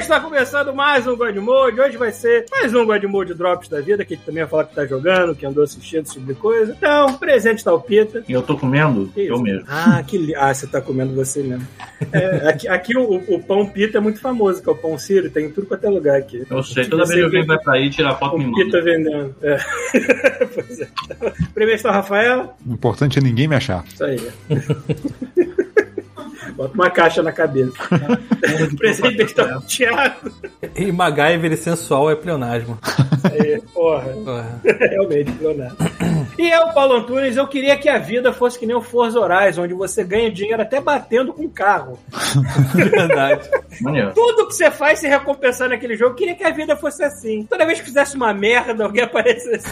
Está começando mais um God Mode. Hoje vai ser mais um God Mode Drops da vida, que a gente também vai falar que tá jogando, que andou assistindo sobre coisa. Então, presente tá o Pita. E eu tô comendo? Eu mesmo. Ah, que li... ah, você tá comendo você mesmo. É, aqui aqui o, o pão Pita é muito famoso, que é o pão Ciro, tem em tudo quanto é lugar aqui. Eu sei, Se toda vez que alguém vai pra aí, tira foto e me O Pita manda. vendendo. É. pois é. Primeiro está o Rafael. O importante é ninguém me achar. Isso aí. Bota uma caixa na cabeça. Presente está o Thiago. E MacGyver e sensual é pleonasmo. Aí, porra. Porra. Realmente, Leonardo. E eu, Paulo Antunes, eu queria que a vida fosse que nem o Forza Horizon, onde você ganha dinheiro até batendo com o carro. Verdade. Tudo que você faz se recompensar naquele jogo, eu queria que a vida fosse assim. Toda vez que fizesse uma merda, alguém aparecesse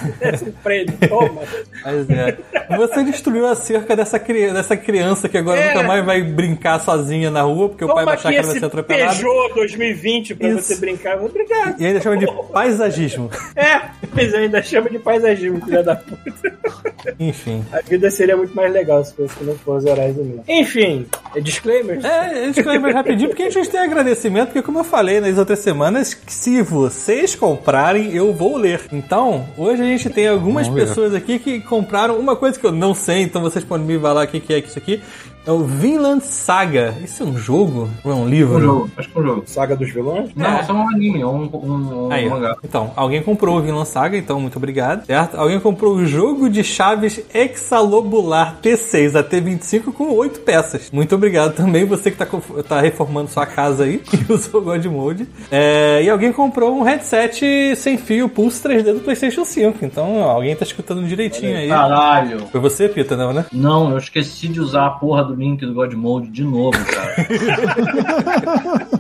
um prêmio. Toma. Mas é. Você destruiu a cerca dessa, cri- dessa criança que agora É. nunca mais vai brincar sozinha na rua, porque o pai Toma vai achar que ela vai ser atropelada. Peugeot 2020 pra Isso. você brincar. Brincar. E ainda chama de paisagismo. É, mas eu ainda chama de paisagismo, filha da puta. Enfim. A vida seria muito mais legal se fosse que não fosse Horizon mesmo. Enfim, é disclaimer? É, gente lembra rapidinho, porque a gente tem agradecimento, porque como eu falei nas outras semanas, se vocês comprarem, eu vou ler. Então, hoje a gente tem algumas pessoas aqui que compraram uma coisa que eu não sei, então vocês podem me falar o que que é isso aqui. É o Vinland Saga. Isso é um jogo? Ou é um livro? Um jogo, acho que é um jogo. Saga dos vilões? Não, É. é só um anime, é um, um, um Aí, mangá. Então, alguém comprou o Vinland Saga, então muito obrigado, certo? Alguém comprou o jogo de chaves Hexalobular T6 a T25 com 8 peças. Muito obrigado também, você que tá, tá reformando sua casa aí e usou o God Mode. É, e alguém comprou um headset sem fio Pulse 3D do PlayStation 5. Então, ó, alguém tá escutando direitinho aí. Caralho. Foi você, Pita, não, né? Não, eu esqueci de usar a porra do link do God Mode de novo, cara.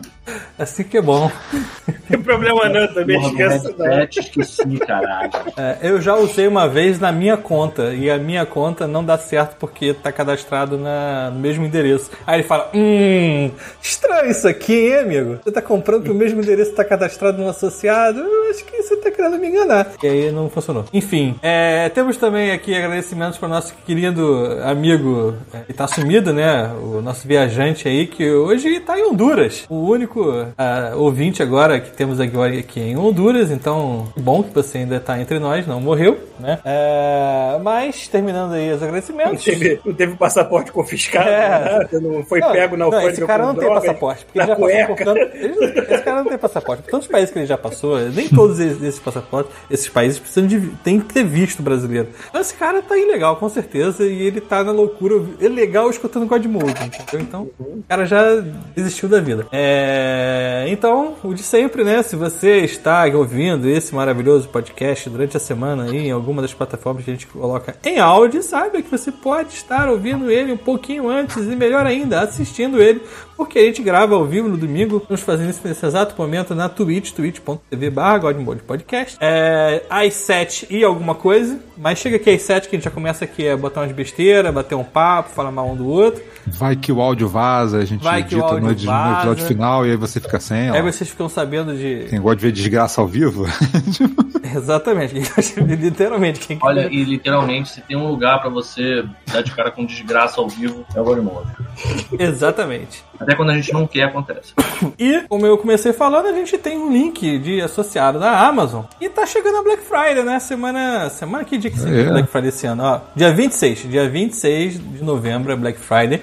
Assim que é bom. Tem problema não, também porra esqueço não. esqueci, caralho. É, eu já usei uma vez na minha conta e a minha conta não dá certo porque tá cadastrado na- no mesmo endereço. Aí ele fala: Hum, estranho isso aqui, hein, amigo? Você tá comprando pro mesmo endereço que tá cadastrado no associado? Eu acho que você tá querendo me enganar. E aí não funcionou. Enfim, é, temos também aqui agradecimentos para o nosso querido amigo é, que tá sumido, né? O nosso viajante aí que hoje tá em Honduras. O único ah, ouvinte agora que temos agora aqui em Honduras. Então, bom que você ainda tá entre nós, não morreu, né? É, mas, terminando aí os Não agradecimentos. teve, não teve passaporte confiscado, É. nada, não foi Não, pego na não, alfândega esse cara não tem drogas, passaporte. Porque ele já passou por cueca. tanto, ele- Esse cara não tem passaporte. Por tantos países que ele já passou, nem todos esses, passaportes, esses países precisam de. tem que ter visto brasileiro. Então esse cara tá ilegal, com certeza, e ele tá na loucura ilegal escutando God Mode, entendeu? Então, o cara já desistiu da vida. É, então, o de sempre, né? Se você está ouvindo esse maravilhoso podcast durante a semana aí, em alguma das plataformas que a gente coloca em áudio, saiba que você pode estar ouvindo ele um pouquinho antes e melhor ainda, assistindo ele, porque a gente grava ao vivo no domingo. Estamos fazendo isso nesse exato momento na Twitch, twitch.tv barra Podcast. É, às 7 e alguma coisa, mas chega aqui às 7 que a gente já começa aqui a botar umas besteiras, bater um papo, falar mal um do outro. Vai que o áudio vaza, a gente Vai edita no, no episódio final e aí você fica sem. Aí ó. vocês ficam sabendo de. Quem gosta de ver desgraça ao vivo, Exatamente, literalmente. Quem Olha, e literalmente, se tem um lugar pra você dar de cara com desgraça ao vivo, é o God Mode. Exatamente. Até quando a gente não quer, acontece. E, como eu comecei falando, a gente tem um link de associado da Amazon. E tá chegando a Black Friday, né? Semana. Semana que dia que é É. Black Friday esse ano? Ó, dia 26. Dia 26 de novembro é Black Friday.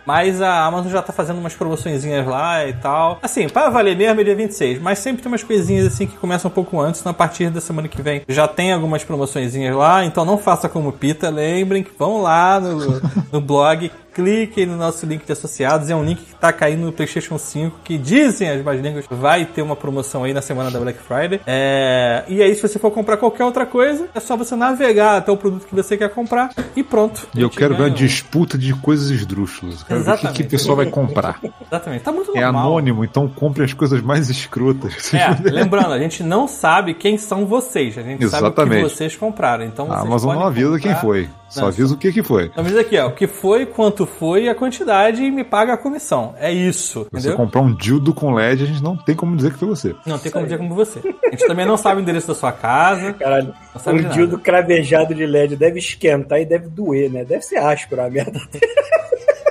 Mas a Amazon já tá fazendo umas promoçõezinhas lá e tal. Assim, para valer mesmo é dia 26. Mas sempre tem umas coisinhas assim que começam um pouco antes. Na partir da semana que vem já tem algumas promoçõezinhas lá. Então não faça como Pita. Lembrem que vão lá no, no blog. Cliquem no nosso link de associados. É um link que tá caindo no PlayStation 5. Que dizem as mais línguas vai ter uma promoção aí na semana da Black Friday. É, E aí, se você for comprar qualquer outra coisa, é só você navegar até o produto que você quer comprar e pronto. e eu A quero ver uma ganha um- disputa de coisas esdrúxulas. Quero o que, que Exatamente. a pessoa vai comprar. Exatamente. Tá muito É normal. anônimo, então compre as coisas mais escrotas. É, lembrando, a gente não sabe quem são vocês. A gente sabe o que Exatamente. vocês compraram. Então A vocês Amazon podem não avisa quem comprar- foi. Só Não, avisa o que que foi. Então diz aqui, ó, o que foi, quanto foi, a quantidade e me paga a comissão. É isso, Se você entendeu? comprar um dildo com LED, a gente não tem como dizer que foi você. Não tem como dizer como você. A gente também não sabe o endereço da sua casa. Caralho, um nada. dildo cravejado de LED deve esquentar e deve doer, né? Deve ser áspero a merda.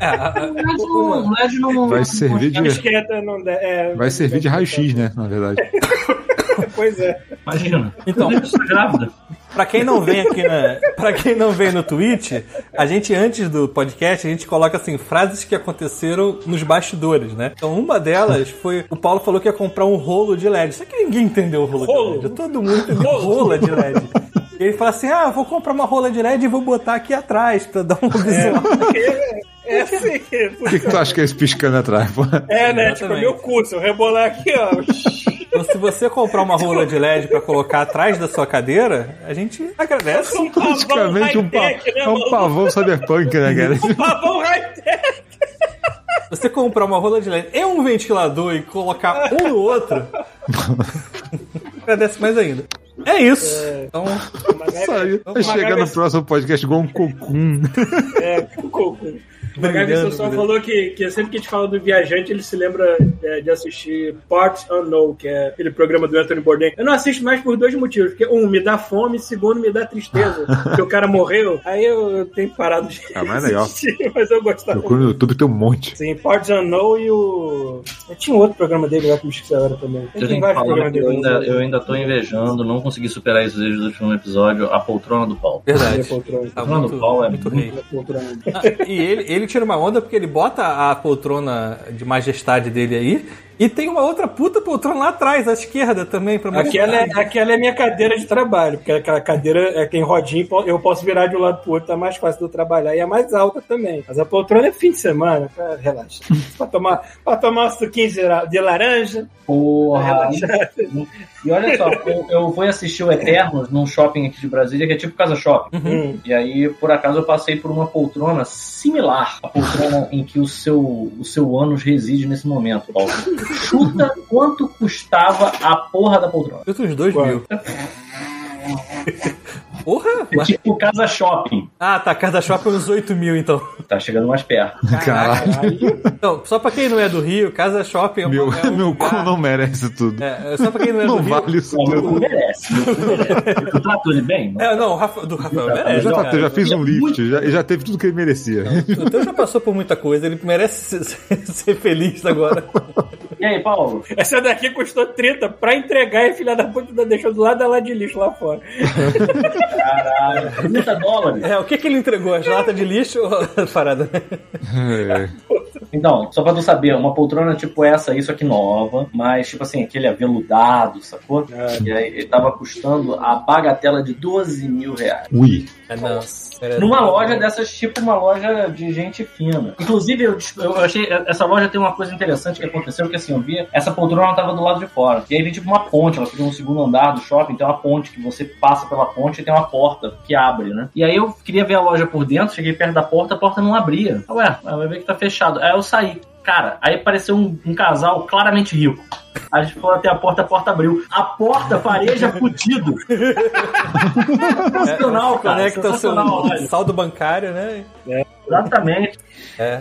É, LED não- LED não. Vai servir de, não. É, vai servir de raio-x, né? Na verdade. Pois é. Imagina. Então. Sou grávida. Pra quem não vem aqui na. Pra quem não vem no Twitch, a gente, antes do podcast, a gente coloca assim, frases que aconteceram nos bastidores, né? Então, uma delas foi. O Paulo falou que ia comprar um rolo de LED. Só que ninguém entendeu o rolo, Rolo? de LED. Todo mundo entendeu rola de LED. E ele fala assim: ah, vou comprar uma rola de LED e vou botar aqui atrás pra dar um visual. É assim. O que, que tu acha que é esse piscando atrás? pô? É, né? Tipo, Exatamente. meu cu, se eu rebolar aqui, ó. Então, se você comprar uma rola de LED pra colocar atrás da sua cadeira, a gente agradece. Um pavão Praticamente um, pa high-tech, né, é um pavão cyberpunk, né, cara? Pavão high-tech. Você comprar uma rola de LED e um ventilador e colocar um no outro, agradece mais ainda. É isso. Então, Sai- Vai chegar no próximo podcast igual um cocum. É, cocô. O Brilhando, só brilhando. falou que, que sempre que a gente fala do viajante, ele se lembra é, de assistir Parts Unknown, que é aquele programa do Anthony Bourdain. Eu não assisto mais por dois motivos. Porque, um, me dá fome, segundo, me dá tristeza. porque o cara morreu. Aí eu, eu tenho parado de Ah, mas é legal. assistir, mas eu gostava. Procura no YouTube, tem um monte. Sim, Parts Unknown e o... Eu tinha um outro programa dele lá que me esqueci agora também. Eu Tem que vários programas que eu dele. ainda, eu ainda tô invejando, não consegui superar isso desde o último episódio, a poltrona do Paulo. verdade. Ele poltrona. Tá A poltrona do Paulo é muito muito. Ah, e ele, ele tira uma onda porque ele bota a poltrona de majestade dele aí e tem uma outra puta poltrona lá atrás, à esquerda também, pra mostrar. Aquela é, aquela é minha cadeira de trabalho, porque aquela cadeira é, tem rodinha, eu posso virar de um lado pro outro, tá mais fácil de eu trabalhar e é mais alta também. Mas a poltrona é fim de semana, pra relaxar. pra, tomar, pra tomar um suquinho de, la- de laranja, Porra! E olha só, eu, eu fui assistir o Eternos num shopping aqui de Brasília, que é tipo Casa Shopping. Hum. E aí, por acaso, eu passei por uma poltrona similar à poltrona em que o seu, o seu ânus reside nesse momento, Paulo. Chuta quanto custava a porra da poltrona. Eu tenho uns dois Qual? mil. Porra! É tipo Casa Shopping. Ah, tá, cada shopping uns 8 mil, então. Tá chegando mais perto. Caralho. Então, só pra quem não é do Rio, Casa Shopping é, uma, Meu, é um meu lugar- cu não merece tudo. É, é só pra quem não é do Não Rio. vale isso Não, meu cu tudo. merece. Meu cu merece. Tu tratou ele bem? Não? É, não, o Rafa- do Rafael merece. já, tá- já fiz um lift, já, já teve tudo que ele merecia. O teu já passou por muita coisa, ele merece ser, ser feliz agora. E aí, Paulo? Essa daqui custou 30 pra entregar e a filha da puta ainda deixou do lado da lá de lixo lá fora. Caralho. 30 dólares? É, o que que ele entregou? As latas de lixo ou a parada? É. Então, só pra tu saber, uma poltrona tipo essa, isso aqui nova, mas tipo assim, aquele aveludado, sacou? E aí ele tava custando a bagatela de 12 mil reais. Ui. É, não. Era- Numa loja dessas, tipo uma loja de gente fina. Inclusive, eu, eu achei. Essa loja tem uma coisa interessante que aconteceu, que assim, eu vi, essa poltrona tava do lado de fora. E aí vem tipo uma ponte, ela fica no segundo andar do shopping, tem uma ponte que você passa pela ponte e tem uma porta que abre, né? E aí eu queria ver a loja por dentro, cheguei perto da porta, a porta não abria. Ué, vai ver que tá fechado. Aí eu saí. Cara, aí apareceu um, um casal claramente rico. A gente foi até a porta, a porta abriu. A porta fareja fudido. Sensacional, cara. Conecta o seu Sensacional, velho. saldo bancário, né? Exatamente.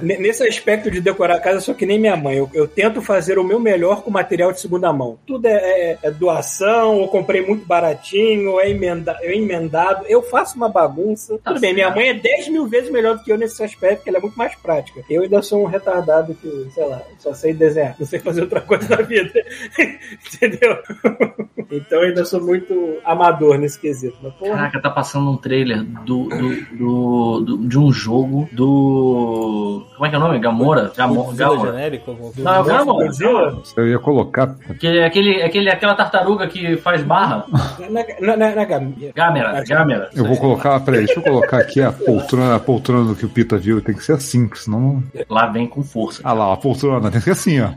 N- Nesse aspecto de decorar a casa, eu sou que nem minha mãe. Eu, eu tento fazer o meu melhor com material de segunda mão. Tudo é, é- é doação, ou comprei muito baratinho, ou é emenda, é emendado. Eu faço uma bagunça. Tá Tudo bem, minha mãe é 10 mil vezes melhor do que eu nesse aspecto, que ela é muito mais prática. Eu ainda sou um retardado que, sei lá, só sei desenhar, não sei fazer outra coisa na vida. Entendeu? então eu ainda sou muito amador nesse quesito. Mas, porra, Caraca, tá passando um trailer do, do, do- do- de um jogo do. Como é que é o nome? Gamora? Gamo, Vila Gamora. genérico. Não, é o Gamora. Godzilla? Eu ia colocar. Aquele, aquele, aquele, aquela tartaruga que faz barra. Na, na, na, na gam- Gamera, Gamera. Eu vou colocar, peraí, deixa eu colocar aqui a poltrona, a poltrona do que o Pita viu. Tem que ser assim, que senão. Lá vem com força. Ah lá, a poltrona, tem que ser assim, ó.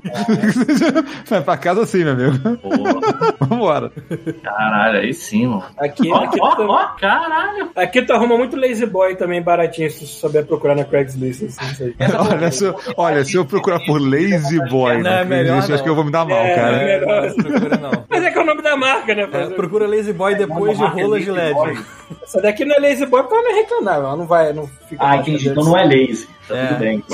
Vai pra casa assim, meu amigo. Porra. Vambora. cara. Caralho, aí sim, mano. Aqui, Ó, aqui, ó, tu, ó, caralho. aqui tu arruma muito Lazy Boy também baratinho se tu souber procurar na Craigslist. Assim. Olha, se eu, olha, se eu procurar por Lazy Boy, Não, é no melhor acho não. que eu vou me dar mal, É, cara. é. Não, não procura não. Mas é que é o nome da marca, né? É, procura Lazy Boy depois de rolas de LED. Boy. Essa daqui não é Lazy Boy porque ela não é reclamável. Ela não vai, não fica. Ah, entendi. Então não é lazy. Tá É. tudo bem.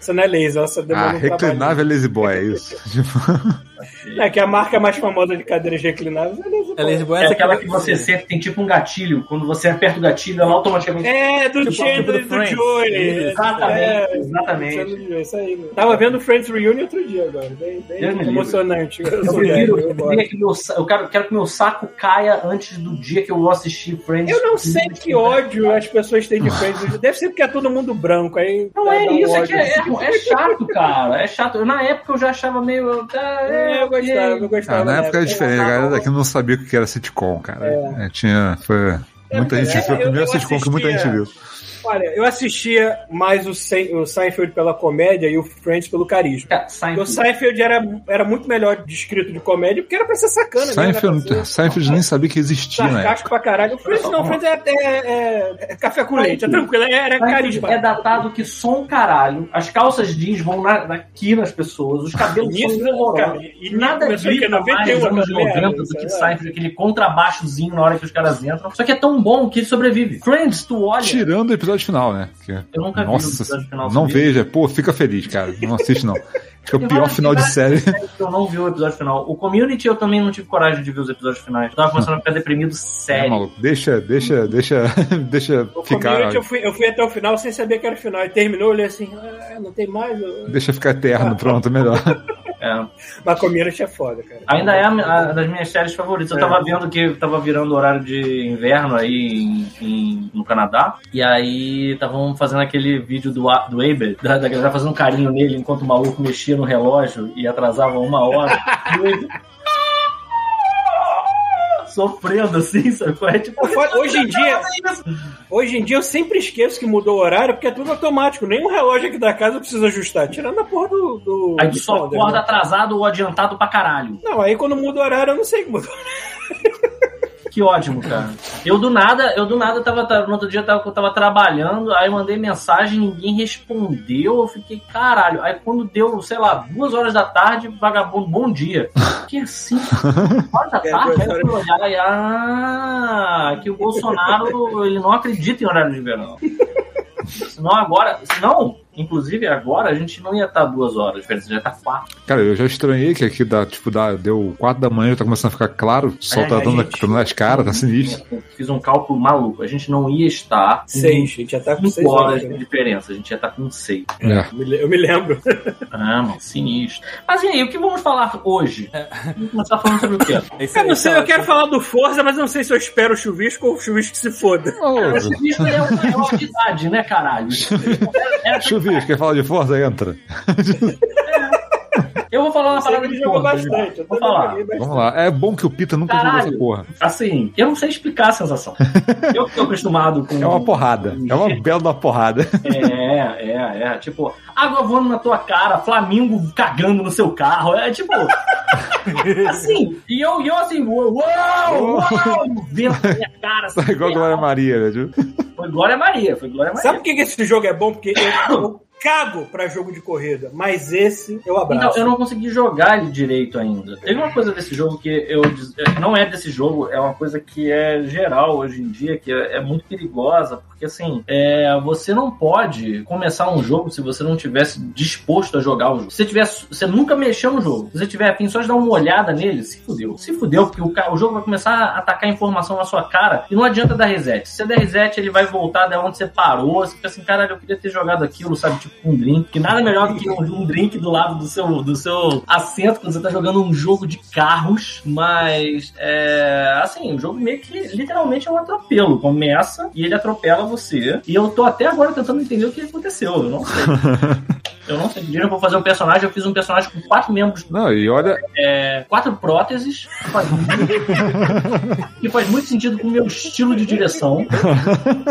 Você não é lazy, ela só demora Ah, um trabalho. reclinável é Lazy Boy, é isso. É que a marca mais famosa de cadeiras reclináveis é Lazy É Boy. Lazy Boy É essa aquela que você é- sente, tem tipo um gatilho. Quando você aperta o gatilho, ela automaticamente. É, do Tipo, Chandler tipo e do do. Joey. Exatamente, É, exatamente. Isso aí. Tava vendo Friends Reunion outro dia agora. Bem, bem emocionante. Eu Eu prefiro, eu que meu, eu quero, quero que meu saco caia antes do dia que eu vou assistir Friends. Eu não sei que ódio as pessoas têm de Friends. Deve ser porque é todo mundo branco. Aí Não é um isso, é, que ódio. é, é chato, cara. É chato. Na época eu já achava meio. ah, É, eu gostava, eu gostava. Ah, na época era diferente, a galera daqui não sabia o que era sitcom, cara. É, tinha. Foi. Muita É, gente. Foi o eu- primeiro eu sitcom que muita gente viu. Olha, eu assistia mais o, Sein- o Seinfeld pela comédia e o Friends pelo carisma. Porque Seinfeld. o Seinfeld era, era muito melhor descrito de comédia, porque era pra ser sacana, mesmo, Seinfeld, era ser Seinfeld nem sabia que existia, né? sarcástico pra caralho. O Friends não, o Friends é, é- é- é café com leite, é tranquilo, é- era Seinfeld carisma. É datado que só um caralho. As calças jeans vão na, aqui nas pessoas, os cabelos Isso, são horrorosos. cara, e Nada grita mais 91, nos anos também, 90 do que. Seinfeld, aquele contrabaixozinho na hora que os caras entram. Só que é tão bom que ele sobrevive. Friends, tu olha. Tirando o episódio final, né? Que- Eu nunca vi o Nossa, episódio final. não sabia? veja. Pô, fica feliz, cara. Não assiste, não. Acho que é o pior final de série. Eu não vi o episódio final. O Community eu também não tive coragem de ver os episódios finais. Eu tava começando a ficar deprimido É, sério. maluco. Deixa, deixa, deixa, deixa O ficar. Community, eu fui, eu fui até o final sem saber que era o final. E terminou, eu olhei assim, ah, não tem mais. eu- Deixa ficar eterno, pronto, melhor. É. Mas Community é foda, cara. Ainda é a, a das minhas séries favoritas. Eu É. tava vendo que tava virando horário de inverno aí em- em- no Canadá. E aí estavam fazendo aquele vídeo do, do Aber, da, da galera fazendo carinho nele enquanto o maluco mexia no relógio e atrasava uma hora. Sofrendo assim, sabe? É tipo. É. Hoje em dia, hoje em dia eu sempre esqueço que mudou o horário, porque é tudo automático. Nenhum relógio aqui da casa eu preciso ajustar. Tirando a porra do. do Aí tu do só acorda né? atrasado ou adiantado pra caralho. Não, aí quando muda o horário eu não sei que mudou. Que ótimo, cara. Eu do nada, eu do nada tava, tava- no outro dia eu tava, eu tava trabalhando, aí mandei mensagem, ninguém respondeu, eu fiquei, caralho. Aí quando deu, sei lá, duas horas da tarde, vagabundo, bom dia. Que assim? Horas da É, tarde? Aí eu fui olhar e, ah, que o Bolsonaro, ele não acredita em horário de verão. Senão agora, senão, inclusive agora, a gente não ia estar duas horas, a gente já tá quatro. Cara, eu já estranhei que aqui dá, tipo, dá, deu 4 da manhã, tá começando a ficar claro, o sol É, tá dando, gente- tá dando as caras, tá sinistro. Fiz um cálculo maluco. A gente não ia estar Seis, a gente já tá com 5 seis horas horas. de né? diferença. A gente já tá com 6. É. Eu me le- Eu me lembro. Ah, mano, sinistro. Mas e aí, o que vamos falar hoje? Vamos começar falando sobre o quê? Esse- Eu não sei, é eu quero falar do Forza, mas eu não sei se eu espero o chuvisco ou o chuvisco que se foda. O sinistro é o maior de idade, né, caralho? É- é- Chuvisco, quer falar de força? Entra. eu vou falar uma Sei que jogou bastante. Eu Vou falar. bastante. Vamos lá. É bom que o Pita nunca jogou Caralho. essa porra. Assim, eu não sei explicar a sensação. Eu que tô acostumado com. É uma porrada. É uma bela da porrada. É, é, é. Tipo, água voando na tua cara, Flamingo cagando no seu carro. É tipo. assim, e eu, e eu assim, uau, uau, uau, e o vento na minha cara. Assim, igual a Glória Maria, né? tipo? Foi Glória Maria, foi Glória Maria. Sabe por que que esse jogo é bom? Porque eu, eu cago pra jogo de corrida, mas esse eu abraço. Então, eu não consegui jogar ele direito ainda. Teve uma coisa desse jogo que eu. Não é desse jogo, é uma coisa que é geral hoje em dia, que é, é muito perigosa, porque assim, é, você não pode começar um jogo se você não tivesse disposto a jogar o jogo. Se você, tivesse, você nunca mexeu no jogo, se você tiver afim só de dar uma olhada nele, se fudeu. Se fudeu, porque o, o jogo vai começar a atacar informação na sua cara e não adianta dar reset. Se você der reset, ele vai voltar da onde você parou. Você fica assim, caralho, eu queria ter jogado aquilo, sabe? Tipo um drink. Que nada melhor do que um, um drink do lado do seu, do seu assento quando você tá jogando um jogo de carros. Mas, é, assim, o jogo meio que literalmente é um atropelo. Começa e ele atropela você. E eu tô até agora tentando entender o que aconteceu. Eu não sei. Eu não sei. Pediram pra eu fazer um personagem, eu fiz um personagem com quatro membros, Não, e olha, é, quatro próteses, que faz, muito, que faz muito sentido com o meu estilo de direção.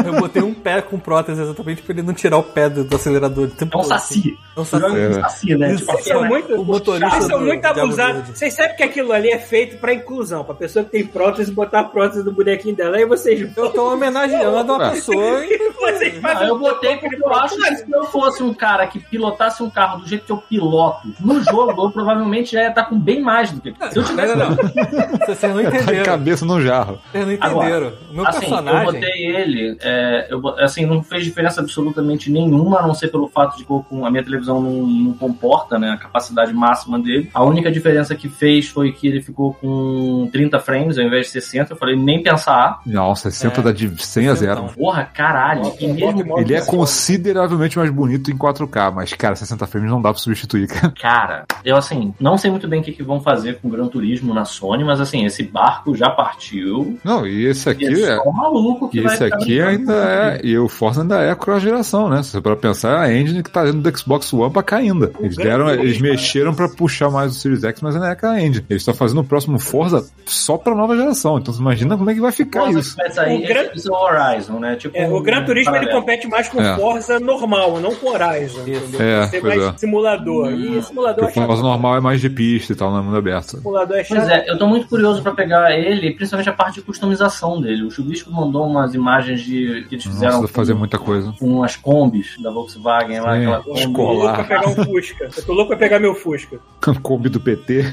Eu botei um pé com prótese exatamente pra ele não tirar o pé do, do acelerador. o tempo É um saci. assim. É um saci. é um saci, né? Tipo, Vocês assim, são né? muito, o motorista vocês são do muito abusados. Vocês sabem que aquilo ali é feito pra inclusão, pra pessoa que tem prótese botar a prótese do bonequinho dela. Aí vocês Eu tô homenageando uma Ah. e. Fazem eu botei porque eu acho que se eu fosse um cara que pilotasse um carro do jeito que eu piloto no jogo, eu provavelmente já ia estar com bem mais do que. Se eu tivesse. Não, não, não. Vocês não a entenderam. cabeça no jarro. Vocês não Agora, entenderam. O meu assim, personagem. eu botei ele, é, eu, assim, não fez diferença absolutamente nenhuma, a não ser pelo fato de que a minha televisão não, não comporta né, a capacidade máxima dele. A única diferença que fez foi que ele ficou com 30 frames ao invés de 60. Eu falei, nem pensar. Não, 60 dá de 100 a 0. Porra, caralho. E mesmo, Ele é consideravelmente mais bonito em 4K, mas, cara, 60 frames não dá pra substituir, cara. cara, eu assim, não sei muito bem o que, que vão fazer com o Gran Turismo na Sony, mas assim, esse barco já partiu. Não, e esse E aqui é é. só um maluco que E vai esse aqui ainda é. ele. E o Forza ainda é cross geração, né? Se você para pensar, é a engine que tá dentro do Xbox One pra cá ainda. Eles deram, eles mexeram pra puxar mais o Series X, mas ainda é aquela engine. Eles estão fazendo o próximo Forza só pra nova geração. Então você imagina como é que vai ficar Forza isso. sair, O Gran- esse é o Horizon, né? Tipo, É, o Gran Turismo ele paralelo. compete mais com É. Forza normal, não com Horizon. entendeu? É, Você pois vai é. simulador. E simulador Porque é Forza normal é mais de pista e tal, não é mundo aberto. Simulador é Pois chato. é, eu tô muito curioso pra pegar ele, principalmente a parte de customização dele. O Chubisco mandou umas imagens de que eles fizeram Nossa, dá pra fazer com, muita coisa. com as combis da Volkswagen lá, Sim. aquela Eu tô louco pra pegar um Fusca. Eu tô louco pra pegar meu Fusca. Kombi do PT.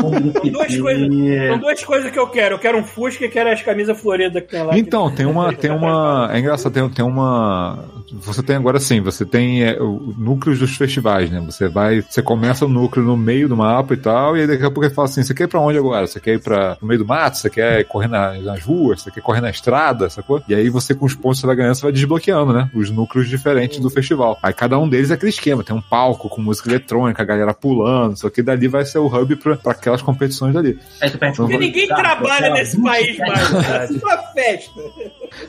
Kombi do São duas PT. coisas- São duas coisas que eu quero. Eu quero um Fusca e quero as camisas floridas que tem lá. Então, tem uma. Tem uma. É engraçado, tem, tem uma. Você tem agora sim, você tem é, o núcleos dos festivais, né? Você vai. Você começa o núcleo no meio do mapa e tal, e aí daqui a pouco ele fala assim: você quer ir pra onde agora? Você quer ir pra, no meio do mato? Você quer correr na- nas ruas? Você quer correr na estrada? Sacou? E aí você, com os pontos que você vai ganhando, você vai desbloqueando, né? Os núcleos diferentes do festival. Aí cada um deles é aquele esquema: tem um palco com música eletrônica, a galera pulando, só que dali vai ser o hub pra, pra aquelas competições dali. Aí tu perde Porque ninguém trabalha nesse país mais. mais. É uma festa.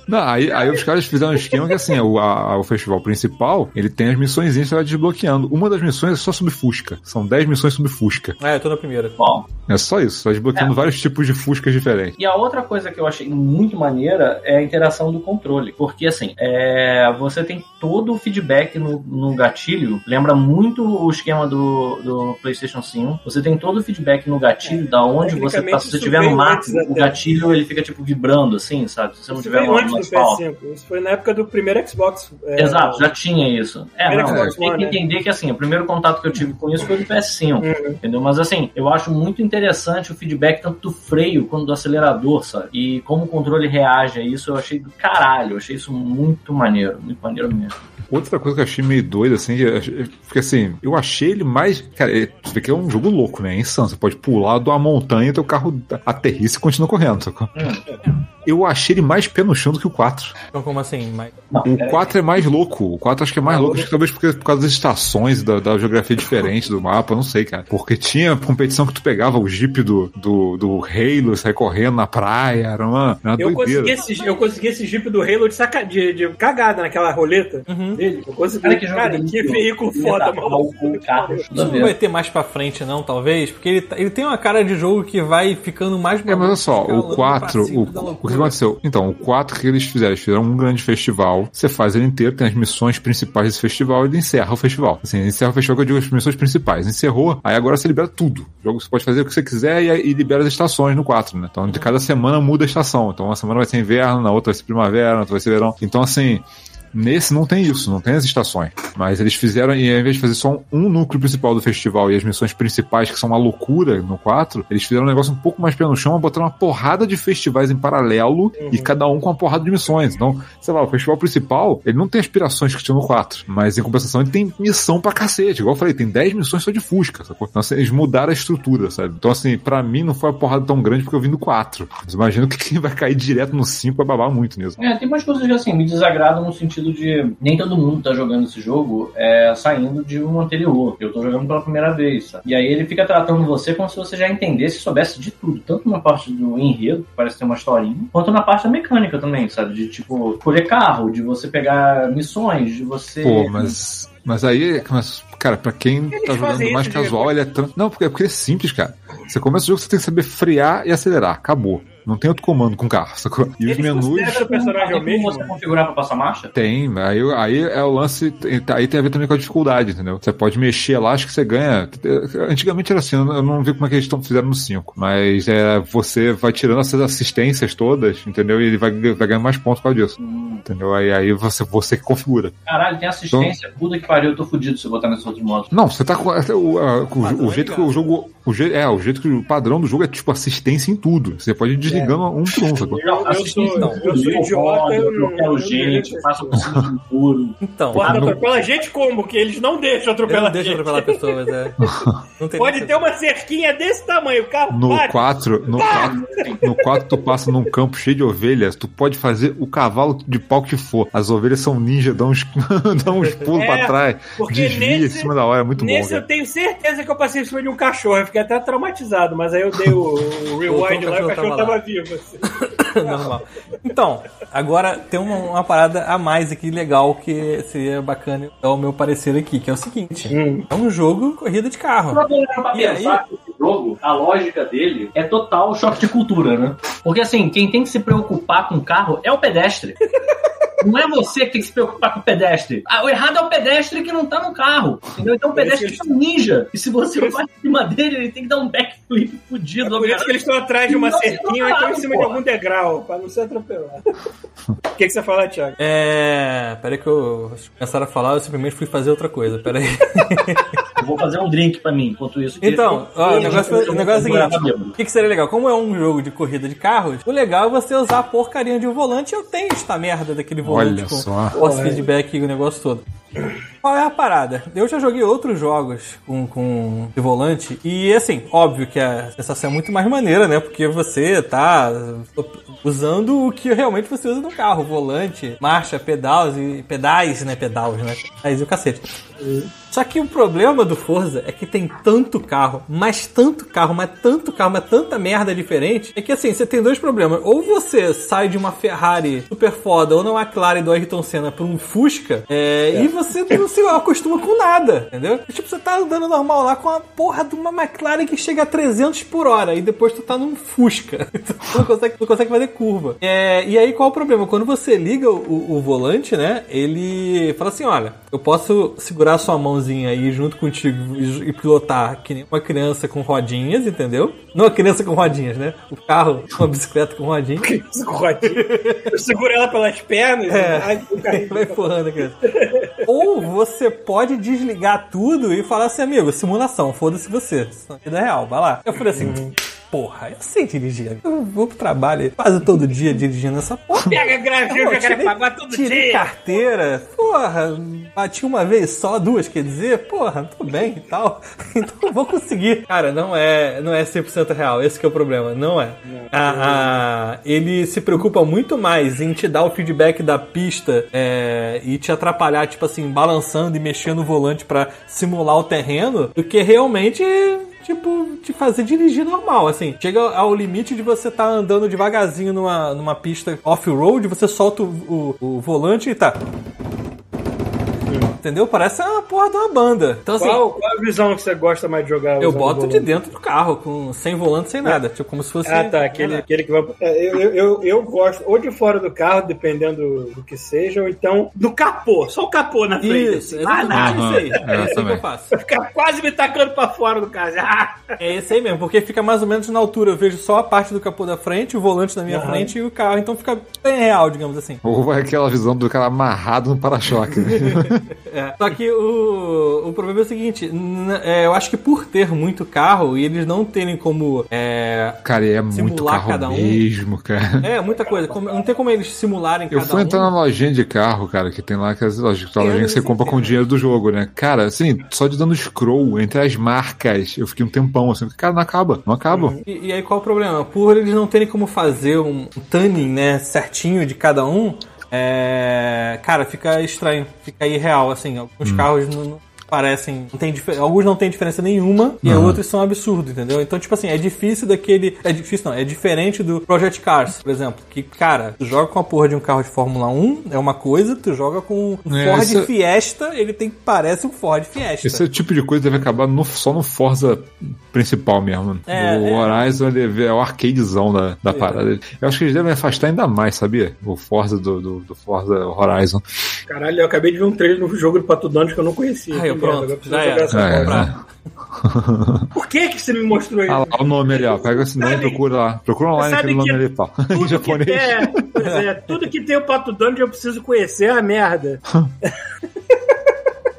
Não, aí, aí os caras fizeram um esquema que assim, o, a- o festival principal, ele tem as missões que você vai desbloqueando. Uma das missões é só sobre Fusca. São 10 missões sobre Fusca. Ah, eu tô na primeira. Bom, É só isso, só desbloqueando É. vários tipos de Fuscas diferentes. E a outra coisa que eu achei muito maneira é a interação do controle. Porque, assim, é, você tem todo o feedback no, no gatilho. Lembra muito o esquema do, do PlayStation 5. Você tem todo o feedback no gatilho, da onde você tá. Se você estiver no mato, antes o gatilho ele fica, tipo, vibrando, assim, sabe? Se você não tiver no, antes do asfalto. PS5. Isso foi na época do primeiro Xbox. é, Exato, já tinha isso. É, Primeiro não, Xbox tem que né? entender que assim, o primeiro contato que eu tive com isso foi do PS5, Uhum. entendeu? Mas assim, eu acho muito interessante o feedback tanto do freio quanto do acelerador, sabe? E como o controle reage a isso, eu achei do caralho, eu achei isso muito maneiro, muito maneiro mesmo. Outra coisa que eu achei meio doida, assim, porque assim, eu achei ele mais. Cara, você vê que é um jogo louco, né? É insano. Você pode pular de uma montanha e teu carro aterrissa e continua correndo, sacou? Eu achei ele mais pé no chão do que o 4. Então, como assim? Mas... Não, O é- 4 é mais louco. O 4 acho que é mais louco, acho que talvez porque, por causa das estações, da, da geografia diferente do mapa, não sei, cara. Porque tinha competição que tu pegava o jeep do, do, do Halo, saia correndo na praia, era uma, era uma Eu doideira. consegui, esse, eu consegui esse Jeep do Halo de, saca, de, de cagada naquela roleta Uhum. dele. Eu consegui. Cara, Cara, que que, jogo delícia. veículo foda, dar maluco. mal com o carro, Isso não vai ter mais pra frente, não, talvez? Porque ele, tá- ele tem uma cara de jogo que vai ficando mais É, mas olha só, o 4, pra cima o, da o que aconteceu? Então, o 4 que eles fizeram, eles fizeram um grande festival, você faz ele inteiro, tem as missões principais desse festival e ele encerra o festival. Assim, encerra o festival que eu digo as missões principais. Encerrou, aí agora você libera tudo. O jogo você pode fazer o que você quiser e, e libera as estações no 4, né? Então, de cada semana muda a estação. Então, uma semana vai ser inverno, na outra vai ser primavera, na outra vai ser verão. Então, assim, Nesse não tem isso, não tem as estações. Mas eles fizeram, e ao invés de fazer só um núcleo principal do festival e as missões principais, que são uma loucura no 4, eles fizeram um negócio um pouco mais pé no chão, botaram uma porrada de festivais em paralelo e cada um com uma porrada de missões. Então, sei lá, o festival principal, ele não tem aspirações que tinha no 4, mas em compensação ele tem missão pra cacete. Igual eu falei, tem 10 missões só de Fusca, sacou? Então, assim, eles mudaram a estrutura, sabe? Então, assim, pra mim não foi uma porrada tão grande porque eu vim do 4. Mas imagino que quem vai cair direto no 5 vai babar muito nisso. É, tem umas coisas que assim me desagradam no sentido de nem todo mundo tá jogando esse jogo é, saindo de um anterior. Eu tô jogando pela primeira vez, sabe? E aí ele fica tratando você como se você já entendesse e soubesse de tudo, tanto na parte do enredo, que parece ter uma historinha, quanto na parte da mecânica também, sabe? De tipo escolher carro, de você pegar missões, de você Pô, mas Mas aí, mas, cara, pra quem Eles tá jogando mais de casual, ele é tran... Não, porque, porque é simples, cara. Você começa o jogo, você tem que saber frear e acelerar. Acabou. Não tem outro comando com o carro, sacou? E os menus. consideram o personagem é o mesmo? você configurar pra passar marcha? Tem, aí, aí é o lance. Aí tem a ver também com a dificuldade, entendeu? Você pode mexer lá, acho que você ganha. Antigamente era assim, eu não vi como é que eles estão fizeram no 5. Mas é, você vai tirando essas assistências todas, entendeu? E ele vai, vai ganhar mais pontos por causa disso. Entendeu? Aí, aí você, você que configura. Caralho, tem assistência. Puta que pariu, eu tô fudido se eu botar nesses outros modos. Não, você tá com. até O, a- o- o é jeito que legal. o jogo. O je, é, o jeito que o padrão do jogo é tipo assistência em tudo. Você pode ir desligando um por um, sacou? Eu, eu sou, Não, eu sou idiota, eu não. atropelo eu não gente, faço por cima de um muro. Então, Pode Ah, não. atropelar gente como? Que eles não deixam eu não atropelar atropelar pessoas, é. Não tem Pode ter uma cerquinha desse tamanho, o carro No bate. 4, no 4, no 4 tu passa num campo cheio de ovelhas, tu pode fazer o cavalo de pau que for. As ovelhas são ninja, dão uns, dão uns pulos É, pra trás, porque desvia em nesse- cima da hora, é muito bom. Nesse eu Cara. tenho certeza que eu passei em cima de um cachorro. Eu fiquei até traumatizado, mas aí eu dei o, o rewind lá e o cachorro tava tava vivo. assim. Normal. Então, agora tem uma, uma parada a mais aqui legal que seria bacana dar o meu parecer aqui, que é o seguinte: Hum. é um jogo corrida de carro. E aí? pensar que esse jogo, a lógica dele é total choque de cultura, né? Porque assim, quem tem que se preocupar com o carro é o pedestre. Não é você que tem que se preocupar com o pedestre. Ah, o errado é o pedestre que não tá no carro. Entendeu? Então o pedestre que é um ninja. E se você vai em cima dele, ele tem que dar um backflip fudido. Por isso que eles estão atrás de uma cerquinha ou então em cima de porra. algum degrau, pra não ser atropelado. O que, que você fala, Thiago? É. Peraí que eu começaram a falar, eu simplesmente fui fazer outra coisa. Peraí. Vou fazer um drink pra mim enquanto isso. Então, ó, o negócio, Eu o negócio é o seguinte: o que, que seria legal? Como é um jogo de corrida de carros, o legal é você usar a porcaria de um volante. Eu tenho esta merda daquele volante Olha com só. force feedback e o negócio todo. Qual é a parada? Eu já joguei outros jogos com, com de volante e, assim, óbvio que a sensação é muito mais maneira, né? Porque você tá usando o que realmente você usa no carro: volante, marcha, pedais e pedais, né? Pedais, né? Pedais e o cacete. Só que o problema do Forza é que tem tanto carro, mas tanto carro, mas tanto carro, mas tanta merda diferente, é que assim, você tem dois problemas. Ou você sai de uma Ferrari super foda, ou na McLaren do Ayrton Senna pra um Fusca, é, e você não se acostuma com nada, entendeu? Tipo, você tá andando normal lá com a porra de uma McLaren que chega a 300 por hora, e depois tu tá num Fusca. Então, tu não consegue, não consegue fazer curva. É, e aí, qual o problema? Quando você liga o, o volante, né, ele fala assim, olha, eu posso segurar a sua mãozinha aí junto contigo e, e pilotar que nem uma criança com rodinhas, entendeu? Não uma criança com rodinhas, né? O carro, uma bicicleta com rodinhas. Isso com rodinha. Eu seguro ela pelas pernas É. ai, o carrinho Vai empurrando a criança. Ou você pode desligar tudo e falar assim, amigo, simulação, foda-se você. Na vida real, vai lá. Eu falei assim, porra, eu sei dirigir. Eu vou pro trabalho quase todo dia dirigindo essa porra. Pega a gravinha Pô, que eu quero tirei- pagar todo tirei dia. carteira, porra, bati uma vez só, duas, quer dizer, porra, tô bem e tal, então eu vou conseguir. Cara, não é, não é 100% real, esse que é o problema, não é. A- a- ele se preocupa muito mais em te dar o feedback da pista é, e te atrapalhar, tipo assim, balançando e mexendo o volante pra simular o terreno, do que realmente tipo, te fazer dirigir normal, assim. Chega ao limite de você estar andando devagarzinho numa, numa pista off-road, você solta o, o, o volante e tá. Entendeu? Parece uma porra de uma banda. Então, assim, Qual, qual a visão que você gosta mais de jogar? eu boto de dentro do carro, com, sem volante, sem nada. Tipo, como se fosse. Ah, tá. Aquele, aquele que vai. é, Eu, eu, eu, eu gosto ou de fora do carro, dependendo do que seja, ou então do capô. Só o capô na frente. Isso, assim. Ah, exatamente não. isso aí. É eu isso aí que eu faço. Vai ficar quase me tacando pra fora do carro. Ah! É esse aí mesmo, porque fica mais ou menos na altura. Eu vejo só a parte do capô da frente, o volante na minha Aham. frente e o carro. Então fica bem real, digamos assim. Ou é aquela visão do cara amarrado no para-choque. É. Só que o, o problema é o seguinte: é, eu acho que por ter muito carro e eles não terem como. É, Cara, é muito Simular carro cada um. mesmo, cara. é muita coisa. como- não tem como eles simularem Eu cada fui um. entrar na lojinha de carro, cara, que tem lá aquelas lojas, Eu lojinha que você compra com o dinheiro do jogo, né? Cara, assim, só de dando scroll entre as marcas, eu fiquei um tempão assim, cara, não acaba, não acaba. E, e aí qual o problema? Por eles não terem como fazer um, tuning, né, certinho de cada um, é, cara, fica estranho, fica irreal, assim. Alguns Hum. carros não, não- parecem. Não tem alguns não tem diferença nenhuma e outros são absurdos, entendeu? Então, tipo assim, é difícil daquele. É difícil, não. É diferente do Project Cars, por exemplo. Que, cara, tu joga com a porra de um carro de Fórmula 1, é uma coisa, tu joga com um É, Ford essa- Fiesta, ele tem parece um Ford Fiesta. Esse tipo de coisa deve acabar no- só no Forza principal mesmo. É, o é. Horizon ele é o arcadezão da, da parada. Eu acho que eles devem afastar ainda mais, sabia? O Forza do, do, do Forza Horizon. Caralho, eu acabei de ver um trailer no jogo do Pato Donald que eu não conhecia. Aí, Que eu pronto, já era. É, comprar. Por que que você me mostrou isso? Ah lá, o nome ali, ó. Pega esse nome e procura lá. Procura online aquele nome ali, pau. Em Tudo que, japonês. é, pois é, tudo que tem o Pato Donald eu preciso conhecer é a merda.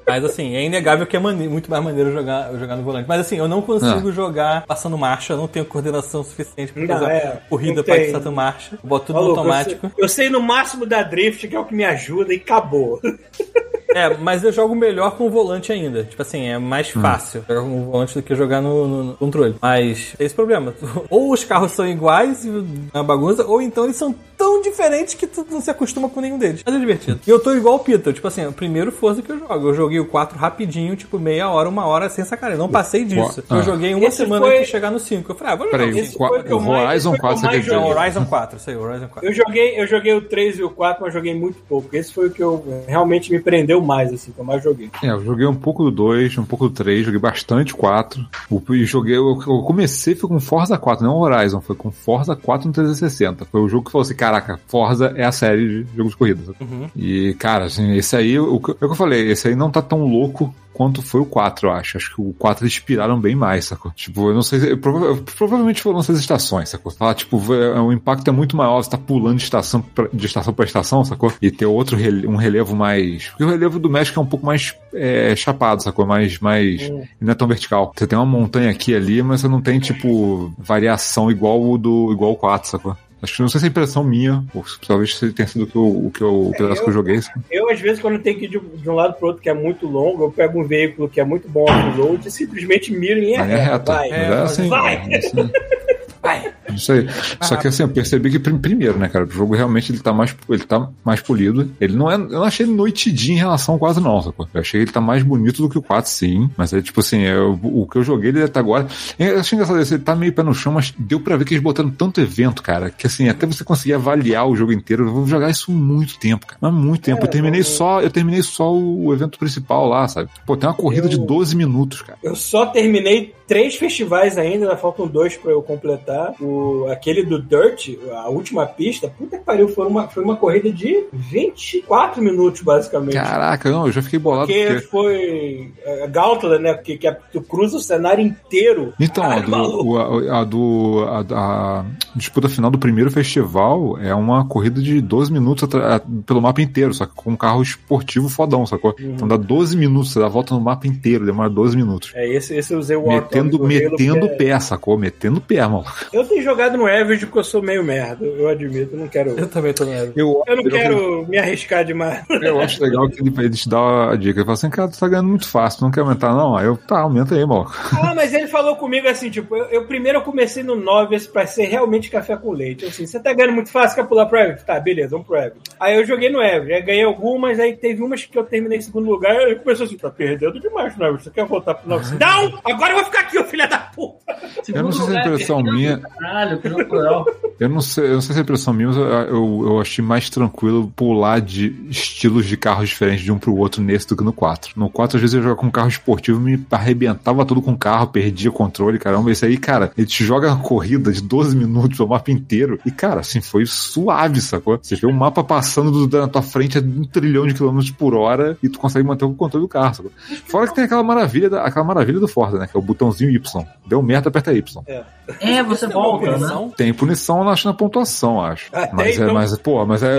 Mas assim, é inegável que é mane- muito mais maneiro jogar, jogar no volante. Mas assim, eu não consigo jogar passando marcha, eu não tenho coordenação suficiente pra Não, fazer é, corrida pra tanto marcha. Eu boto tudo automático. Eu sei, eu sei no máximo da drift, que é o que me ajuda, e acabou. É, mas eu jogo melhor com o volante ainda. Tipo assim, é mais fácil jogar com o volante do que jogar no, no- no controle. Mas é esse problema. Ou os carros são iguais, e uma bagunça, ou então eles são tão diferentes que tu não se acostuma com nenhum deles. Mas é divertido. E eu tô igual o Peter. Tipo assim, o primeiro Forza que eu jogo. Eu joguei o 4 rapidinho, tipo meia hora, uma hora, sem sacanagem. Eu não passei disso. Ah. Eu joguei uma Esse semana foi- antes de chegar no 5. Eu falei, ah, vou jogar Peraí, o Esse 5. qua- foi o que eu o mais- Horizon eu 4 você mais joguei. Horizon 4, isso aí, Horizon 4. Eu joguei, eu joguei o 3 e o 4, mas joguei muito pouco. Esse foi o que eu realmente me prendeu mais, assim, que eu mais joguei. É, eu joguei um pouco do 2, um pouco do 3, joguei bastante 4. O- E joguei, eu, eu comecei foi com Forza 4, não Horizon, foi com Forza 4 no 360. Foi o jogo que falou assim: caraca, Forza é a série de jogos de corrida. Uhum. E, cara, assim, esse aí, o, é o que eu falei, esse aí não tá tão louco quanto foi o 4, eu acho. Acho que o 4 eles inspiraram bem mais, sacou? Tipo, eu não sei, se- eu prova- provavelmente foram essas estações, sacou? Fala, tipo, é- o impacto é muito maior, você tá pulando de estação pra, de estação pra estação, sacou? E ter outro rele- um relevo mais. Porque o relevo do México é um pouco mais é, chapado, sacou? Mais. mais ele não é tão vertical. Você tem uma montanha aqui e ali, mas você não tem, tipo, variação igual o do igual o 4, sacou? Acho que não sei se é impressão minha, ou se talvez tenha sido o que eu, o que eu, o pedaço eu- que eu joguei. Eu, às vezes, quando tenho que ir de, de um lado pro outro que é muito longo, eu pego um veículo que é muito bom off-road e simplesmente miro em linha é reta. Vai. Mas é assim. Vai. é assim. Vai. Isso aí. Só que assim, eu percebi que prim- primeiro, né, cara, o jogo realmente ele tá mais, ele tá mais polido. Ele não é, eu não achei ele noitidinho em relação ao 4 não, sacou? Eu achei que ele tá mais bonito do que o 4, sim. Mas é tipo assim, eu- o que eu joguei ele até agora. Eu achei engraçado isso, ele tá meio pé no chão, mas deu pra ver que eles botaram tanto evento, cara, que assim, até você conseguir avaliar o jogo inteiro, eu vou jogar isso muito tempo, cara. Mas muito tempo. eu terminei só, eu terminei só o evento principal lá, sabe? Pô, tem uma corrida Eu- de 12 minutos, cara. Eu só terminei três festivais ainda, ainda faltam dois pra eu completar. O, aquele do Dirt, a última pista, puta que pariu, foi uma, foi uma corrida de 24 minutos, basicamente. Caraca, não, eu já fiquei bolado Porque porque foi a Gauntlet, né? Porque que é- tu cruza o cenário inteiro. Então, a, Caralho, do, maluco. o- a, a do, a, a disputa final do primeiro festival é uma corrida de 12 minutos a- pelo mapa inteiro, só que com um carro esportivo fodão, sacou? Uhum. Então dá 12 minutos, você dá a volta no mapa inteiro, demora 12 minutos. É, esse, esse eu usei o Metendo, metendo porque pé, sacou? Metendo pé, mano. Eu tenho jogado no Average porque eu sou meio merda, eu admito, eu não quero. Eu também tô nessa. Eu, Eu não quero me arriscar demais. eu acho legal que ele, ele te dá a dica. Ele fala assim, cara, tu tá ganhando muito fácil, tu não quer aumentar, não? Aí eu, tá, aumenta aí, maluco. Ah, mas ele falou comigo assim, tipo, eu, eu primeiro eu comecei no Novice pra ser realmente café com leite. Assim, você tá ganhando muito fácil, quer pular pro Average? Tá, beleza, vamos pro Average. Aí eu joguei no Average, aí ganhei algumas, aí teve umas que eu terminei em segundo lugar, aí começou assim, tá perdendo demais no Average, você quer voltar pro Novice? Não! Agora eu vou ficar aqui, ô filha da puta! Eu não sei se é impressão minha. Caralho, que jogo legal. Eu não sei, eu não sei se é impressão minha, mas eu, eu, eu achei mais tranquilo pular de estilos de carros diferentes de um pro outro nesse do que no 4. No 4, às vezes eu jogava com um carro esportivo, me arrebentava tudo com o carro, perdia o controle, caramba. Esse aí, cara, ele te joga uma corrida de 12 minutos, o mapa inteiro. E, cara, assim, foi suave, sacou? Você vê o mapa passando do- na tua frente a um trilhão de quilômetros por hora e tu consegue manter o controle do carro, sacou? Fora que tem aquela maravilha, da, aquela maravilha do Forza, né? Que é o botãozinho Y. Deu merda, aperta Y. É, você volta, né? Punição? Tem punição na, na pontuação, acho. Ah, tem, mas, é, então? mas, pô, mas é.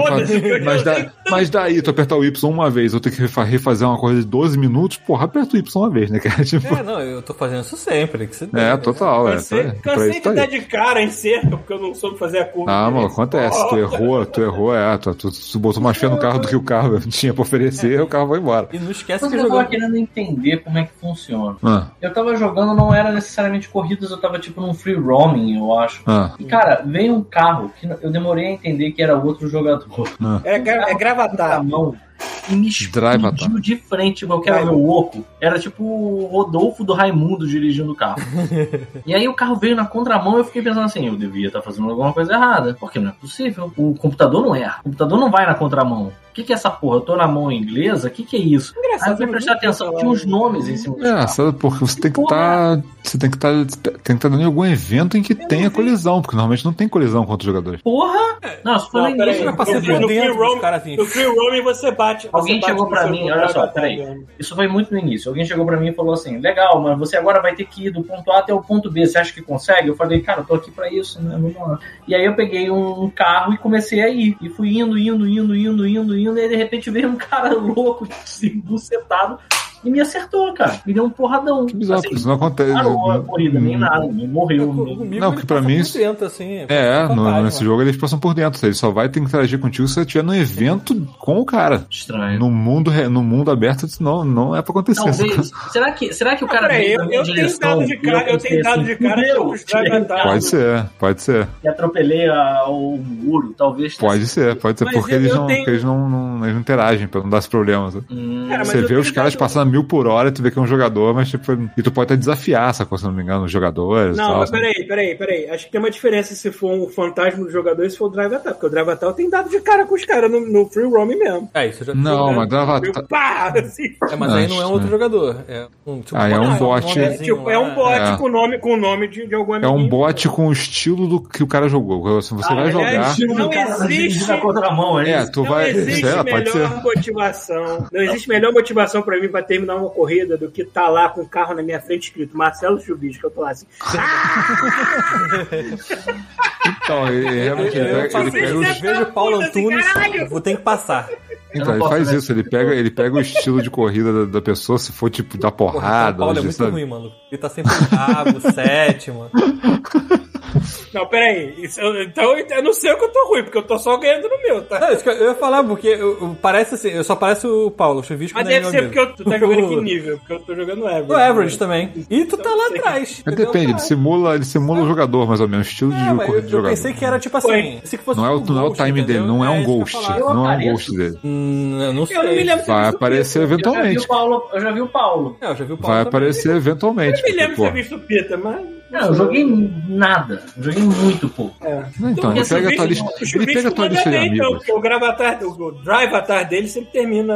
Mas, da- mas daí, tu apertar o Y uma vez, eu tenho que refa- refazer uma coisa de 12 minutos, porra, aperta o Y uma vez, né, cara? Tipo, É, não, eu tô fazendo isso sempre. Que você é, total, é. Cansei, pra cansei de tá dar de cara em cerca, porque eu não soube fazer a curva. Ah, mano, acontece. Tu errou, tu errou, é. Tu, tu, tu botou mais fé no carro do que o carro tinha pra oferecer, o carro vai embora. E não esquece Mas que eu tava jogando. querendo entender como é que funciona. Ah, Eu tava jogando, não era necessariamente corridas, eu tava tipo num free roaming, eu acho. Ah, E cara, veio um carro que eu demorei a entender que era outro jogador. É, gra- é Na gravatar. mão. e me explodiu de frente. Eu quero ver o oco. Era tipo o Rodolfo do Raimundo dirigindo o carro. e aí o carro veio na contramão e eu fiquei pensando assim, eu devia estar fazendo alguma coisa errada. Porque não é possível. O computador não erra. O computador não vai na contramão. O que, que é essa porra? Eu tô na mão inglesa? O que, que é isso? Aí eu fui prestar atenção, tinha uns nomes em cima do É, sabe, porque você tem que estar. Você tem que estar. tem que estar dando em algum evento em que tenha colisão, porque normalmente não tem colisão contra os jogadores. Porra! Não, foi Não, no peraí. início. Era pra ser No- por no dentro roam- assim. No free roaming você bate. você Alguém bate chegou pra mim, olha só, peraí. tá? Isso foi muito no início. Alguém chegou pra mim e falou assim: legal, mas você agora vai ter que ir do ponto A até o ponto B. Você acha que consegue? Eu falei, cara, eu tô aqui pra isso, né? Vamos lá. E aí eu peguei um carro e comecei a ir. E fui indo, indo, indo, indo, indo, indo. De repente veio um cara louco, assim, bucetado, e me acertou, cara. Me deu um porradão. Que bizarro, porque Assim, isso não acontece. parou a corrida, nem nada, nem morreu. nem- Comigo Não, ele que pra mim por isso- dentro, assim. É, no- fantasma. nesse jogo eles passam por dentro. Ele só vai ter que interagir contigo se você estiver no evento com o cara. Estranho. No mundo, no mundo aberto, isso não, não é pra acontecer. Talvez. Será que, será que o cara Peraí, veio eu, eu tenho dado de e cara, eu tenho dado assim, de cara que "Fudeu, os drive tirei o attack- carro Pode ser, pode ser. E atropelei a- o muro, talvez. tenha Pode ser, pode ser, Mas porque eu- eles, eu não, tenho- porque eles não, não- eles não interagem pra não dar esse problema. sabe? Hum, Você vê os caras passando a mil por hora, tu vê que é um jogador, mas tipo, e tu pode até desafiar, sacou? Se não me engano, os jogadores Não, tal. mas sabe? peraí, peraí, peraí. Acho que tem uma diferença se for um fantasma do jogador e se for o Drive Attack. Porque o Drive Attack tem dado de cara com os caras no, no free roaming mesmo. É, isso eu já Não, né? mas. Eu, pá, assim. É, mas aí não é um Acho, outro né? jogador. É um, tipo, Ah, é um bot. É, tipo, é um lá. bot É. com nome, com nome de, de algum É um bot com o estilo do que o cara jogou. Se você Ah, vai é jogar. estilo- Não existe- na contramão, é É, tu Não vai. existe melhor motivação. Não existe melhor motivação pra mim pra terminar uma corrida do que tá lá com o carro na minha frente escrito Marcelo Chubisco. Eu tô lá assim. Então, realmente Eu, ele eu, pega, faço ele pega isso, o eu vejo o Paulo assim, Antunes, vou ter que passar. Então, ele faz isso, ele pega, ele pega o estilo de corrida da, da pessoa, se for tipo Porra, porrada, o Paulo é muito sabe? ruim, mano. Ele tá sempre oitavo, sétimo. Não, peraí. Isso, eu- então eu não sei o que eu tô ruim, porque eu tô só ganhando no meu, tá? Não, isso que eu eu ia falar, porque eu, eu- parece assim, eu só parece o Paulo, o Chuvisco Mas é deve meu ser porque eu, tu tá jogando que nível, porque eu tô jogando average. O Average também. E tu tá lá atrás. Mas entendeu? depende, ele simula, ele simula o jogador, mais ou menos, estilo de É, eu, corrida de eu jogador. pensei que era tipo assim. Foi. Se que fosse Não é, o, não é o time dele, entendeu? não é um eu ghost. Eu Não é um ghost dele. Hum, eu não sei. Eu não me lembro se Vai aparecer. Eu vi eventualmente. Eu já vi o Paulo. É, eu já vi o Paulo Vai aparecer eventualmente. Eu me lembro de porque, ter visto o Pita, mas. Não, eu joguei nada. Eu joguei muito pouco. É. Não, então, Porque ele pega a tua lista, o ele pega a tua lista de bem, então, amigos. porque o, gravatar, o, o drive atar dele sempre termina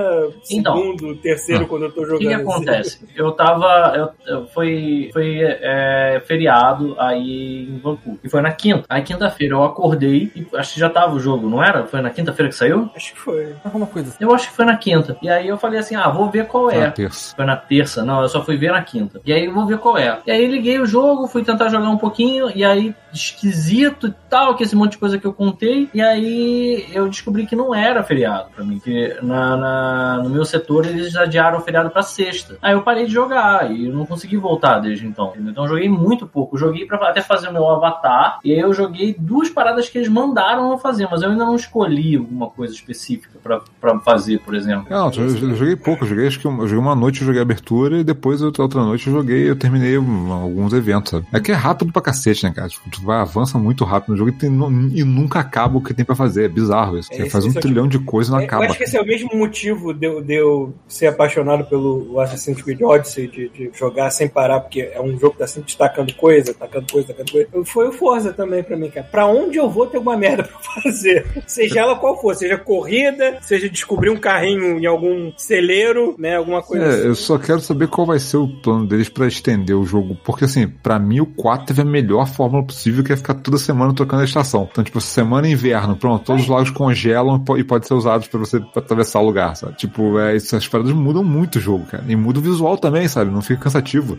Então. segundo, terceiro Ah. quando eu tô O jogando. que, que assim. acontece? Eu tava. Eu, eu- foi foi é, feriado aí em Vancouver. E foi na quinta. Aí quinta-feira eu acordei e acho que já tava o jogo, não era? Foi na quinta-feira que saiu? Acho que foi. Alguma coisa assim. Eu acho que foi na quinta. E aí eu falei assim: ah, vou ver qual Na é. terça. Foi na terça, não, eu só fui ver na quinta. E aí eu vou ver qual é. E aí liguei o jogo, fui tentar jogar um pouquinho, e aí esquisito e tal, que esse monte de coisa que eu contei. E aí eu descobri que não era feriado pra mim, que na, na- no meu setor eles adiaram o feriado pra sexta. Aí eu parei de jogar e não consegui voltar desde então. Então eu joguei muito pouco. Joguei pra até fazer o meu avatar, e aí eu joguei duas paradas que eles mandaram eu fazer, mas eu ainda não escolhi alguma coisa específica pra fazer, por exemplo. Não, eu, joguei pouco, eu joguei acho que eu, eu joguei uma noite, eu joguei abertura e depois outra, noite eu joguei, eu terminei alguns eventos, sabe? É que é rápido pra cacete, né, cara? Tipo, tu vai, avança muito rápido no jogo e, tem, e nunca acaba o que tem pra fazer. É bizarro isso. É, Você faz um trilhão de coisas e não É, acaba. Eu acho que esse é o mesmo motivo de eu, de eu ser apaixonado pelo Assassin's Creed Odyssey, de, de jogar sem parar, porque é um jogo que tá sempre destacando coisa, tacando coisa, tacando coisa. Foi o Forza também pra mim, cara. Pra onde eu vou ter alguma merda pra fazer? Seja ela qual for, seja corrida, seja descobrir um carrinho em algum celeiro, né? Alguma coisa É, assim. eu só quero saber qual vai ser o plano deles pra estender o jogo. Porque, assim, pra mim o 4 teve a melhor fórmula possível, que é ficar toda semana trocando a estação. Então, tipo, semana é inverno, pronto, todos os lagos congelam e po- e podem ser usados pra você atravessar o lugar, sabe? Tipo, é, essas paradas mudam muito o jogo, cara. E muda o visual também, sabe? Não fica cansativo.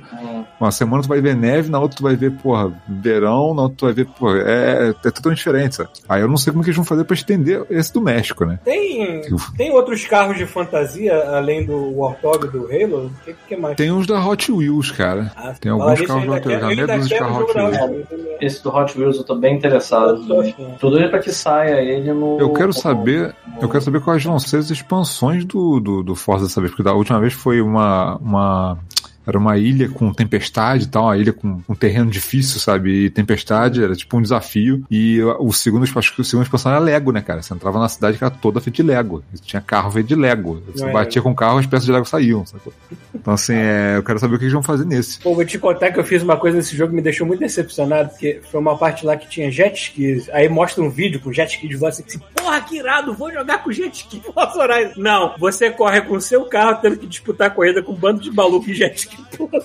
Uma semana tu vai ver neve, na outra tu vai ver, porra, verão, na outra tu vai ver, porra, é, é totalmente diferente, sabe? Aí eu não sei como que eles vão fazer pra estender esse do México, né? Tem, tem outros carros de fantasia além do Warthog do Halo? O que, que mais? Tem uns da Hot Wheels, cara. Ah, Tem alguns carros da eu meia ainda de Hot Wheels. Esse do Hot Wheels eu tô bem interessado. Afim. Tô doido pra que saia ele no. Eu quero saber, eu quero saber quais vão ser as expansões do, do, do Forza dessa vez, porque da última vez foi uma, uma Era uma ilha com tempestade e tal, uma ilha com um terreno difícil, sabe? E tempestade era tipo um desafio. E o segundo, acho que o segundo expansão era Lego, né, cara? Você entrava na cidade que era toda feita de Lego. Tinha carro feito de Lego. Você é batia com o carro, as peças de Lego saíam, sacou? Então, assim, é, eu quero saber o que eles vão fazer nesse. Pô, vou te contar que eu fiz uma coisa nesse jogo que me deixou muito decepcionado, porque foi uma parte lá que tinha jet skis. Aí mostra um vídeo com jet ski de você assim, porra, que irado, vou jogar com jet ski. Não, você corre com o seu carro tendo que disputar a corrida com um bando de maluco em jet ski. Porra,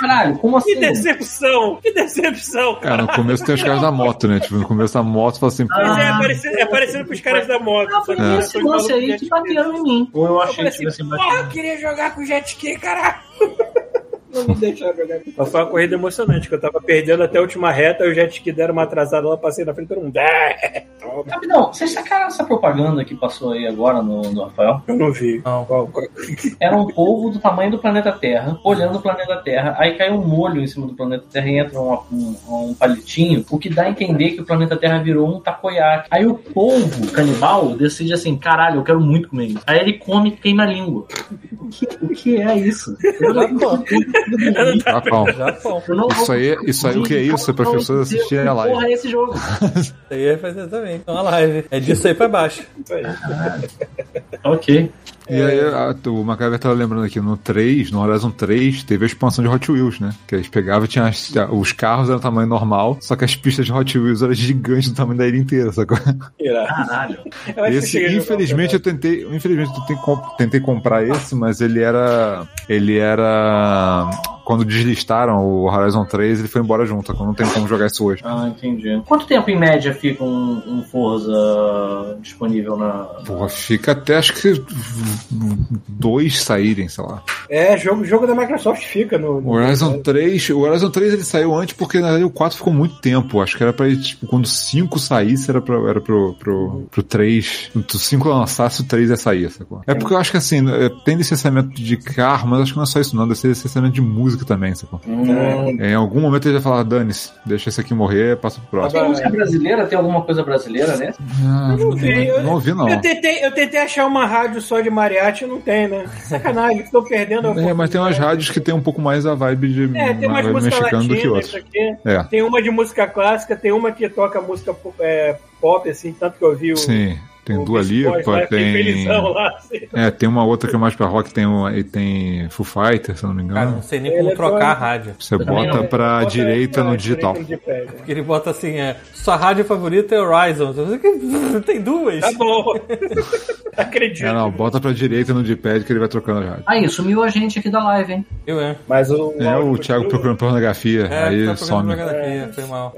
Caralho, como Que assim? decepção, que decepção, cara. Cara, no começo tem os caras da moto, né? Tipo, no começo da moto, fala assim, Mas é, Ah. parecido, é parecido com os caras da moto. Ah, foi que esse lance aí que bateram em mim. Ou eu Eu achei falei que assim, tivesse porra, eu queria jogar com jet ski, caralho. Não me deixaram jogar. Mas foi uma corrida emocionante, que eu tava perdendo até a última reta, e o jet ski deram uma atrasada lá, passei na frente, todo mundo. "É, toma." Rapidão, vocês sacaram essa propaganda que passou aí agora no, no Rafael? Eu não vi. Não. Qual- qual- Era um povo do tamanho do planeta Terra, olhando o planeta Terra, aí cai um molho em cima do planeta Terra e entra um, um, um palitinho, o que dá a entender que o planeta Terra virou um takoyaki. Aí o polvo canibal decide assim, caralho, eu quero muito comer isso. Aí ele come e queima a língua. O que, o que é isso? Eu não- Japão. Japão. Isso aí, isso aí o que é isso? É para as pessoas assistirem a live. Porra, é esse jogo. Isso aí é fazer também. Então a live. É disso aí pra baixo. Isso aí. ok. E aí, a, o Macabre tava lembrando aqui, no 3, no Horizon 3, teve a expansão de Hot Wheels, né? Que eles pegavam e tinha as- os carros eram tamanho normal, só que as pistas de Hot Wheels eram gigantes do tamanho da ilha inteira, sacou? Caralho. Esse, infelizmente, eu tentei, infelizmente, eu tentei, tentei comprar esse, mas ele era, ele era, quando deslistaram o Horizon 3, ele foi embora junto, não tem como jogar isso hoje. Ah, entendi. Quanto tempo em média fica um, um Forza disponível na. Porra, fica até acho que dois saírem, sei lá. É, jogo, jogo da Microsoft fica no. no O Horizon 3, o Horizon 3 ele saiu antes porque na verdade o 4 ficou muito tempo. Acho que era pra ele, tipo, quando o 5 saísse, era, pra, era pro, pro, pro 3. Se o 5 lançasse, o 3 ia sair, sacou? É porque eu acho que assim, é, tem licenciamento de carro, mas acho que não é só isso, não. Deve ser licenciamento de música também, sacou? Hum. Em algum momento ele vai falar, dane-se, deixa esse aqui morrer, passa pro próximo. Tem música brasileira? Tem alguma coisa brasileira nesse? Ah, não, vi, eu- não ouvi, não. Eu tentei, eu tentei achar uma rádio só de mariachi e não tem, né? Sacanagem, estou perdendo a É, mas tem umas rádios que tem um pouco mais a vibe de É, tem vibe músicas mexicana do que latinas, outras. É. Tem uma de música clássica, tem uma que toca música é, pop, assim, tanto que eu vi o. Sim, tem o Dua Lipa, fiquei tem... lá, assim. É, tem uma outra que é mais pra rock, tem, um, e tem Foo Fighter, se eu não me Cara, engano. não sei nem como é trocar a rádio. Você bota não. pra Bota direita no digital. Porque ele bota assim, é. Sua rádio favorita é Horizon. Tem duas. Tá bom. Acredito. É, não, bota pra direita no D-pad que ele vai trocando a rádio. Aí, sumiu a gente aqui da live, hein? Eu é. Mas o, É, o Thiago continua- procurando pornografia, É, aí tá some. procurando aqui, foi mal.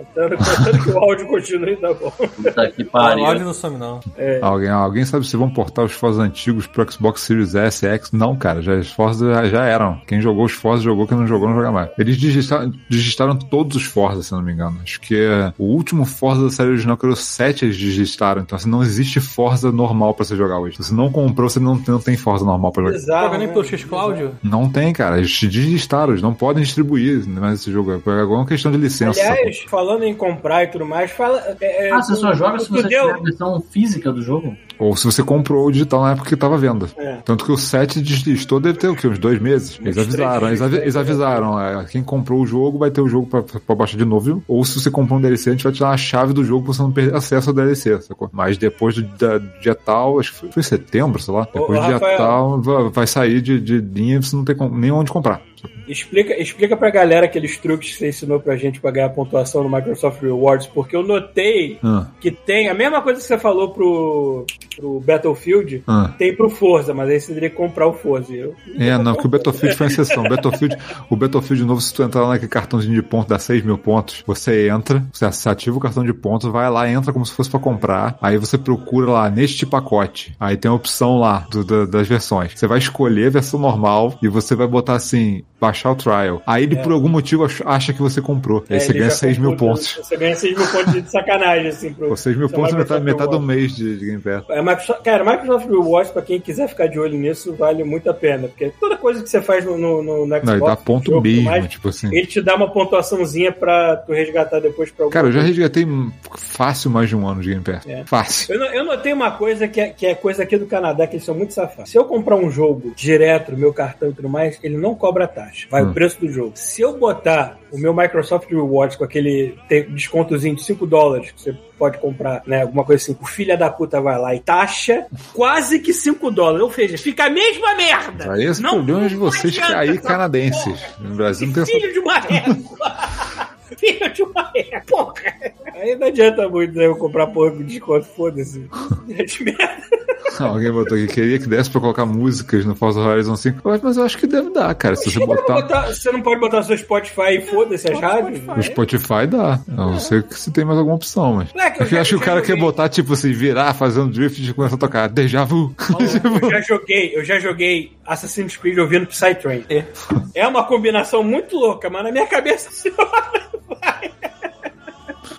Que o áudio continue, tá bom. Puta que pariu. o áudio não some, não. Alguém, alguém sabe se vão portar os Forza antigos pro Xbox Series S, X? Não, cara, já, os Forza já, já eram. Quem jogou os Forza jogou, quem não jogou não joga mais. Eles digitaram, digitaram todos os Forza, se eu não me engano. Acho que é, o último Forza da série original, que era o 7, eles digitaram. Então, assim, não existe Forza normal pra você jogar hoje. Se você não comprou, você não, não tem Forza normal pra jogar. Bizarro, Joga nem pelo X-Cloud? Não tem, cara. Eles digitaram, eles não podem distribuir mais esse jogo. É alguma questão de licença. Aliás, falando em comprar e tudo mais, fala. é, é, Ah, você só joga se você deu- tiver a versão física do jogo? Ou se você comprou o digital na época que tava vendo. É. Tanto que o 7 deslistou deve ter o quê? Uns dois meses? Eles avisaram, eles, meses, eles né? avisaram. é, quem comprou o jogo vai ter o jogo pra, pra baixar de novo. Ou se você comprou um DLC, a gente vai te dar a chave do jogo pra você não perder acesso ao DLC, sacou? Mas depois do, da- dia tal, acho que foi, foi setembro, sei lá. Depois do dia Rafael. tal, vai, vai sair de, de linha e você não tem nem onde comprar. Explica, explica pra galera aqueles truques que você ensinou pra gente pra ganhar pontuação no Microsoft Rewards, porque eu notei Ah, que tem a mesma coisa que você falou pro, pro Battlefield, ah. tem pro Forza, mas aí você teria que comprar o Forza. Eu, É, não, que o Battlefield foi uma exceção. O Battlefield, o Battlefield novo, se tu entrar lá naquele cartãozinho de ponto, dá 6 mil pontos, você entra, você ativa o cartão de pontos, vai lá, entra como se fosse pra comprar, aí você procura lá neste pacote. Aí tem a opção lá do- da- das versões. Você vai escolher a versão normal e você vai botar assim, baixar o trial. Aí ele, por algum motivo, ach- acha que você comprou. Aí É, você ele ganha já 6 mil pontos. Você ganha 6 mil pontos de sacanagem, assim. Pro, Pô, 6 mil pontos é metade, metade do mês de, de Game Pass. É, Microsoft, cara, Microsoft Rewards, pra quem quiser ficar de olho nisso, vale muito a pena. Porque toda coisa que você faz no, no, no, Xbox, Não, ele dá ponto jogo mesmo, mais, tipo assim. ele te dá uma pontuaçãozinha pra tu resgatar depois pra algum Cara, eu já resgatei fácil mais de um ano de Game Pass. É. Fácil. Eu, eu notei uma coisa que é, que é coisa aqui do Canadá, que eles são muito safados. Se eu comprar um jogo direto meu cartão e tudo mais, ele não cobra taxa. Vai Hum. o preço do jogo. Se eu botar o meu Microsoft Rewards com aquele descontozinho de 5 dólares, que você pode comprar, né? Alguma coisa assim, o filho da puta vai lá e taxa quase que 5 dólares. Ou seja, fica a mesma merda. Aí esse Não- problema de vocês cair essa canadenses. No Brasil não tem essa. Filho de uma régua! Filho de uma! Porra! Aí não adianta muito né, eu comprar porra com desconto, foda-se. Gente, merda. Alguém botou aqui, queria que desse pra colocar músicas no Forza Horizon 5. Mas eu acho que deve dar, cara. Se você botar. botar- você não pode botar seu Spotify e foda-se as rádios? No Spotify dá. Eu não sei se tem mais alguma opção, mas. Moleque, eu É que eu já- acho que o cara joguei. quer botar, tipo assim, virar, fazendo drift e começar a tocar Deja Vu. Eu já joguei, eu já joguei Assassin's Creed ouvindo Psytrance. É. é uma combinação muito louca, mas na minha cabeça vai. Bye.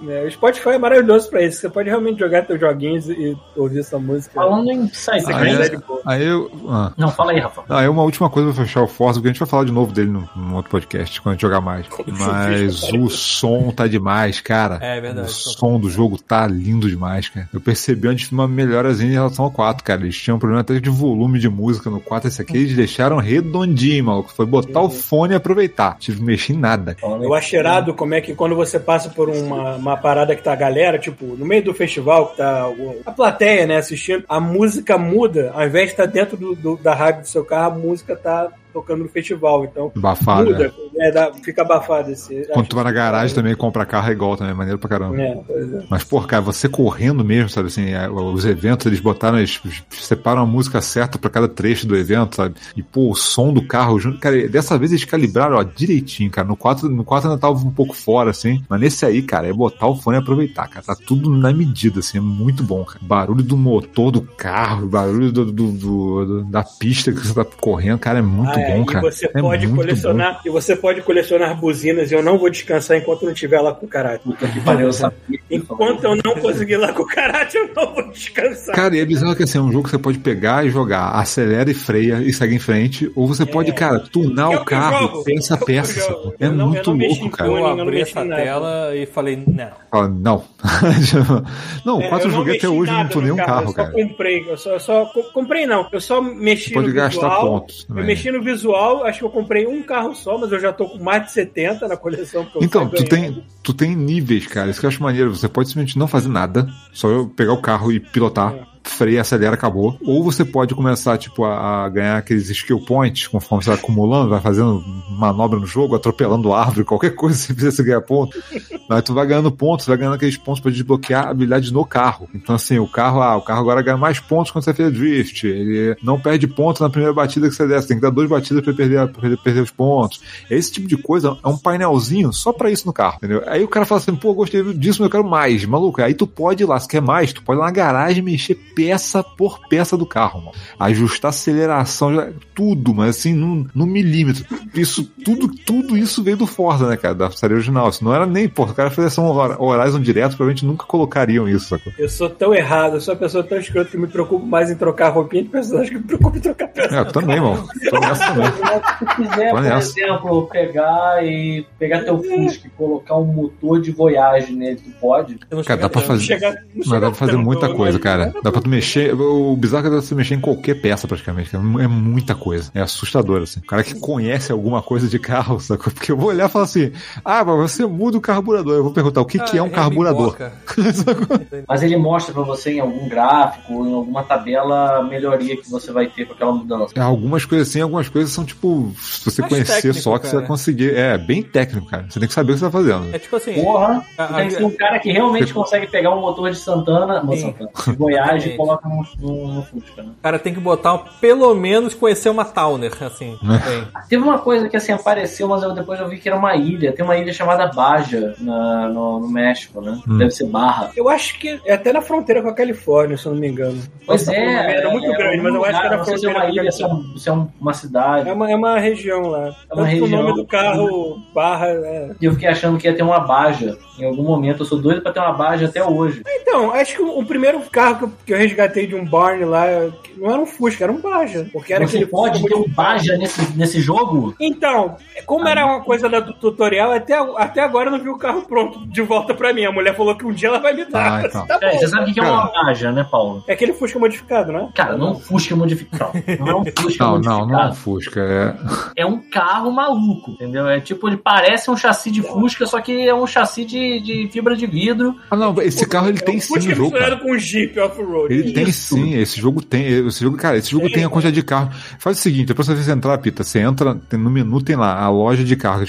É, o Spotify é maravilhoso pra isso. Você pode realmente jogar teus joguinhos e ouvir essa música. Falando em Aí, Psytrance. é de boa. aí eu. Ah. Não, fala aí, Rafa. Ah, é uma última coisa pra fechar o Forza, porque a gente vai falar de novo dele num, num outro podcast, quando a gente jogar mais. Mas o som tá demais, cara. É verdade. O som do jogo tá lindo demais, cara. Eu percebi antes uma melhorazinha em relação ao 4, cara. Eles tinham um problema até de volume de música no 4. Esse aqui eles deixaram redondinho, maluco. Foi botar o fone e aproveitar. Tive que mexer em nada. Eu acho irado como é que quando você passa por uma, uma parada que tá a galera, tipo, no meio do festival, que tá a plateia, né, assistindo, a música muda, ao invés de estar dentro do, do- da rádio do seu carro, a música tá tocando no festival. Então, Abafado, né? muda, é, dá- fica abafado esse. Quando tu vai na garagem também compra carro é igual também, é maneiro pra caramba. É, é. Mas, pô, cara, você correndo mesmo, sabe assim, é, os eventos, eles botaram, eles separam a música certa pra cada trecho do evento, sabe? E, pô, o som do carro junto. Cara, dessa vez eles calibraram, ó, direitinho, cara. No 4, no 4 ainda tava um pouco fora, assim. Mas nesse aí, cara, é botar o fone e aproveitar, cara. Tá tudo na medida, assim, é muito bom, cara. Barulho do motor do carro, barulho do, do- do- do- da pista que você tá correndo, cara, é muito Ah, bom, e cara. você É pode muito colecionar e você pode colecionar buzinas e eu não vou descansar enquanto não estiver lá com o karate. Puta que pariu, eu sabia. Enquanto eu não conseguir ir lá com o karate, eu não vou descansar. Cara, e é bizarro que assim, é um jogo que você pode pegar e jogar, acelera e freia e segue em frente, ou você pode, cara, tunar É o eu carro, peça a É eu peça. É Eu não- eu muito louco, cara. Eu eu não abri essa tela e falei, não. Fala, não. não, É, 4 eu não joguei até hoje e não tunei um carro, eu cara. só comprei, eu só, eu só co- comprei não, eu só mexi Pode no gastar visual. pontos também. Eu mexi no visual, acho que eu comprei um carro só, mas eu já tô com mais de 70 na coleção. eu Então, tu tem, tu tem níveis, cara. Isso que eu acho maneiro. Você pode simplesmente não fazer nada, só eu pegar o carro e pilotar. Freia, acelera, acabou. Ou você pode começar, tipo, a, a ganhar aqueles skill points, conforme você vai acumulando, vai fazendo manobra no jogo, atropelando árvore, qualquer coisa você precisa ganhar ponto. Aí tu vai ganhando pontos, vai ganhando aqueles pontos pra desbloquear habilidades no carro. Então, assim, o carro, ah, o carro agora ganha mais pontos quando você fez drift. Ele não perde pontos na primeira batida que você. Você tem que dar duas batidas pra perder, perder, perder os pontos. Esse tipo de coisa é um painelzinho só pra isso no carro, entendeu? Aí o cara fala assim, pô, gostei disso, mas eu quero mais. Maluco, aí tu pode ir lá, se quer mais, tu pode ir lá na garagem mexer peça por peça do carro, mano. Ajustar aceleração, tudo, mas assim, no, no milímetro. Isso, tudo, tudo isso veio do Forza, né, cara, da série original. Isso não era nem, pô, o cara fez um Horizon direto, provavelmente nunca colocariam isso, sacou? Eu sou tão errado, eu sou uma pessoa tão escrota que me preocupo mais em trocar roupinha de personagem que me preocupo em trocar peça. É, eu também, mano. Tô nessa também. Se tu quiser, por exemplo, pegar e pegar teu Fusca e colocar um motor de Voyage nele, tu pode. Cara, dá pra fazer. Chega- não Mas dá pra fazer muita coisa, cara. Dá pra tu mexer. O bizarro é que dá pra você mexer em qualquer peça, praticamente. É muita coisa. É assustador, assim. O cara que conhece alguma coisa de carro, sacou? Porque eu vou olhar e falar assim: ah, mas você muda o carburador. Eu vou perguntar o que, que é um Ah, carburador. Mas ele mostra pra você em algum gráfico, em alguma tabela, a melhoria que você vai ter com aquela mudança. É, algumas coisas assim, algumas coisas são tipo, se você Mais conhecer técnico, só que você cara. vai conseguir. É, bem técnico, cara. Você tem que saber o que você tá fazendo. É tipo assim. Porra, a- tu tem que a- ser um cara que realmente consegue pegar um motor de Santana, Sim. Santana de Voyage e Exatamente. coloca no, no, no Fusca, né? O cara tem que botar, pelo menos, conhecer uma Towner, assim. Tem. Teve uma coisa que assim apareceu, mas eu depois eu vi que era uma ilha. Tem uma ilha chamada Baja na- no, no México, né? Hum. Deve ser Barra. Eu acho que é até na fronteira com a Califórnia, se eu não me engano. Pois estar é, merda, é, muito é grande, mas eu acho que era não sei se é fronteira uma ilha, se é, um- se é um- uma cidade. É uma, é uma região lá. É uma região. o nome do carro, barra. é. E eu fiquei achando que ia ter uma Baja em algum momento. Eu sou doido pra ter uma Baja até hoje. Então, acho que o, o primeiro carro que eu, que eu resgatei de um barn lá, não era um Fusca, era um Baja. Porque era Você pode ter um. Baja nesse, nesse jogo? Então, como era uma coisa da- do tutorial, até, até agora eu não vi o carro pronto de volta pra mim. A mulher falou que um dia ela vai me dar. Ah, então. Tá É, bom. você sabe o que é uma Baja, né, Paulo? É aquele Fusca modificado, né? Cara, não Fusca modificado. Não é um Fusca Não, modificado. não, não é um Fusca. É... É um carro maluco, entendeu? É tipo, ele parece um chassi de Fusca, só que é um chassi de, de fibra de vidro. Ah, não, esse carro ele tem é um sim Fusca no jogo. misturado com um Jeep off-road. Ele tem Isso. sim, esse jogo tem. Esse jogo, cara, esse jogo tem a quantidade de carro. Faz o seguinte, depois você entrar, Pita, você entra, tem- no menu tem lá a loja de carro,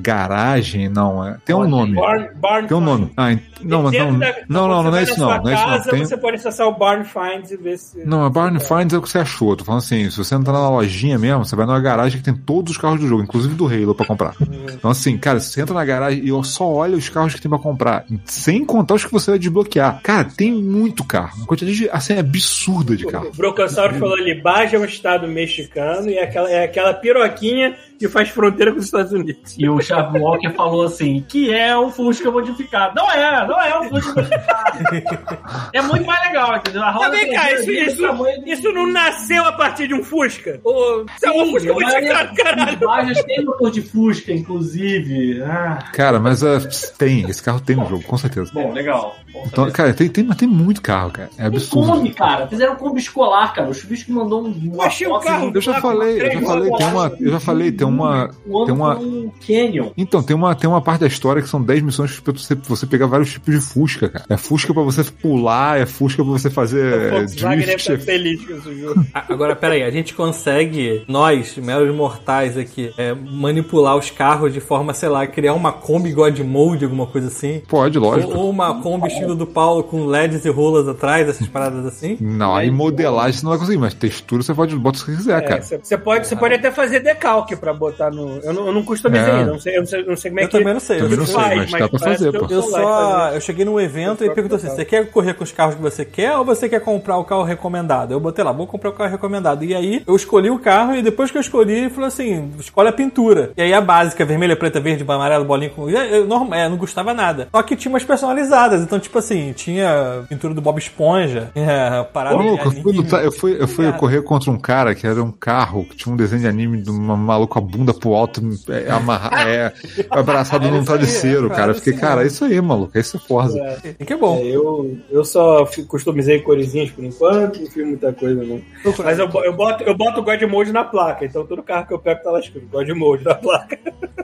garagem, não, é, tem um nome. Barn, barn Tem um nome. Ah, não, mas não, da- não, não, você não, é isso não, sua não é isso não. casa, Tem, Você pode acessar o Barn Finds e ver se. Não, a Barn Finds é o que você achou. Tô falando assim, se você entrar na lojinha mesmo, você vai numa garagem que tem todos os carros do jogo, inclusive do Halo pra comprar. Então assim, cara, você entra na garagem e só olha os carros que tem pra comprar, sem contar os que você vai desbloquear. Cara, tem muito carro. Uma quantidade de, assim, absurda de carro. O Brocossauro falou ali, Baja é um estado mexicano e é aquela, é aquela piroquinha que faz fronteira com os Estados Unidos. E o Charles Walker falou assim: que é um Fusca modificado. Não é, não é um Fusca modificado. é muito mais legal, entendeu? A roda Mas vem cá, traseira isso, isso, isso não nasceu a partir de um Fusca? Ou, isso é um Fusca modificado, caralho. Bajas tem motor de Fusca, inclusive. Ah, Cara, mas ah, tem, esse carro tem no jogo, com certeza. bom, legal. Bom Então, cara, tem, tem, mas tem muito carro, cara. É Tem absurdo. Kombi, cara. Fizeram Kombi escolar, cara. O Chuvisco mandou um. uma Achei foto carro Eu já falei, eu já falei, tem uma, eu já falei, tem uma, um tem uma, um Canyon. Então, tem uma, tem uma parte da história que são 10 missões pra você, você pegar vários tipos de Fusca, cara. É Fusca pra você pular, é Fusca pra você fazer O é, Volkswagen drift. estar feliz com esse jogo. A- Agora, peraí, a gente consegue, nós, meros mortais aqui, é, manipular os carros de forma, sei lá, criar uma Kombi God Mode, alguma coisa assim? Pode, lógico. Ou, ou uma Kombi estilo do Paulo com LEDs e rolas atrás, essas paradas assim? Não, aí modelagem você não vai conseguir, mas textura você pode botar o que você quiser, cara. É, Você você pode, você pode até fazer decalque pra botar no. Eu não, eu não customizei, É. não sei, eu não sei, eu não sei como é Eu que também não sei, eu também não se sei, faz, mas dá pra fazer, pô. eu Eu só. Eu cheguei num evento e perguntou assim: você quer correr com os carros que você quer ou você quer comprar o carro recomendado? Eu botei lá, vou comprar o carro recomendado. E aí eu escolhi o carro e depois que eu escolhi, ele falou assim: escolhe a pintura. E aí a básica, vermelha, preta, verde, amarelo, bolinho com. Eu, eu não, é, não gostava nada. Só que tinha umas personalizadas. Então, tipo assim, tinha pintura do Bob Esponja, tinha parada Ô, de louco, eu fui, eu fui, eu fui correr contra um cara que era um carro que tinha um desenho de anime de uma maluco com a bunda pro alto, é, amarra, é, abraçado num isso aí, travesseiro, é, cara. cara, Eu fiquei, cara, aí. isso aí, maluco, isso é Forza. E que é bom. É, eu, eu só customizei coresinhas por enquanto, não fiz muita coisa não. Mas eu, eu, boto, eu boto o God Mode na placa, então todo carro que eu pego tá lá escrito God Mode na placa.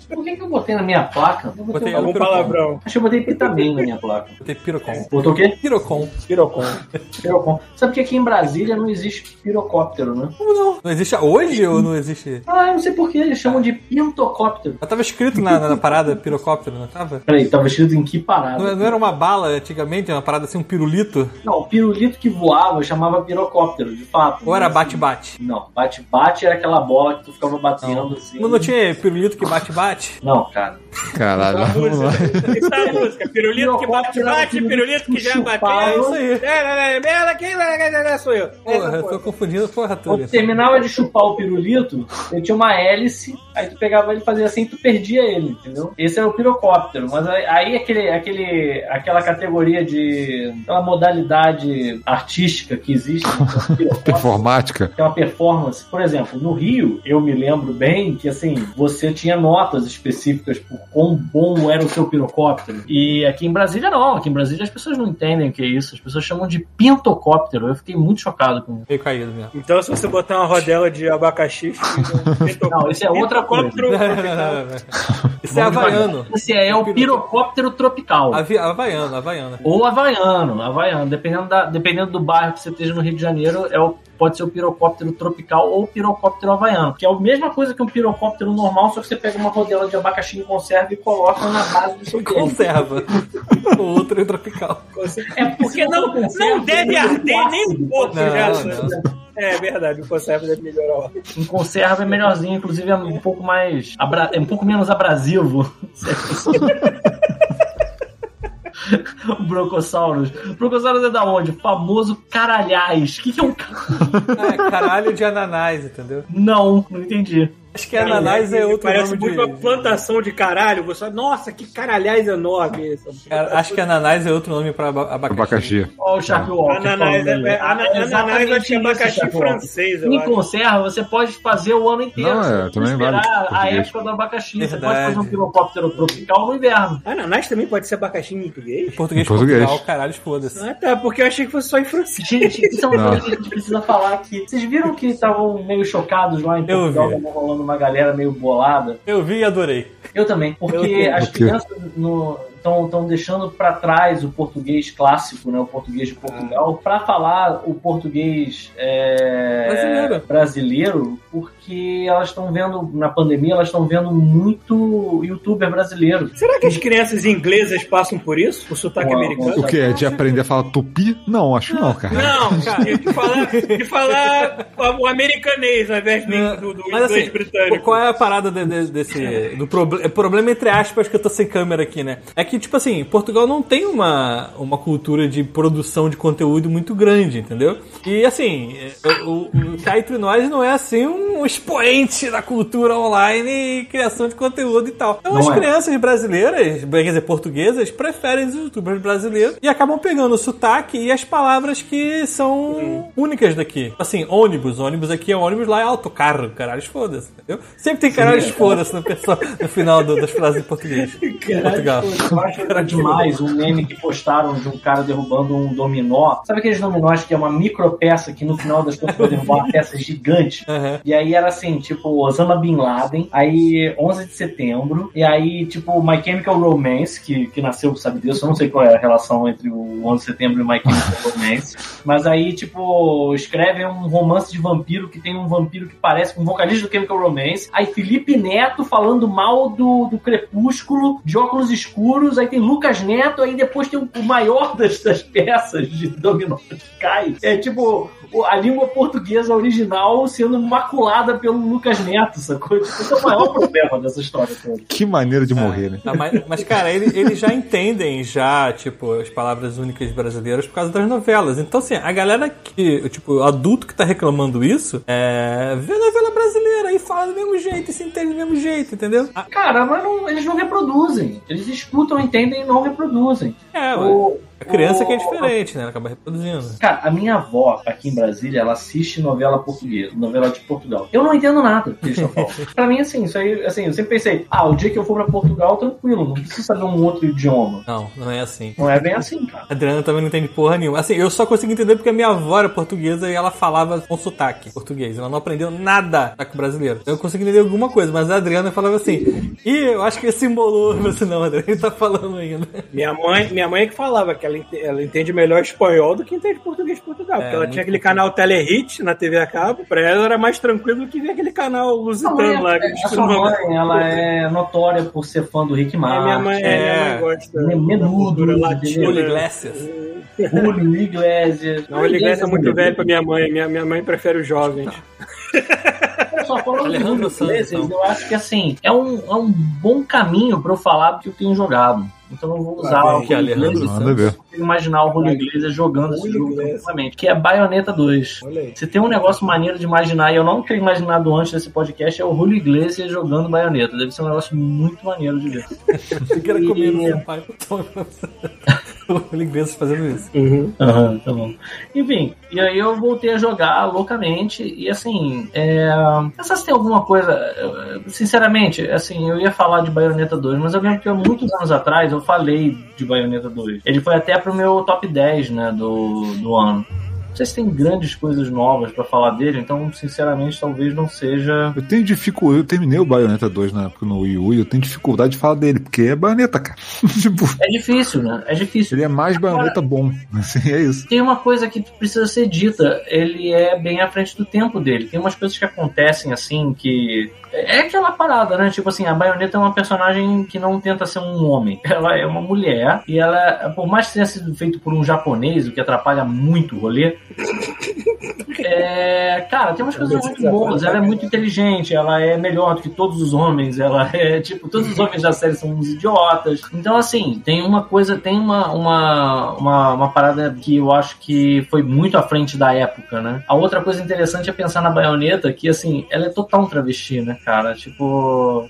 Por que, que eu botei na minha placa? Eu botei Botei algum- palavrão. Acho que eu botei Pitamin na minha placa. Tem Pirocon. Botou o quê? Pirocon. Pirocon. Pirocon. Sabe que aqui em Brasília não existe pirocóptero, né? Como não? Não existe hoje ou não existe? Ah, eu não sei porquê, eles chamam de pintocóptero. Eu tava escrito na, na parada pirocóptero, não tava? Peraí, tava escrito em que parada? Não, não era uma bala antigamente, uma parada assim, um pirulito? Não, o pirulito que voava chamava pirocóptero, de fato. Ou era bate-bate? Não, bate-bate era aquela bola que tu ficava batendo assim. Não, não tinha pirulito que bate-bate? Não, cara. Caralho, A vamos lá. é a música. Pirulito que bate, bate, pirulito que já bateu. É isso aí. É, Merda, quem vai sou eu. Porra, eu tô confundindo porra toda. Quando terminava de chupar o pirulito, ele tinha uma hélice, aí tu pegava ele e fazia assim e tu perdia ele, entendeu? Esse era o pirocóptero. Mas aí, aquele, aquele, aquela categoria de. aquela modalidade artística que existe, né, é Performática. que é uma performance. Por exemplo, no Rio, eu me lembro bem que assim, você tinha notas específicas por quão bom era o seu pirocóptero. E aqui em Brasília não. Aqui em Brasília as pessoas não entendem o que é isso. As pessoas chamam de pintocóptero. Eu fiquei muito chocado com Meio caído mesmo. Então, se você botar uma rodela de abacaxi, fica um Não, isso é outra coisa. Isso é havaiano. Esse é o pirocóptero tropical. Avi- Havaiano, havaiano. Ou havaiano, havaiano. Dependendo, da, dependendo do bairro que você esteja no Rio de Janeiro, é o, pode ser o pirocóptero tropical ou o pirocóptero havaiano. Que é a mesma coisa que um pirocóptero normal, só que você pega uma rodela de abacaxi em conserva e coloca na base do seu. Conserva. o outro é tropical. É Porque não, não deve arder nem um pouco. Não, já. não. É verdade, o conserva deve melhorar. Em conserva é melhorzinho, inclusive é um pouco mais. abra- é um pouco menos abrasivo. O Brocossauros. Brocossauros é da onde? O famoso caralhais. O que, que é um. É, caralho de ananás, entendeu? Não, não entendi. Acho que ananás é outro Parece nome muito uma de. plantação de caralho. Você, nossa, que caralhais enorme esse. Cara, acho que ananás é outro nome pra aba- abacaxi. Abacaxi. Olha o Shark Walker. Ananás, é, é, ana- É ananás acho que é abacaxi isso, francês, Em acho. conserva, você pode fazer o ano inteiro. Não, você é, também vale esperar a época do abacaxi. Você Verdade. pode fazer um pirocóptero tropical no inverno. Ananás também pode ser abacaxi em português? Português, Em português. Portugal, caralho, foda-se. Ah, tá, porque eu achei que fosse só em francês. Gente, isso é uma coisa que a gente precisa falar aqui. Vocês viram que estavam meio chocados lá em Eu Portugal, vi. tava rolando uma galera meio bolada? Eu vi e adorei. Eu também, porque Eu- as crianças estão deixando para trás o português clássico, né, o português de Portugal, para falar o português é, Brasileiro. brasileiro, porque elas estão vendo, na pandemia, elas estão vendo muito youtuber brasileiro. Será que as crianças inglesas passam por isso? O sotaque Uau. americano? O que? É de aprender a falar tupi? Não, acho que não, cara. Não, de, de falar, de falar o americanês ao invés do, do, do Mas inglês assim, britânico. qual é a parada de- de- desse. Do proble- problema, entre aspas, que eu tô sem câmera aqui, né? É que, tipo assim, Portugal não tem uma, uma cultura de produção de conteúdo muito grande, entendeu? E assim, é, o, o cá entre nós não é assim um expoente da cultura online e criação de conteúdo e tal. Então Não as é. crianças brasileiras, quer dizer, portuguesas, preferem os youtubers brasileiros e acabam pegando o sotaque e as palavras que são únicas daqui. Assim, ônibus, ônibus aqui é ônibus, lá é autocarro, caralho, foda-se, entendeu? Sempre tem caralho, foda-se no, pessoal- no final do- das frases em português. Em Portugal. Eu acho demais um meme que postaram de um cara derrubando um dominó. Sabe aqueles dominós que é uma micro peça que no final das contas vai derrubar uma peça gigante? Aham. E aí era assim, tipo, Osama Bin Laden, aí 11 de setembro, e aí, tipo, My Chemical Romance, que, que nasceu, sabe disso, eu não sei qual é a relação entre o 11 de setembro e My Chemical Romance, mas aí, tipo, escreve um romance de vampiro que tem um vampiro que parece com um vocalista do Chemical Romance, aí Felipe Neto falando mal do, do Crepúsculo, de óculos escuros, aí tem Lucas Neto, aí depois tem o, maior das, das peças de dominó que cai. É tipo, a língua portuguesa original sendo maculada pelo Lucas Neto, sacou? Tipo, Esse é o maior problema dessa história toda. Que maneira de morrer, né? Ah, mas, mas, cara, ele- eles já entendem já, tipo, as palavras únicas brasileiras por causa das novelas. Então, assim, a galera que, tipo, o adulto que tá reclamando isso, é, vê novela brasileira e fala do mesmo jeito e se entende do mesmo jeito, entendeu? Ah, Cara, mas não- eles não reproduzem. Eles escutam, entendem e não reproduzem. É, O- a criança o- que é diferente, né? Ela acaba reproduzindo. Cara, a minha avó, aqui em Brasília, ela assiste novela portuguesa, novela de Portugal. Eu não entendo nada que eles estão falando. pra mim, assim, isso aí, assim, eu sempre pensei, ah, o dia que eu for pra Portugal, tranquilo, não preciso saber um outro idioma. Não, não é assim. Não é bem assim, cara. A Adriana também não entende porra nenhuma. Assim, eu só consigo entender porque a minha avó era portuguesa e ela falava com sotaque português. Ela não aprendeu nada com brasileiro. Eu consigo entender alguma coisa, mas a Adriana falava assim. Ih, eu acho que esse embolou. Eu falei assim, não, Adriana, ele tá falando ainda. Minha mãe, minha mãe é que falava que ela, ente- ela entende melhor espanhol do que entende português de Portugal. porque ela tinha aquele canal Telehit na TV a cabo. Pra ela era mais tranquilo do que ver aquele canal lusitano lá. que a sua mãe, ela é notória por ser fã do Rick É, Martin. minha mãe, é, minha é. mãe gosta. Ele é menudo, latina. Julio Iglesias. Julio Iglesias. Não, ele é muito velho pra minha mãe. Minha, minha mãe prefere os jovens. Eu só falando de Alejandro Santos, Iglesias, então. eu acho que assim, é um, é um bom caminho pra eu falar do que eu tenho jogado. Então eu vou usar Ah, o que é Alejandro Iglesias. Imaginar o Julio Iglesias jogando esse jogo tranquilamente, que é Bayonetta 2. Olha aí. Se tem um negócio maneiro de imaginar, e eu não tinha imaginado antes desse podcast, é o Julio Iglesias jogando Bayonetta. Deve ser um negócio muito maneiro de ver. Você queira comer no seu pai. O Iglesias fazendo isso. Aham, tá bom. Enfim, e aí eu voltei a jogar loucamente e assim, é... pensar se tem alguma coisa, eu- sinceramente, assim, eu ia falar de Bayonetta 2, mas eu lembro que há muitos anos atrás eu falei de Bayonetta 2. Ele foi até pro meu top 10, né, do, do ano. Não sei se tem grandes coisas novas pra falar dele, então, sinceramente, talvez não seja. Eu tenho dificuldade, eu terminei o Bayonetta 2 na época no Wii U e eu tenho dificuldade de falar dele, porque é Bayonetta, cara. tipo, É difícil, né? É difícil. ele é mais Bayonetta bom. Assim, é isso. Tem uma coisa que precisa ser dita, ele é bem à frente do tempo dele. Tem umas coisas que acontecem assim que. É aquela parada, né? Tipo assim, a Bayonetta é uma personagem que não tenta ser um homem. Ela é uma mulher e ela, por mais que tenha sido feito por um japonês, o que atrapalha muito o rolê, É, cara, tem umas coisas muito boas. Ela é muito inteligente, ela é melhor do que todos os homens. Ela é, tipo, todos os homens da série são uns idiotas. Então, assim, tem uma coisa, tem uma, uma, uma, uma parada que eu acho que foi muito à frente da época, né? A outra coisa interessante é pensar na baioneta, que, assim, ela é total um travesti, né, cara? Tipo.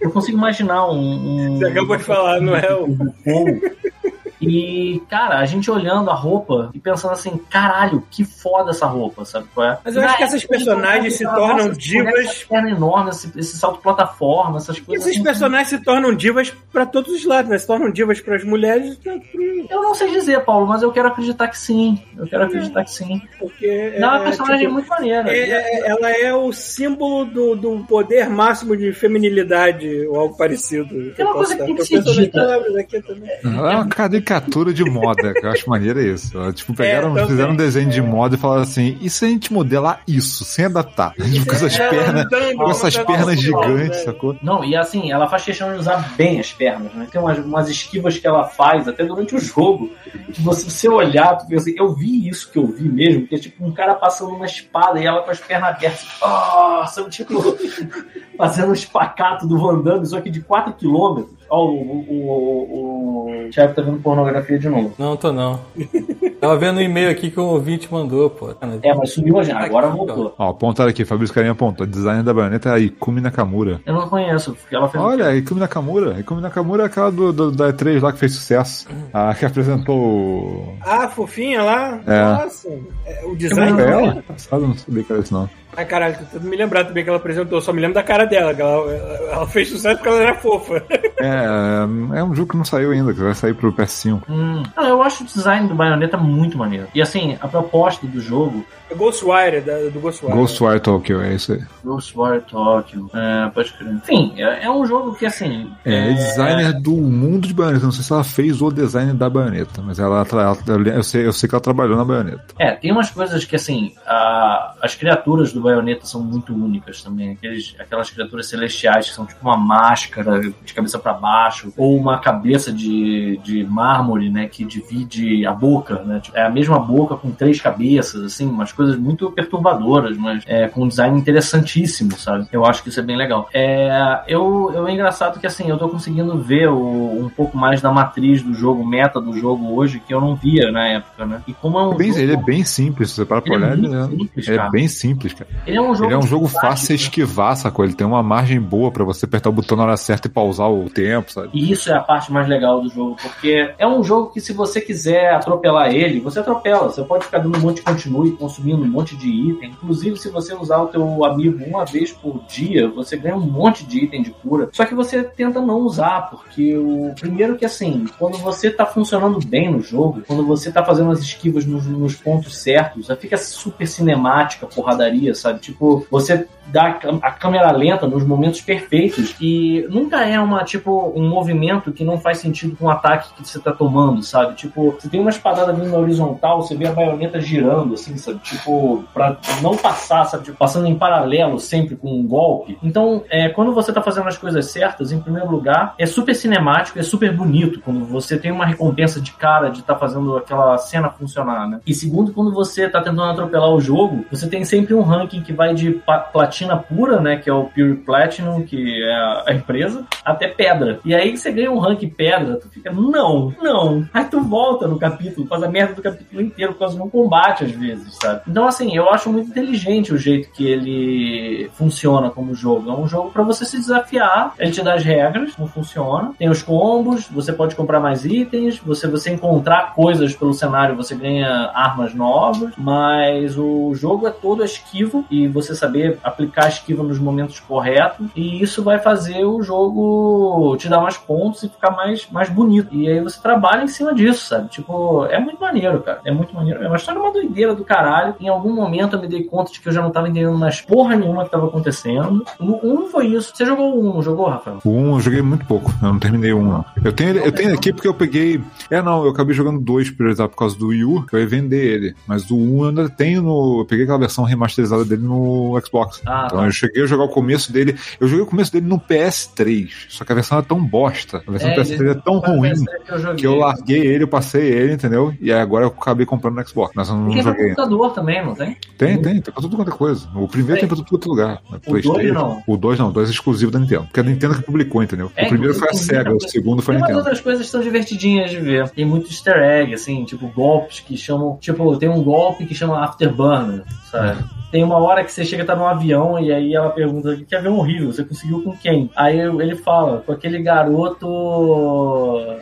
Eu consigo imaginar um. um Você acabou de falar, não é o. um e, cara, a gente olhando a roupa e pensando assim, caralho, que foda essa roupa, sabe qual é? Mas eu acho que essas personagens se tornam divas. Essa perna enorme, esse, esse salto plataforma, essas coisas. esses assim. personagens se tornam divas pra todos os lados, né? Se tornam divas pras mulheres, Eu não sei dizer, Paulo, mas eu quero acreditar que sim. Eu quero acreditar que sim. porque. Não, é uma é, personagem tipo, muito maneira. é- é- ela é o símbolo do, do poder máximo de feminilidade ou algo parecido. É uma coisa que tem que ser dita. palavras aqui também. Ela é uma caricatura de moda, que eu acho maneiro é isso. Ela, Tipo, pegaram, também. fizeram um desenho de moda e falaram assim: e se a gente modelar isso, sem adaptar? Tipo, com essas Ela pernas, andando, com essas ela pernas gigantes, né? sacou? Não, e assim, ela faz questão de usar bem as pernas, né? Tem umas, umas esquivas que ela faz, até durante o jogo, que você, se você olhar, tu pensa assim, eu vi isso que eu vi mesmo, que é tipo um cara passando uma espada e ela com as pernas abertas. Nossa, tipo, fazendo um espacato do Van Damme, só que de 4 quilômetros. Ó, o, o, o, o Thiago tá vendo pornografia de novo. Não, tô não. Tava vendo um e-mail aqui que o ouvinte mandou, pô. É, mas sumiu gente, agora Aqui, voltou. Ó, apontaram aqui, Fabrício Carinha apontou. Design da baioneta é a Ikumi Nakamura. Eu não conheço, porque ela fez. Olha, Ikumi Nakamura. Ikumi Nakamura é aquela do, do- da E3 lá que fez sucesso. A que apresentou. Ah, fofinha lá? É. Nossa. É, o design dela. ela? Passado, não sabia que era isso, não. Ah, caralho, tô tentando me lembrar também que ela apresentou. Só me lembro da cara dela. Que ela, ela fez sucesso porque ela era fofa. É, é um jogo que não saiu ainda, que vai sair pro PS5. Hum. Ah, eu acho o design do Bayonetta muito maneiro. E assim, a proposta do jogo, É Ghostwire, da, do Ghostwire. Ghostwire Tokyo, é isso aí. Ghostwire Tokyo, é, pode crer. Enfim, é, é um jogo que assim. É, designer do mundo de baioneta. Não sei se ela fez o design da baioneta, mas ela, ela- eu, sei, eu sei que ela trabalhou na baioneta. É, tem umas coisas que assim, a- as criaturas do Bayonetta são muito únicas também. Aqueles, aquelas criaturas celestiais que são tipo uma máscara de cabeça pra baixo, ou uma cabeça de, de mármore, né, que divide a boca, né? Tipo, É a mesma boca com três cabeças, assim, umas coisas muito perturbadoras, mas é, com um design interessantíssimo, sabe? Eu acho que isso é bem legal. É, eu, eu é engraçado que assim, eu tô conseguindo ver o- um pouco mais da matriz do jogo, meta do jogo hoje, que eu não via na época, né? E como é um É bem- jogo- ele é bem simples, você parar pra é olhar, ele, é, simples, ele é bem simples, cara. Ele é um jogo, Ele é um jogo fácil de né? esquivar, sacou? Ele tem uma margem boa pra você apertar o botão na hora certa e pausar o tempo, sabe? E isso é a parte mais legal do jogo, porque é um jogo que se você quiser atropelar ele, você atropela. Você pode ficar dando um monte de continue, consumindo um monte de item. Inclusive, se você usar o teu amigo uma vez por dia, você ganha um monte de item de cura. Só que você tenta não usar, porque o primeiro que assim, quando você tá funcionando bem no jogo, quando você tá fazendo as esquivas nos, nos pontos certos, fica super cinemática, porradaria, sabe? Tipo, você dá a câmera lenta nos momentos perfeitos e nunca é uma tipo um movimento que não faz sentido com o ataque que você tá tomando, sabe? Tipo, você tem uma espadada vindo horizontal, você vê a baioneta girando assim, sabe? Tipo, pra não passar, sabe? Tipo, passando em paralelo sempre com um golpe. Então, é, quando você tá fazendo as coisas certas, em primeiro lugar, é super cinemático, é super bonito quando você tem uma recompensa de cara de estar fazendo aquela cena funcionar, né? E segundo, quando você tá tentando atropelar o jogo, você tem sempre um ranking que vai de platina pura, né? Que é o Pure Platinum, que é a a empresa, até pedra. E aí você ganha um ranking pedra, tu fica, não, não. Aí tu volta no capítulo, faz a merda do capítulo inteiro por causa de um combate às vezes, sabe? Então, assim, eu acho muito inteligente o jeito que ele funciona como jogo. É um jogo pra você se desafiar, ele te dá as regras, como funciona. Tem os combos, você pode comprar mais itens, você, você encontrar coisas pelo cenário, você ganha armas novas, mas o jogo é todo esquivo e você saber aplicar esquiva nos momentos corretos, e isso vai fazer o jogo te dar mais pontos e ficar mais, mais bonito. E aí você trabalha em cima disso, sabe? Tipo, é muito maneiro, cara. É muito maneiro. É uma história uma doideira do caralho. Em algum momento eu me dei conta de que eu já não tava entendendo mais porra nenhuma que tava acontecendo. No 1 foi isso. Você jogou o 1, não jogou, Rafael? O 1 eu joguei muito pouco, eu não terminei o 1 não. Eu tenho, eu tenho aqui porque eu peguei. É, não, eu acabei jogando dois priorizar por causa do Wii U, que eu ia vender ele. Mas o 1 eu ainda tenho no. Eu peguei aquela versão remasterizada dele no Xbox. Ah, então tá. eu cheguei a jogar o começo dele. Eu joguei o começo dele no PS3. Só que a versão é tão bosta. A versão É, do PS3 é tão a ruim eu que eu larguei ele, eu passei ele, entendeu? E aí agora eu acabei comprando no Xbox. Mas eu não E tem joguei. computador também, não tem? Tem, tem, tem pra tudo quanto é coisa. O primeiro Tem. tem pra tudo quanto é lugar. O dois não. O 2 não, o 2 é exclusivo da Nintendo. Porque a Nintendo que publicou, entendeu? É, o primeiro foi a SEGA, o segundo foi a Tem Nintendo. outras coisas são divertidinhas de ver. Tem muito easter egg, assim, tipo golpes que chamam. Tipo, tem um golpe que chama Afterburner, sabe? Tem uma hora que você chega, tá num avião, e aí ela pergunta: que avião horrível, você conseguiu com quem? Aí ele fala, com aquele garoto.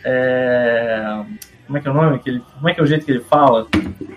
É. Como é que é o nome? Aquele, como é que é o jeito que ele fala?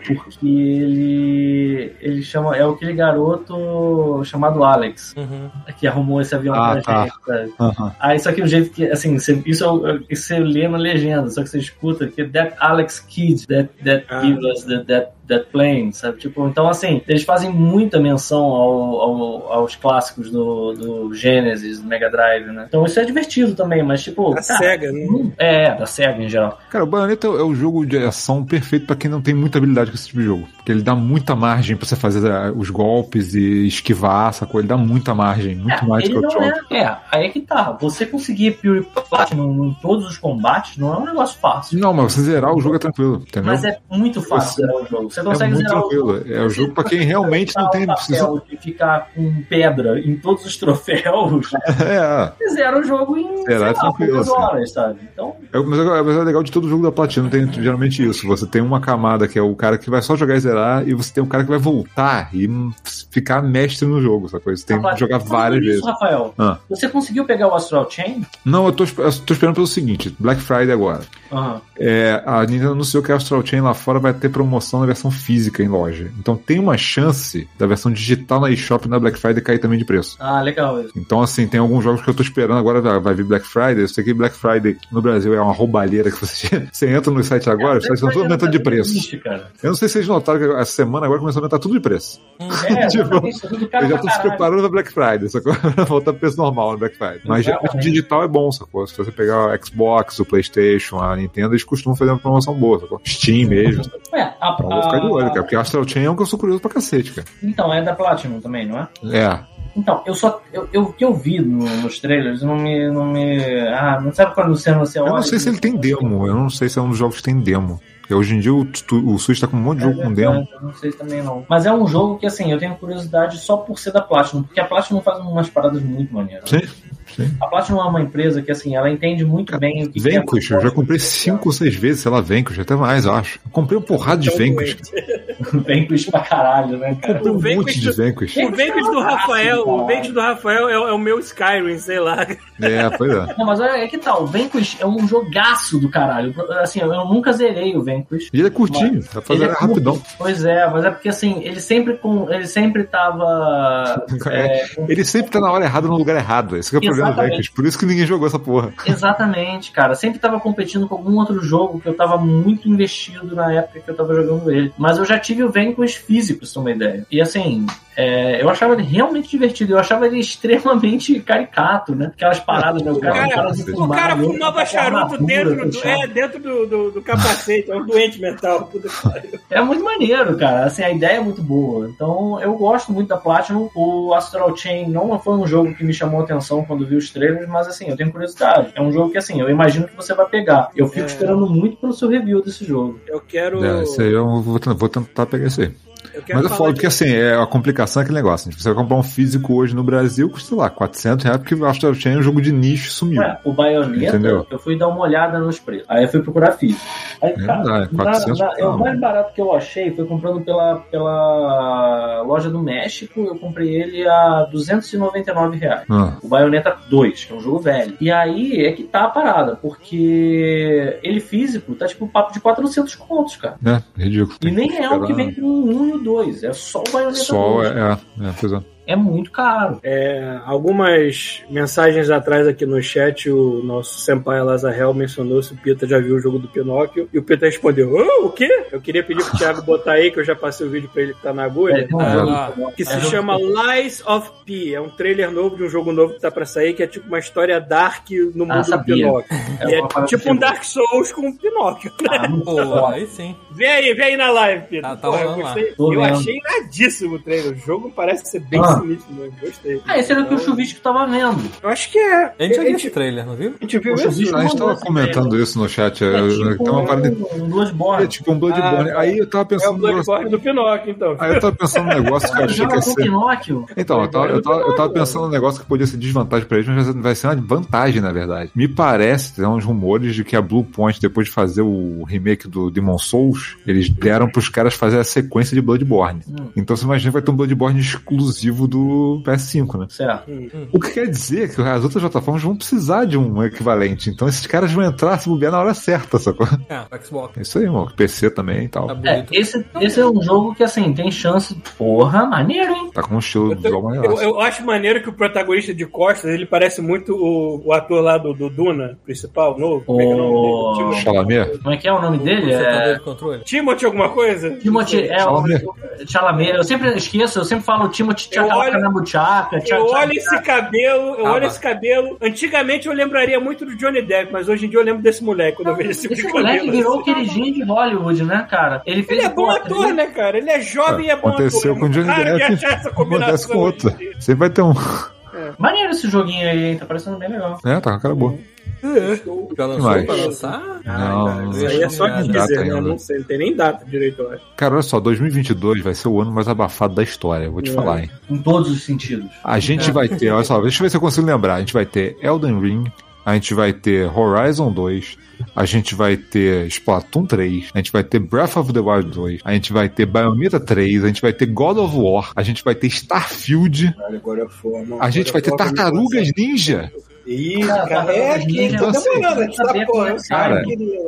Porque ele. Ele chama. É aquele garoto chamado Alex, Uhum. que arrumou esse avião Ah, pra tá. gente? Aham. Aí só que o jeito que, assim, você- isso, é o- isso você lê na legenda, só que você escuta que that Alex Kid that, that Ah. us the, that, that plane, sabe? Tipo, então assim, eles fazem muita menção ao, ao- aos clássicos do, do Genesis, do Mega Drive, né? Então isso é divertido também, mas tipo. A cara, SEGA, né? não- É, da SEGA em geral. Cara, o Bayonetta é o jogo de ação perfeito pra quem não tem muita habilidade com esse tipo de jogo. Porque ele dá muita margem pra você fazer eh, os golpes e esquivar, sacou? Ele dá muita margem, muito É, mais do que jogos. é, é, aí é que tá. Você conseguir Pure Platinum em todos os combates não é um negócio fácil. Não, mas você zerar o jogo é tranquilo, entendeu? Mas é muito fácil Você- zerar o jogo. Você É consegue muito zerar o tranquilo. jogo. É o jogo pra quem realmente não tem. o Precisa... de ficar com pedra em todos os troféus, É, você zera o jogo em é lá, tranquilo, assim. horas, sabe? Então, é, mas é, mas é legal de todo jogo da Platina, tem geralmente isso. Você tem uma camada que é o cara que vai só jogar e zerar, e você tem um cara que vai voltar e ficar mestre no jogo, essa coisa. Você tem que jogar falando várias nisso, vezes. Rafael, Ah. você conseguiu pegar o Astral Chain? Não, eu tô, eu tô esperando pelo seguinte: Black Friday agora. Aham. É, a Nintendo anunciou que a Astral Chain lá fora vai ter promoção na versão física em loja. Então tem uma chance da versão digital na eShop na Black Friday cair também de preço. Ah, legal. Então, assim, tem alguns jogos que eu tô esperando agora, vai- vir Black Friday. Eu sei que Black Friday no Brasil é uma roubalheira que você, você entra no site agora, os sites estão todos aumentando de preço. Cara. Eu não sei se vocês notaram que essa semana agora começou a aumentar tudo de preço. É, Tipo, tá Eu já tô se preparando pra Black Friday, sacou? Voltar pro preço normal no Black Friday. Mas geralmente Exatamente. digital é bom, sacou? Se você pegar o Xbox, o Playstation, a Nintendo, eles costumam fazer uma promoção boa, sacou? Steam mesmo. Ué, a, vou ficar de olho, cara. Porque Astral Chain é um que eu sou curioso pra cacete, cara. Então, é da Platinum também, não é? É. Então, eu só. Eu, eu- o que eu vi no- nos trailers não me. Não me ah, não sabe quando você, você Eu olha. não sei se ele tem demo, eu não sei se é um dos jogos que tem demo. Porque hoje em dia o, o Switch tá com um monte de jogo É com demo. eu Não sei também não. Mas é um jogo que, assim, eu tenho curiosidade só por ser da Platinum, porque a Platinum faz umas paradas muito maneiras. Sim, sim. A Platinum é uma empresa que, assim, ela entende muito bem o que Vanquish, que é eu já comprei cinco ou seis vezes, sei lá, Vanquish, até mais, eu acho. Eu comprei uma porrada de Vanquish. Vanquish pra caralho, né, cara? Comprei um Vanquish monte de Vanquish. O Vanquish do Rafael, o Vanquish do Rafael é, é o meu Skyrim, sei lá. É, pois é. Não, mas olha, é que tal, o Vanquish é um jogaço do caralho. Assim, eu nunca zerei o Vanquish. E ele é curtinho, fazer Ele é curto. rapidão. Pois é, mas é porque assim, ele sempre com. Ele sempre tava. é, com- Ele sempre tá na hora errada no lugar errado. Esse que é o problema Por isso que ninguém jogou essa porra. Exatamente, cara. Sempre tava competindo com algum outro jogo que eu tava muito investido na época que eu tava jogando ele. Mas eu já tive o Vanquish físico, ter uma ideia. E assim, é, eu achava ele realmente divertido. Eu achava ele extremamente caricato, né? Aquelas paradas, né? O cara, Cara, de o cara fumava charuto dentro, do, é, dentro do, do, do capacete, é um doente mental. É muito maneiro, cara. Assim, a ideia é muito boa. Então, eu gosto muito da Platinum. O Astral Chain não foi um jogo que me chamou a atenção quando vi os trailers, mas assim, eu tenho curiosidade. É um jogo que, assim, eu imagino que você vai pegar. Eu fico É. esperando muito pelo seu review desse jogo. Eu quero. É, esse aí eu vou, vou tentar pegar esse aí. Eu Mas é foda, de- porque assim, é, a complicação é aquele negócio. né? Você vai comprar um físico hoje no Brasil, custa, lá, 400 reais, porque o Astral Chain é um jogo de nicho sumiu. O Bayonetta, Entendeu? eu fui dar uma olhada nos preços. Aí eu fui procurar físico. Aí, É, cara, é na- 400 na- é o mais barato que eu achei foi comprando pela, pela loja do México. Eu comprei ele a 299 reais. Ah, O Bayonetta 2, que é um jogo velho. E aí é que tá a parada, porque ele físico tá tipo um papo de 400 contos, cara. né? Ridículo. E nem é o que vem com 1 e o 2, é só o Bayonetta Só 2. é, é, é, pois é. É muito caro. É, algumas mensagens atrás aqui no chat, o nosso senpai Lazarel mencionou se o Pita já viu o jogo do Pinóquio. E o Pita respondeu: oh, o quê? Eu queria pedir pro Thiago botar aí, que eu já passei o vídeo pra ele que tá na agulha. É, Ah, lá. Que é se jogo- chama Lies of P. É um trailer novo de um jogo novo que tá pra sair, que é tipo uma história dark no mundo do sabia. Pinóquio. É E É, tipo um eu- Dark Souls com um Pinóquio. Ah, muito Pô, foda. aí sim. Vem aí, vem aí na live, Pedro. Ah, tá Porra, eu gostei. Eu achei iradíssimo o trailer. O jogo parece ser bem Ah. Mesmo. Gostei. Ah, esse era o que o Chuvisco tava vendo. Eu acho que é. A gente já viu esse trailer, não viu? a gente viu isso. bicho, A gente tava comentando isso no chat. É é, tipo tem uma parada. um Bloodborne. É tipo um Bloodborne. Ah, aí eu tava É o pensando. no negócio- Bloodborne do Pinóquio, então. Aí eu tava pensando num negócio que eu achei que ia ser. Pinóquio. Então, eu tava, eu, tava, eu tava pensando num negócio que podia ser desvantagem pra eles, mas vai ser- vai ser uma vantagem, na verdade. Me parece, tem uns rumores de que a Blue Point, depois de fazer o remake do Demon Souls, eles deram pros caras fazer a sequência de Bloodborne. Hum. Então você imagina que vai ter um Bloodborne exclusivo do PS5, né? Certo. O que quer dizer que as outras plataformas vão precisar de um equivalente. Então esses caras vão entrar se bobear na hora certa, sacou? É, o Xbox. É isso aí, mano. PC também e tal. Tá É, esse, esse é um jogo que, assim, tem chance. Porra, maneiro, hein? Tá com um estilo visual Eu, maneiro. eu acho maneiro que o protagonista de Costas, ele parece muito o, o ator lá do, do Duna, principal, novo. Como é que é o nome dele? O- Chalamet? Como é que é o nome dele? Você tá É. Timothy alguma coisa? Timothy, é o Chalamet. Chalamet. Eu sempre esqueço, eu sempre falo Timothy Eu olho- Chacalacamuchaca. Eu olho esse cabelo, eu Ah, olho esse cabelo. Antigamente eu lembraria muito do Johnny Depp, mas hoje em dia eu lembro desse moleque quando eu vejo esse, Esse moleque cabelo. virou o queridinho de Hollywood, né, cara? Ele fez Ele é bom ator, né, cara? Ele é jovem e é bom Aconteceu ator. com o Johnny Depp. achar essa Acontece combinação. com. Sempre vai ter um. Maneiro esse joguinho aí, hein? Tá parecendo bem legal. É, tá com cara boa. Já lançou mais? pra lançar? Não, Cara, não Isso aí é só Não dizer, data né? Não sei, não tem nem data direito, eu acho. Cara, olha só, 2022 vai ser o ano mais abafado da história, eu vou te É. falar, hein? Em todos os sentidos. A gente vai ter, olha só, deixa eu ver se eu consigo lembrar. A gente vai ter Elden Ring, a gente vai ter Horizon 2, a gente vai ter Splatoon 3, a gente vai ter Breath of the Wild 2, a gente vai ter Bayonetta 3, a gente vai ter God of War, a gente vai ter Starfield, Agora foi, a gente vai ter Tartarugas Ninja. Ih, Cara, cara, é que Ninja, tá assim, demorando, a gente tá é porra. que sai, Cara,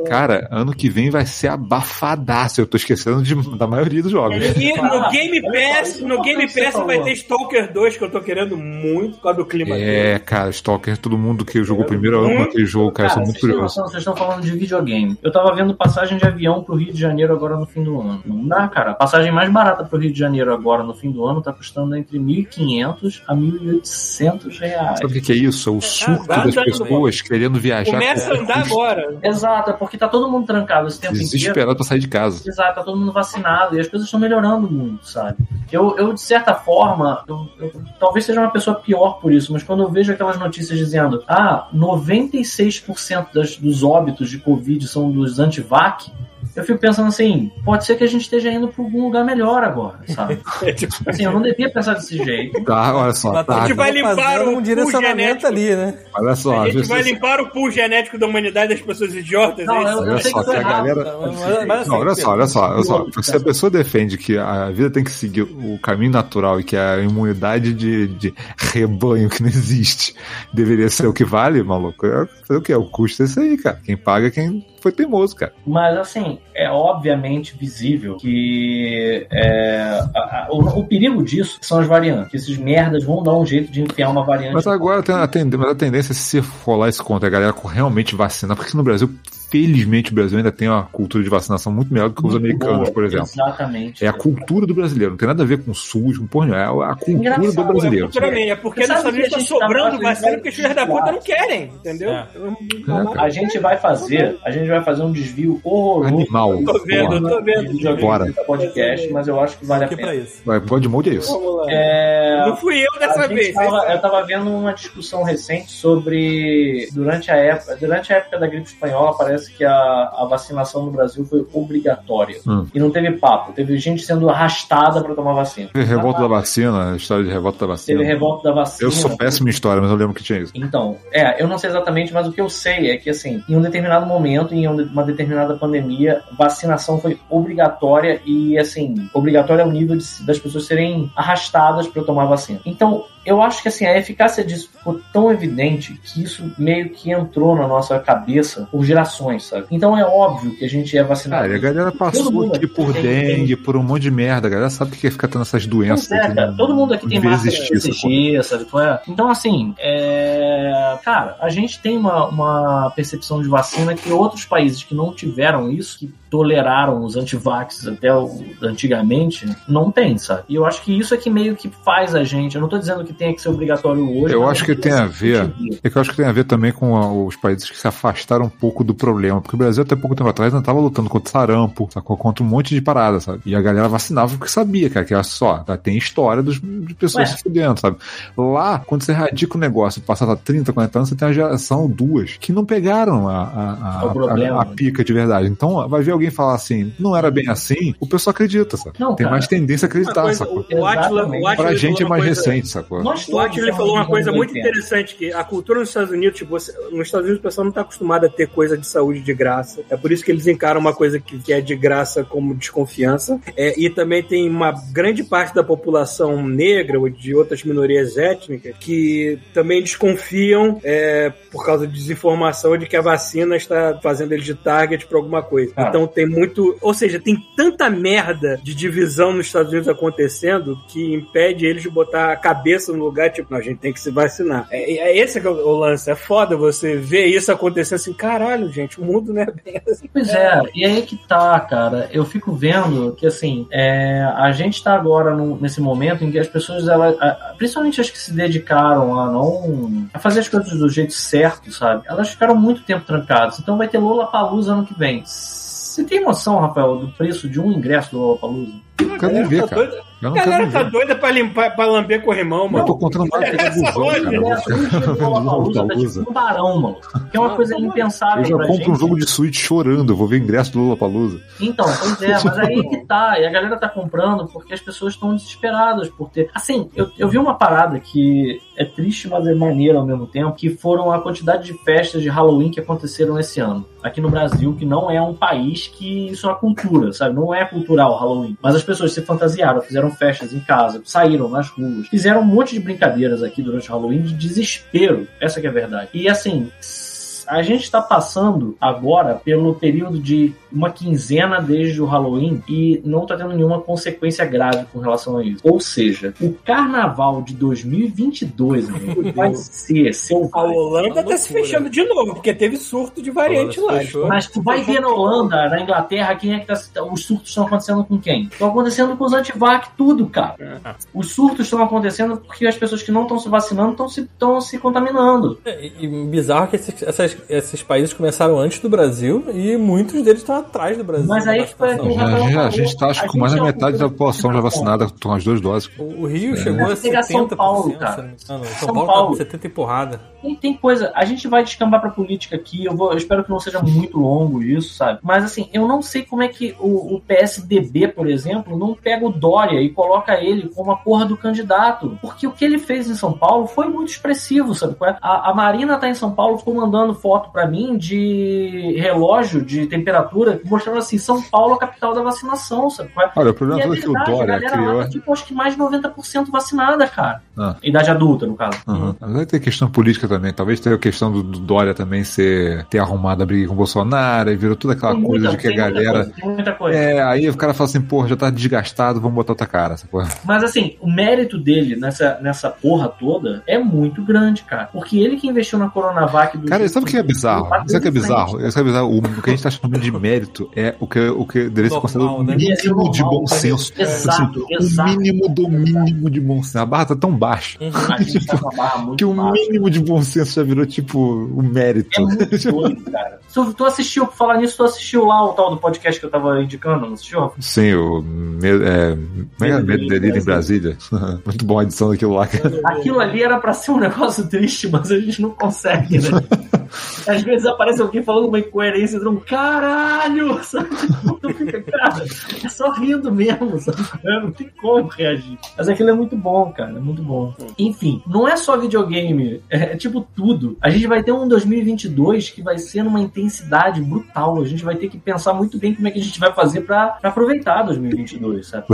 Cara, ano que vem vai ser abafadaço. Eu tô esquecendo de- da maioria dos jogos. E no Game Pass, é no Game Pass vai ter Stalker 2, que eu tô querendo muito por causa do clima É, cara, Stalker, todo mundo que jogou primeiro ama aquele jogo, cara. Eu sou Cara, muito curioso. noção, vocês estão falando de videogame. Eu tava vendo passagem de avião pro Rio de Janeiro agora no fim do ano. Não dá, cara. A passagem mais barata pro Rio de Janeiro agora no fim do ano tá custando entre 1.500 a 1.800 reais. Sabe o que que é isso? É o surto das pessoas querendo viajar Começa a andar agora. Exato, é porque tá todo mundo trancado esse tempo inteiro. desesperado pra sair de casa. Exato, tá todo mundo vacinado e as coisas estão melhorando muito, sabe? Eu, eu de certa forma, eu- eu- talvez seja uma pessoa pior por isso, mas quando eu vejo aquelas notícias dizendo ah, 96% das, dos óbitos de Covid são dos antivac, eu fico pensando assim, pode ser que a gente esteja indo pra algum lugar melhor agora, sabe? É, tipo, Assim, eu não devia pensar desse jeito. Tá, olha só, tá. A gente vai limpar o um direcionamento genético. ali, né? Olha só, A gente vai limpar o pool genético da humanidade das pessoas idiotas. Não, é isso? olha só, que a errado. galera. Mas- mas- mas assim, Não, olha só, olha só, olha só. Se a pessoa defende que a vida tem que seguir o caminho natural e que a imunidade de, de rebanho que não existe deveria ser o que vale, maluco, é fazer o que? O custo é esse aí, cara. Quem paga é quem foi teimoso, cara. Mas, assim, é obviamente visível que é, a- a- o, o perigo disso são as variantes. Esses merdas vão dar um jeito de enfiar uma variante. Mas agora tem a, tendência, a tendência é se rolar isso contra a galera realmente vacinar, porque no Brasil, felizmente, o Brasil ainda tem uma cultura de vacinação muito melhor do que os Muito americanos, boa. por exemplo. Exatamente. É a cultura do brasileiro, não tem nada a ver com SUS, com porra, é a cultura engraçado, do brasileiro. É, é porque nos Estados Unidos a tá sobrando vacina porque os filhos da puta não querem, entendeu? É. Então, A gente vai fazer, a gente vai fazer um desvio horroroso. Animal. Tô vendo, Porra. tô vendo. de Bora. podcast, mas eu acho que vale a Aqui pra pena. isso. Vai, pode mode é isso. É, Não fui eu dessa vez. tava- eu tava vendo uma discussão recente sobre durante a época, durante a época da gripe espanhola, parece que a, a vacinação no Brasil foi obrigatória Hum. e não teve papo. Teve gente sendo arrastada para tomar vacina. Teve revolta da vacina, a história de revolta da vacina. Teve revolta da vacina. Eu sou péssimo em história, mas eu lembro que tinha isso. Então, é, eu não sei exatamente, mas o que eu sei é que, assim, em um determinado momento, em um- uma determinada pandemia, vacinação foi obrigatória e, assim, obrigatória ao nível de- das pessoas serem arrastadas para tomar vacina. Então, eu acho que assim, a eficácia disso ficou tão evidente que isso meio que entrou na nossa cabeça por gerações, sabe? Então é óbvio que a gente é vacinado. Cara, a galera passou aqui por dengue, por um monte de merda. A galera sabe o que ficar tendo essas doenças. É, cara, todo mundo aqui tem máscara? CG, sabe? é? Então, assim, é... cara, a gente tem uma, uma percepção de vacina que outros países que não tiveram isso, que toleraram os antivax até o, antigamente, não tem, sabe? E eu acho que isso é que meio que faz a gente. Eu não tô dizendo que tenha que ser obrigatório hoje. Eu acho que tem a ver. É que eu acho que tem a ver também com a- os países que se afastaram um pouco do problema. Porque o Brasil, até pouco tempo atrás, não estava lutando contra sarampo, sacou? contra um monte de parada, sabe? E a galera vacinava porque sabia, cara, que era só, tá? tem história dos, de pessoas Ué. se fudendo, sabe? Lá, quando você radica o negócio, passar a 30, 40 anos, você tem uma geração, duas, que não pegaram a, a, a, É problema, a- a né? pica de verdade. Então, vai ver alguém falar assim, não era bem assim, o pessoal acredita, sabe? Não, tem cara. mais tendência a acreditar, coisa, sacou? o, o Atila, o Atila Pra gente é falou uma mais coisa- recente, sacou? Nós O Atila falou uma coisa muito 80. interessante, que a cultura nos Estados Unidos, tipo, você- nos Estados Unidos o pessoal não está acostumado a ter coisa de saúde de graça. É por isso que eles encaram uma coisa que, que é de graça como desconfiança. É, e também tem uma grande parte da população negra ou de outras minorias étnicas que também desconfiam é, por causa de desinformação de que a vacina está fazendo eles de target para alguma coisa. Cara. Então tem muito. Ou seja, tem tanta merda de divisão nos Estados Unidos acontecendo que impede eles de botar a cabeça no lugar, tipo, não, a gente tem que se vacinar. É, é esse que é o, lance. É foda você ver isso acontecendo assim, caralho, gente, o mundo não é bem assim. Pois é, e aí que tá, cara. Eu fico vendo que, assim, é, a gente tá agora nesse momento em que as pessoas, elas, principalmente as que se dedicaram a não. a fazer as coisas do jeito certo, sabe? Elas ficaram muito tempo trancadas. Então vai ter Lola Palusa ano que vem. Você tem noção, Rafael, do preço de um ingresso do Lola Palusa? Eu quero ver, tá cara. doida- Eu A não galera tá doida pra limpar, pra lamber corrimão, Eu mano. tô contando mais que Essa busão, cara. O ingresso dia do Lola Palusa tá tipo um barão, mano. Que é uma coisa impensável Eu já compro gente. um jogo de Switch chorando, eu vou ver ingresso do Lula Palusa. Então, pois é, mas aí que tá. E a galera tá comprando porque as pessoas estão desesperadas por ter. Assim, eu, eu vi uma parada que é triste, mas é maneira ao mesmo tempo, que foram a quantidade de festas de Halloween que aconteceram esse ano. Aqui no Brasil, que não é um país que isso é uma cultura, sabe? Não é cultural Halloween. Mas as pessoas se fantasiaram, fizeram festas em casa, saíram nas ruas, fizeram um monte de brincadeiras aqui durante o Halloween de desespero. Essa que é a verdade. E assim, a gente está passando agora pelo período de uma quinzena desde o Halloween e não está tendo nenhuma consequência grave com relação a isso. Ou seja, o carnaval de 2022 amigo, vai ser A selvagem. Holanda tá se fechando de novo, porque teve surto de variante lá. Mas tu vai ver na Holanda, na Inglaterra, quem é que tá. Os surtos estão acontecendo com quem? Estão acontecendo com os antivac, tudo, cara. Os surtos estão acontecendo porque as pessoas que não estão se vacinando estão se, estão se contaminando. É, E, e bizarro que esses, essas- esses países começaram antes do Brasil e muitos deles estão atrás do Brasil. Mas aí foi aquele- Já, a gente- a gente tá, acho que com mais da é metade da população já vacinada com as duas doses. O, o Rio chegou a Vai pegar 70%. São Paulo, cara. não me engano. São, São Paulo, Paulo. tá com 70 e porrada. Tem, tem coisa, a gente vai descambar pra política aqui, eu, vou, eu espero que não seja muito longo isso, sabe? Mas assim, eu não sei como é que o, o PSDB, por exemplo, não pega o Dória e coloca ele como a porra do candidato. Porque o que ele fez em São Paulo foi muito expressivo, sabe? é? A, a Marina tá em São Paulo, ficou mandando foto pra mim de relógio de temperatura, mostrando assim, São Paulo é a capital da vacinação, sabe? é? Olha, o problema é é que o Dória galera lá criou. tá, tipo, acho que mais de 90% vacinada, cara. Ah. Idade adulta, no caso. Uhum. Mas ter questão política também. Talvez tenha a questão do, do Dória também ser ter arrumado a briga com o Bolsonaro e virou toda aquela Tem coisa muita- de que a galera. muita coisa. É, aí o cara fala assim, porra, já tá desgastado, vamos botar outra cara. Essa porra. Mas assim, o mérito dele nessa, nessa porra toda é muito grande, cara. Porque ele que investiu na Coronavac do Cara, sabe o que é bizarro? Bateu Sabe o que é bizarro? Sabe o que é bizarro? O, o que a gente tá chamando de mérito é o que, o que deveria ser considerado o né? mínimo de bom senso. Exato, Assim, exato. O mínimo do mínimo de bom senso. A barra tá tão baixa A gente tá com uma barra muito que o mínimo de bom senso já virou, tipo, o mérito. É muito doido, cara. Tu, tu assistiu, por falar nisso, tu assistiu lá o tal do podcast que eu tava indicando, não assistiu? Sim, o me- é, é é? Medo e Delírio em Brasília. Muito bom a edição daquilo lá, cara. Aquilo ali era pra ser um negócio triste, mas a gente não consegue, né? Às vezes aparece alguém falando uma incoerência de um caralho, sabe? Tu fica, cara, é só rindo mesmo, sabe? Não tem como reagir. Mas aquilo é muito bom, cara, é muito bom. Enfim, não é só videogame, é, é tipo tudo. A gente vai ter um 2022 que vai ser numa intensidade brutal. A gente vai ter que pensar muito bem como é que a gente vai fazer pra, pra aproveitar 2022, sabe?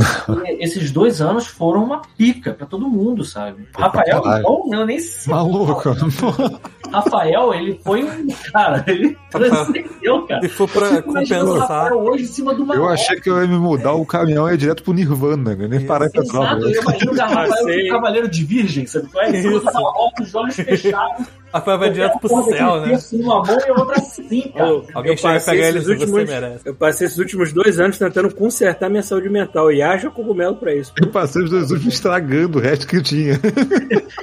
E esses dois anos foram uma pica pra todo mundo, sabe? Rafael, então, eu nem sei. Maluco. Rafael, ele foi um. Cara, ele transcendeu, cara. E foi pra Eu compensar. Hoje em cima de uma Eu achei que eu ia me mudar o caminhão e ia direto pro Nirvana, né? nem parar em Exato, Petrópolis. eu imagino o Rafael um cavaleiro de virgem, sabe qual é? Isso. com os olhos fechados. Rafael vai direto pro céu, né? numa mão e a outra assim, cara. Eu, Alguém eu chega e passei pega ele se você últimos, merece. eu passei esses últimos dois anos tentando consertar minha saúde mental. E haja cogumelo pra isso. Eu passei os dois últimos estragando o resto que tinha.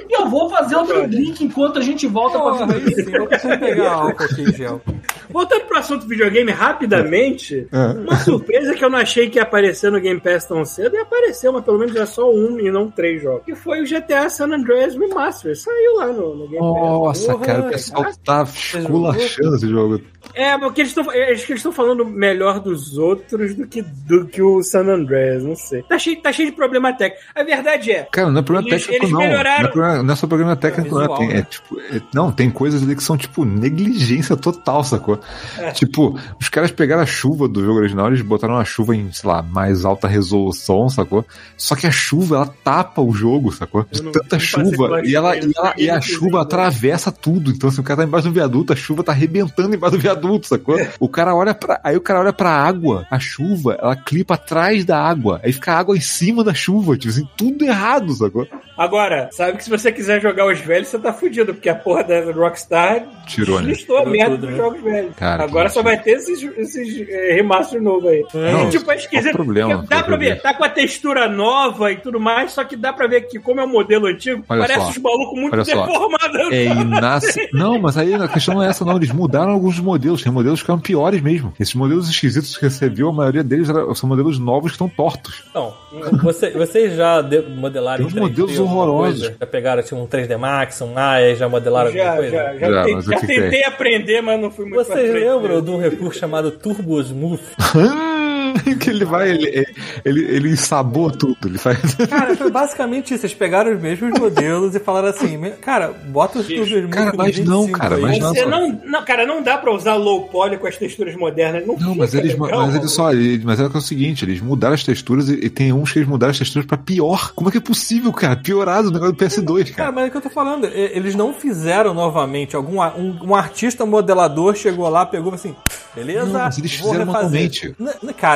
E eu vou fazer outro drink enquanto a gente volta pra Porra, aí sim, vou pegar álcool aqui em gel. Voltando pro assunto videogame rapidamente, É. uma surpresa que eu não achei que ia aparecer no Game Pass tão cedo e apareceu, mas pelo menos é só um e não três jogos. Que foi o GTA San Andreas Remastered. Saiu lá no, no Game Pass. Nossa, Porra, cara, o pessoal tá esculachando esse jogo. É, porque eles estão acho que eles estão falando melhor dos outros do que, do que o San Andreas, não sei. Tá cheio, tá cheio de problema técnico. A verdade é, Cara, não é problema Eles- técnico, eles não. melhoraram- Não é, problema- não é só problema técnico, não. É, visual, tem, né? é, tipo, é- não, tem coisas ali que são, tipo, negligência total, sacou? É. Tipo, os caras pegaram a chuva do jogo original, eles botaram a chuva em, sei lá, mais alta resolução, sacou? Só que a chuva, ela tapa o jogo, sacou? De não- tanta não chuva. E ela, e, ela, e a chuva atravessa tudo. Então, se o cara tá embaixo do viaduto, a chuva tá arrebentando embaixo do viaduto, sacou? O cara olha pra. Aí o cara olha pra água, a chuva, ela clipa atrás da água. Aí fica a água em cima da chuva, tipo assim, tudo errado, sacou? Agora, sabe que se você quiser jogar os velhos, você tá fudido, porque a porra da Rockstar Tirou, né? listou a merda dos né? jogos velhos. Cara, Agora só vai ter esses, esses é, remaster novos aí. Não, E, tipo, é esquisito. o problema? Dá o pra ver, tá com a textura nova e tudo mais, só que dá pra ver que, como é um modelo antigo, Olha parece só. os malucos muito deformados. É inace... Não, mas aí a questão não é essa, não. Eles mudaram alguns modelos. Tem modelos que ficaram piores mesmo. Esses modelos esquisitos que você viu, a maioria deles era- são modelos novos que estão tortos. Então, você, vocês já de- modelaram Tem uns em 3D modelos horrorosos. Já pegaram tipo, um 3D Max, um Aya, já modelaram Já, alguma coisa? já, já, Já, o já que tentei aprender, mas não fui muito pra Vocês lembram de um recurso chamado Turbo Smooth? que ele vai, ele, ele, ele ensabou tudo. Ele faz. Cara, foi basicamente isso. Eles pegaram os mesmos modelos e falaram assim: "Me- Cara, bota os Smooth Cara, mas não, 25 cara, aí." mas não. Você não, não, cara, não dá pra usar low poly com as texturas modernas. Não, Não, mas eles, legal, mas eles só, ele- mas é é o seguinte, eles mudaram as texturas e, e tem uns que eles mudaram as texturas pra pior. Como é que é possível, cara? Piorado o negócio do PS2, Cara, cara. mas é o que eu tô falando. Eles não fizeram novamente. Algum um, um artista modelador chegou lá, pegou assim, beleza? Não, mas eles vou fizeram refazer." manualmente.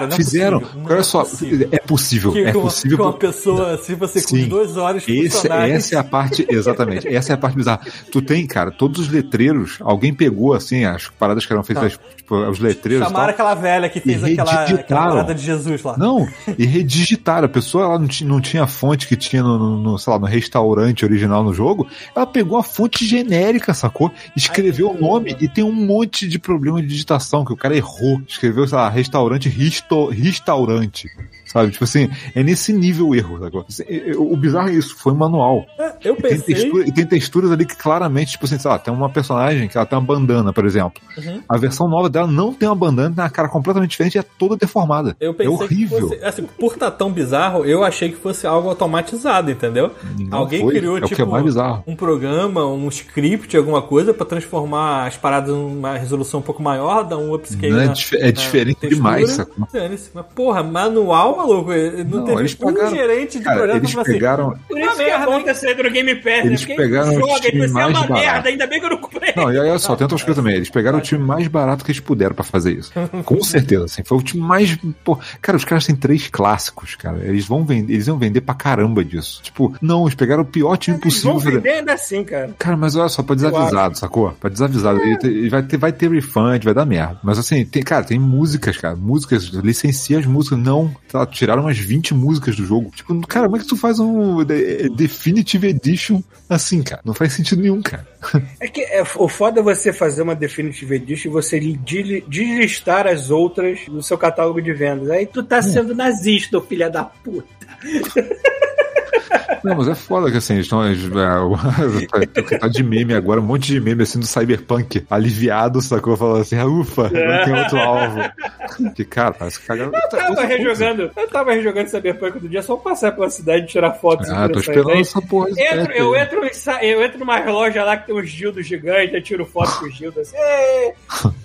Cara, não é Fizeram. possível, não Olha é só, possível. é possível, Que, é uma, possível. que uma pessoa, se você com dois olhos Esse, funcionais. essa é a parte, exatamente, essa é a parte bizarra. Tu tem, cara, todos os letreiros, alguém pegou, assim, as paradas que eram feitas, tipo, os letreiros Chamaram tal. aquela velha que fez aquela, aquela parada de Jesus lá. Não, e redigitaram. A pessoa ela não, tinha, não tinha a fonte que tinha no, no- no, sei lá, no restaurante original no jogo. Ela pegou a fonte genérica, sacou? Escreveu o nome e tem um monte de problema de digitação que o cara errou. Escreveu, sei lá, restaurante, risto, restaurante. Sabe? Tipo assim, é nesse nível o erro? Assim, é- é- O bizarro é isso, foi um manual. É, Eu E tem, pensei. textura- e tem texturas ali que claramente, tipo assim, sei lá, tem uma personagem que ela tem uma bandana, por exemplo. Uhum. A versão nova dela não tem uma bandana, tem uma cara completamente diferente e é toda deformada. Eu é pensei horrível. que fosse. Assim, por estar tão bizarro, eu achei que fosse algo automatizado, entendeu? Não Alguém foi. criou, É que tipo, é um programa, um script, alguma coisa, pra transformar as paradas numa resolução um pouco maior, dar um upscale. Não é na- é na diferente textura. demais, sacou? Mas, porra, manual, maluco. Não, Não, teve eles um gerente de Cara, projeto eles assim, pegaram. Por isso que é bom ter saído no Game Pass, né? Eles Porque pegaram o joga, time e você é mais uma barato. merda, ainda bem que eu não comprei. Não, e olha só, outras coisas também. Eles pegaram o time mais barato que eles puderam pra fazer isso. Com certeza, assim. Foi o time mais. Pô, cara, os caras têm três clássicos, cara. Eles vão vender, eles iam vender pra caramba disso. Tipo, não, eles pegaram o pior time Eles possível. vão pra- vender ainda assim, cara. Cara, mas olha só, pra desavisado, sacou? Pra desavisado. Ele te- ele vai, ter, vai ter refund, vai dar merda. Mas assim, tem, cara, tem músicas, cara. Músicas, licencia as músicas. Não, tá, tiraram umas 20 músicas do jogo. Tipo, cara, como é que tu faz um de- Definitive Edition assim, cara? Não faz sentido nenhum, cara. É que é, o foda é você fazer uma Definitive Edition e você li- de- deslistar as outras no seu catálogo de vendas. Aí tu tá sendo nazista, filha da puta. Não, mas é foda que assim, estão. é, tá- tá de meme agora, um monte de meme assim do Cyberpunk. Aliviado, sacou? Falando assim, ah, ufa, agora tem outro alvo. Que cara, parece que cagaram. Eu tava rejogando, eu tava rejogando Cyberpunk outro dia só passar pela cidade e tirar fotos. Ah, tô esperando Aí essa porra. Entro, eu, entro, eu entro numa loja lá que tem uns dildos gigantes, eu tiro foto com os dildos assim. É,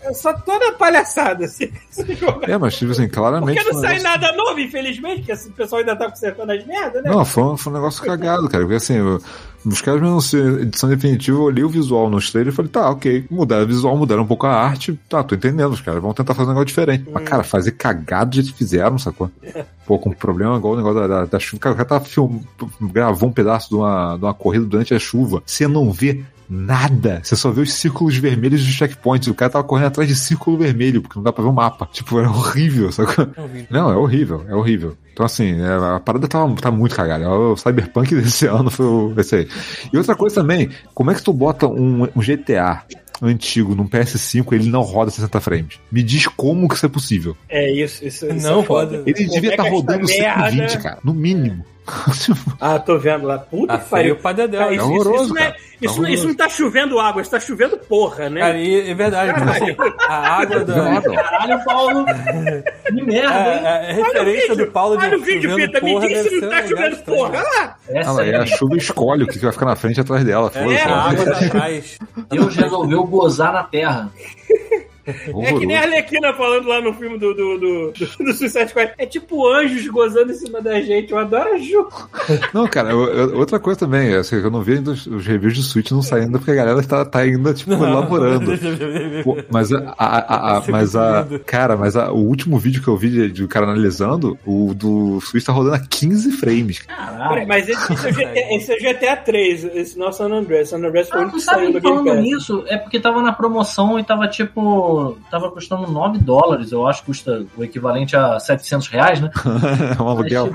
é só toda palhaçada, assim. É, mas tipo assim, claramente. Porque não um sai nada novo, infelizmente, que o pessoal ainda tá consertando as merdas, né? Não, foi foi um negócio cagado, cara. Porque assim, eu- os caras mesmo assim, edição definitiva, eu olhei o visual nos trailers e falei, tá, ok, mudaram o visual, mudaram um pouco a arte, tá, tô entendendo, os caras vão tentar fazer um negócio diferente. Mas, cara, fazer cagado do jeito que fizeram, sacou? Pô, com problema igual o negócio da, da, da chuva. Cara, o cara tava film... gravou um pedaço de uma, de uma corrida durante a chuva. Você não vê nada. Você só vê os círculos vermelhos dos checkpoints. O cara tava correndo atrás de círculo vermelho, porque não dá pra ver o mapa. Tipo, era horrível, sacou? Não, é horrível, é horrível. Então, assim, é, a parada tá, tá muito cagada. O Cyberpunk desse ano foi esse aí. E outra coisa também, como é que tu bota um, um GTA antigo num PS5 e ele não roda 60 frames? Me diz como que isso é possível. É isso, isso, isso Não é foda. roda. Ele Como devia é estar que rodando esta merda- 120, cara, no mínimo. Ah, tô vendo lá. Puta Tá que pariu. pra dedéu. Cara, hein? isso, isso, horroroso, isso, não é, cara. Tá isso, não- isso não tá chovendo água, isso tá chovendo porra, né? Cara, e é verdade, assim, a água da. Caralho, Paulo. Que merda, hein? A, a referência do Paulo de Olha o vídeo, chovendo Pita, me porra, diz se não tá chovendo porra. Olha lá. É Ah, a chuva escolhe o que vai ficar na frente e atrás dela. É, A água da trás. Deus resolveu gozar na terra. É que nem a Arlequina falando lá no filme do, do, do, do, do Suicide Squad. É tipo anjos gozando em cima da gente. Eu adoro a Ju. Não, cara, eu- eu- outra coisa também, assim, eu não vi ainda os, os reviews de Switch não saindo porque a galera tá, tá ainda, tipo, elaborando. Pô, mas a, a- a- a- mas a, cara, mas a- o último vídeo que eu vi de, de o cara analisando, o do Switch tá rodando a 15 frames. Caralho. Mas esse, esse, é o GTA, esse é o GTA 3, esse não é o San Andreas. San Andreas foi o Ah, único tu que saiu que Game falando Pass. nisso, é porque tava na promoção e tava tipo. Tava custando 9 dólares, eu acho que custa o equivalente a 700 reais, né? é um aluguel.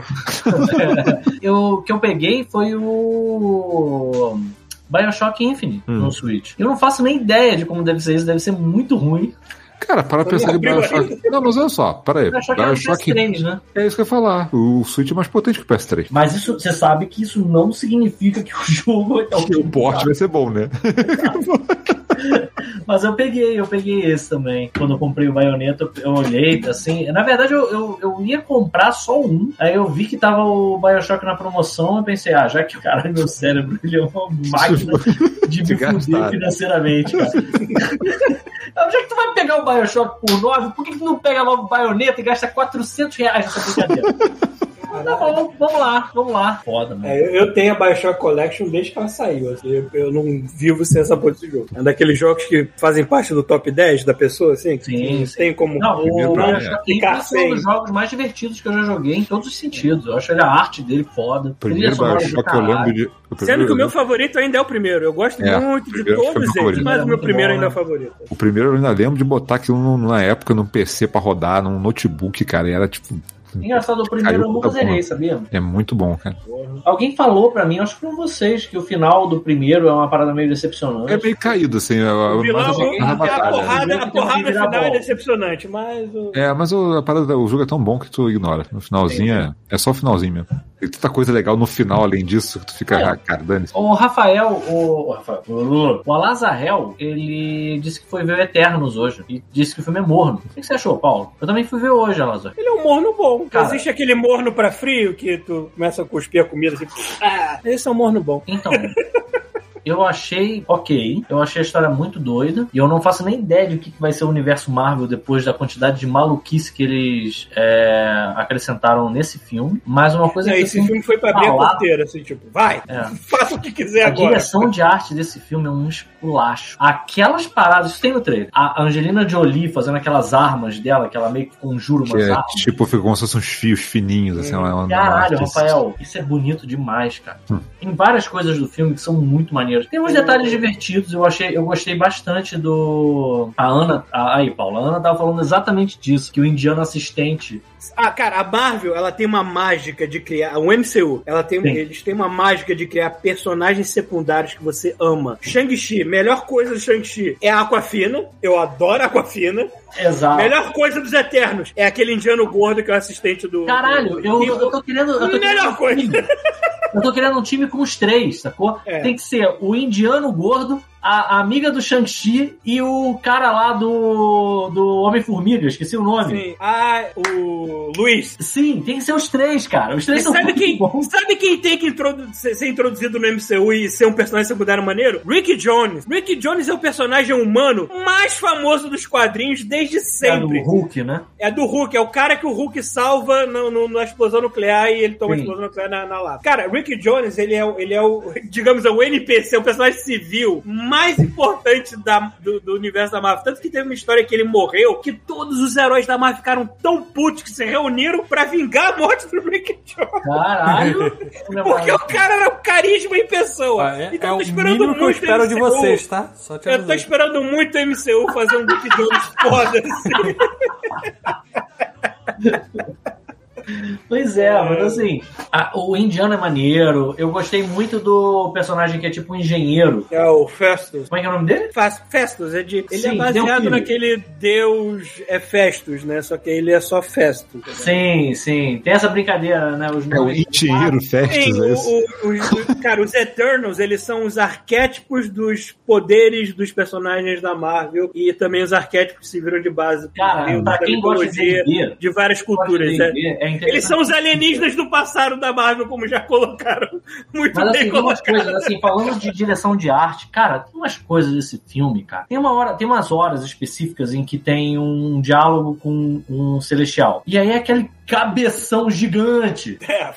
eu, o que eu peguei foi o. Bioshock Infinite Hum. no Switch. Eu não faço nem ideia de como deve ser isso, deve ser muito ruim. Cara, para pensar em Bioshock. Não, mas olha só, para aí. Bioshock é o Bioshock PS3, né? é isso que eu ia falar. O Switch é mais potente que o PS3. Mas isso, você sabe que isso não significa que o jogo é Que o porte vai ser bom, né? Mas eu peguei, eu peguei esse também. Quando eu comprei o Bayonetta, eu olhei, assim. Na verdade, eu, eu, eu ia comprar só um. Aí eu vi que tava o Bioshock na promoção. Eu pensei, ah, já que o cara, meu cérebro, ele é uma máquina de me fuder financeiramente, cara. Já que tu vai pegar o Bioshock por 9, por que que não pega logo o Baioneta e gasta 400 reais nessa brincadeira? Tá bom, vamos lá, vamos lá. Foda, mano. É, eu- tenho a Bioshock Collection desde que ela saiu. assim, eu, eu não vivo sem essa porra desse jogo. É um daqueles jogos que fazem parte do top 10 da pessoa, assim? que Sim, não sim. tem como. Não, o Bioshock ficar Infinite é um dos jogos mais divertidos que eu já joguei em todos os sentidos. Eu acho a arte dele foda. Primeiro Bioshock eu lembro de. Sendo primeiro- que o meu favorito ainda é o primeiro. Eu gosto É, muito de é todos eles, mas o meu primeiro bom, ainda é o né? favorito. O primeiro eu ainda lembro de botar aquilo numa época num PC pra rodar, num notebook, cara. E era tipo. Engraçado, o primeiro Caiu eu nunca zerei, sabia? É muito bom, cara. Alguém falou pra mim, acho que foram vocês, que o final do primeiro é uma parada meio decepcionante. É meio caído, assim. a- a- O vilão, mas a, a a, batalha. porrada, a Tem uma porrada final é reviravolta. decepcionante, mas. o- É, mas o, a parada, o jogo é tão bom que tu ignora. No finalzinho é, é só o finalzinho mesmo. Tem tanta coisa legal no final, além disso, que tu fica, É. ah, cara, dane O Rafael, o, o, Rafael, o Alazarel, ele disse que foi ver o Eternos hoje. E disse que o filme é morno. O que você achou, Paulo? Eu também fui ver hoje, Alazar. Ele é um morno bom. Cara. Existe aquele morno pra frio que tu começa a cuspir a comida assim. Ah, esse é um morno bom. Então, eu achei ok. Eu achei a história muito doida. E eu não faço nem ideia de o que que vai ser o universo Marvel depois da quantidade de maluquice que eles é, acrescentaram nesse filme. Mas uma coisa É, que esse filme foi pra abrir a porteira, assim, tipo, vai, É. faça o que quiser A agora. direção de arte desse filme é um esculacho. Aquelas paradas, isso tem no trailer. A Angelina Jolie fazendo aquelas armas dela, que ela meio que conjura Que umas é, armas. tipo, fica como se fossem uns fios fininhos, assim. uma- uma- Caralho, Rafael, isso é bonito demais, cara. Hum. Tem várias coisas do filme que são muito maneiras. Tem uns detalhes divertidos, eu achei, eu gostei bastante do. A Ana. a- aí, Paula, a Ana tava falando exatamente disso, que o indiano assistente. Ah, cara, a Marvel, ela tem uma mágica de criar. O MCU, ela tem, Sim. eles têm uma mágica de criar personagens secundários que você ama. Shang-Chi, melhor coisa do Shang-Chi é a Aquafina. Eu adoro a Aquafina. Exato. Melhor coisa dos Eternos é aquele indiano gordo que é o assistente do. Caralho, do- eu, eu tô querendo. Eu tô querendo Melhor coisa. Eu tô querendo um time com os três, sacou? É. Tem que ser o indiano gordo, a, a amiga do Shang-Chi e o cara lá do, do Homem-Formiga, esqueci o nome. Sim. Ah, o Luiz. Sim, tem que ser os três, cara. Os E três são sabe quem, bons. sabe quem tem que introdu- ser, ser introduzido no MCU e ser um personagem secundário maneiro? Rick Jones. Rick Jones é o personagem humano mais famoso dos quadrinhos desde É do sempre. Hulk, né? É do Hulk, é o cara que o Hulk salva no- no- na explosão nuclear e ele toma a explosão nuclear na, na lava. Cara, Rick Jones, ele é, o- ele é o, digamos, é o NPC, o personagem civil mais importante da- do, do universo da Marvel. Tanto que teve uma história que ele morreu, que todos os heróis da Marvel ficaram tão putos que se reuniram pra vingar a morte do Rick Jones. Caralho. Porque o cara era o carisma em pessoa. Ah, é, então é eu tô esperando que eu muito espero de vocês, tá? Só te Eu tô esperando muito o MCU fazer um Rick Jones foda. assim. Pois é, mas assim, a- o indiano é maneiro. Eu gostei muito do personagem que é tipo um engenheiro. É o Festus. Como é que é o nome dele? Festus, é de, ele Sim, é baseado naquele deus é Festus, né? Só que ele é só Festus. Sim, sim. Tem essa brincadeira, né? Os É o engenheiro Festus, o- é esse? o- os- o- cara, os Eternals, eles são os arquétipos dos poderes dos personagens da Marvel e também os arquétipos que se viram de base Cara, da pra quem gosta de D&D, de várias culturas. é. de D&D, é interessante. Eles são os alienígenas do passado da Marvel, como já colocaram. Muito Mas bem assim, colocado. coisas, assim, falando de direção de arte, cara, tem umas coisas desse filme, cara. Tem uma hora, tem umas horas específicas em que tem um diálogo com um celestial. E aí é aquele cabeção gigante. É.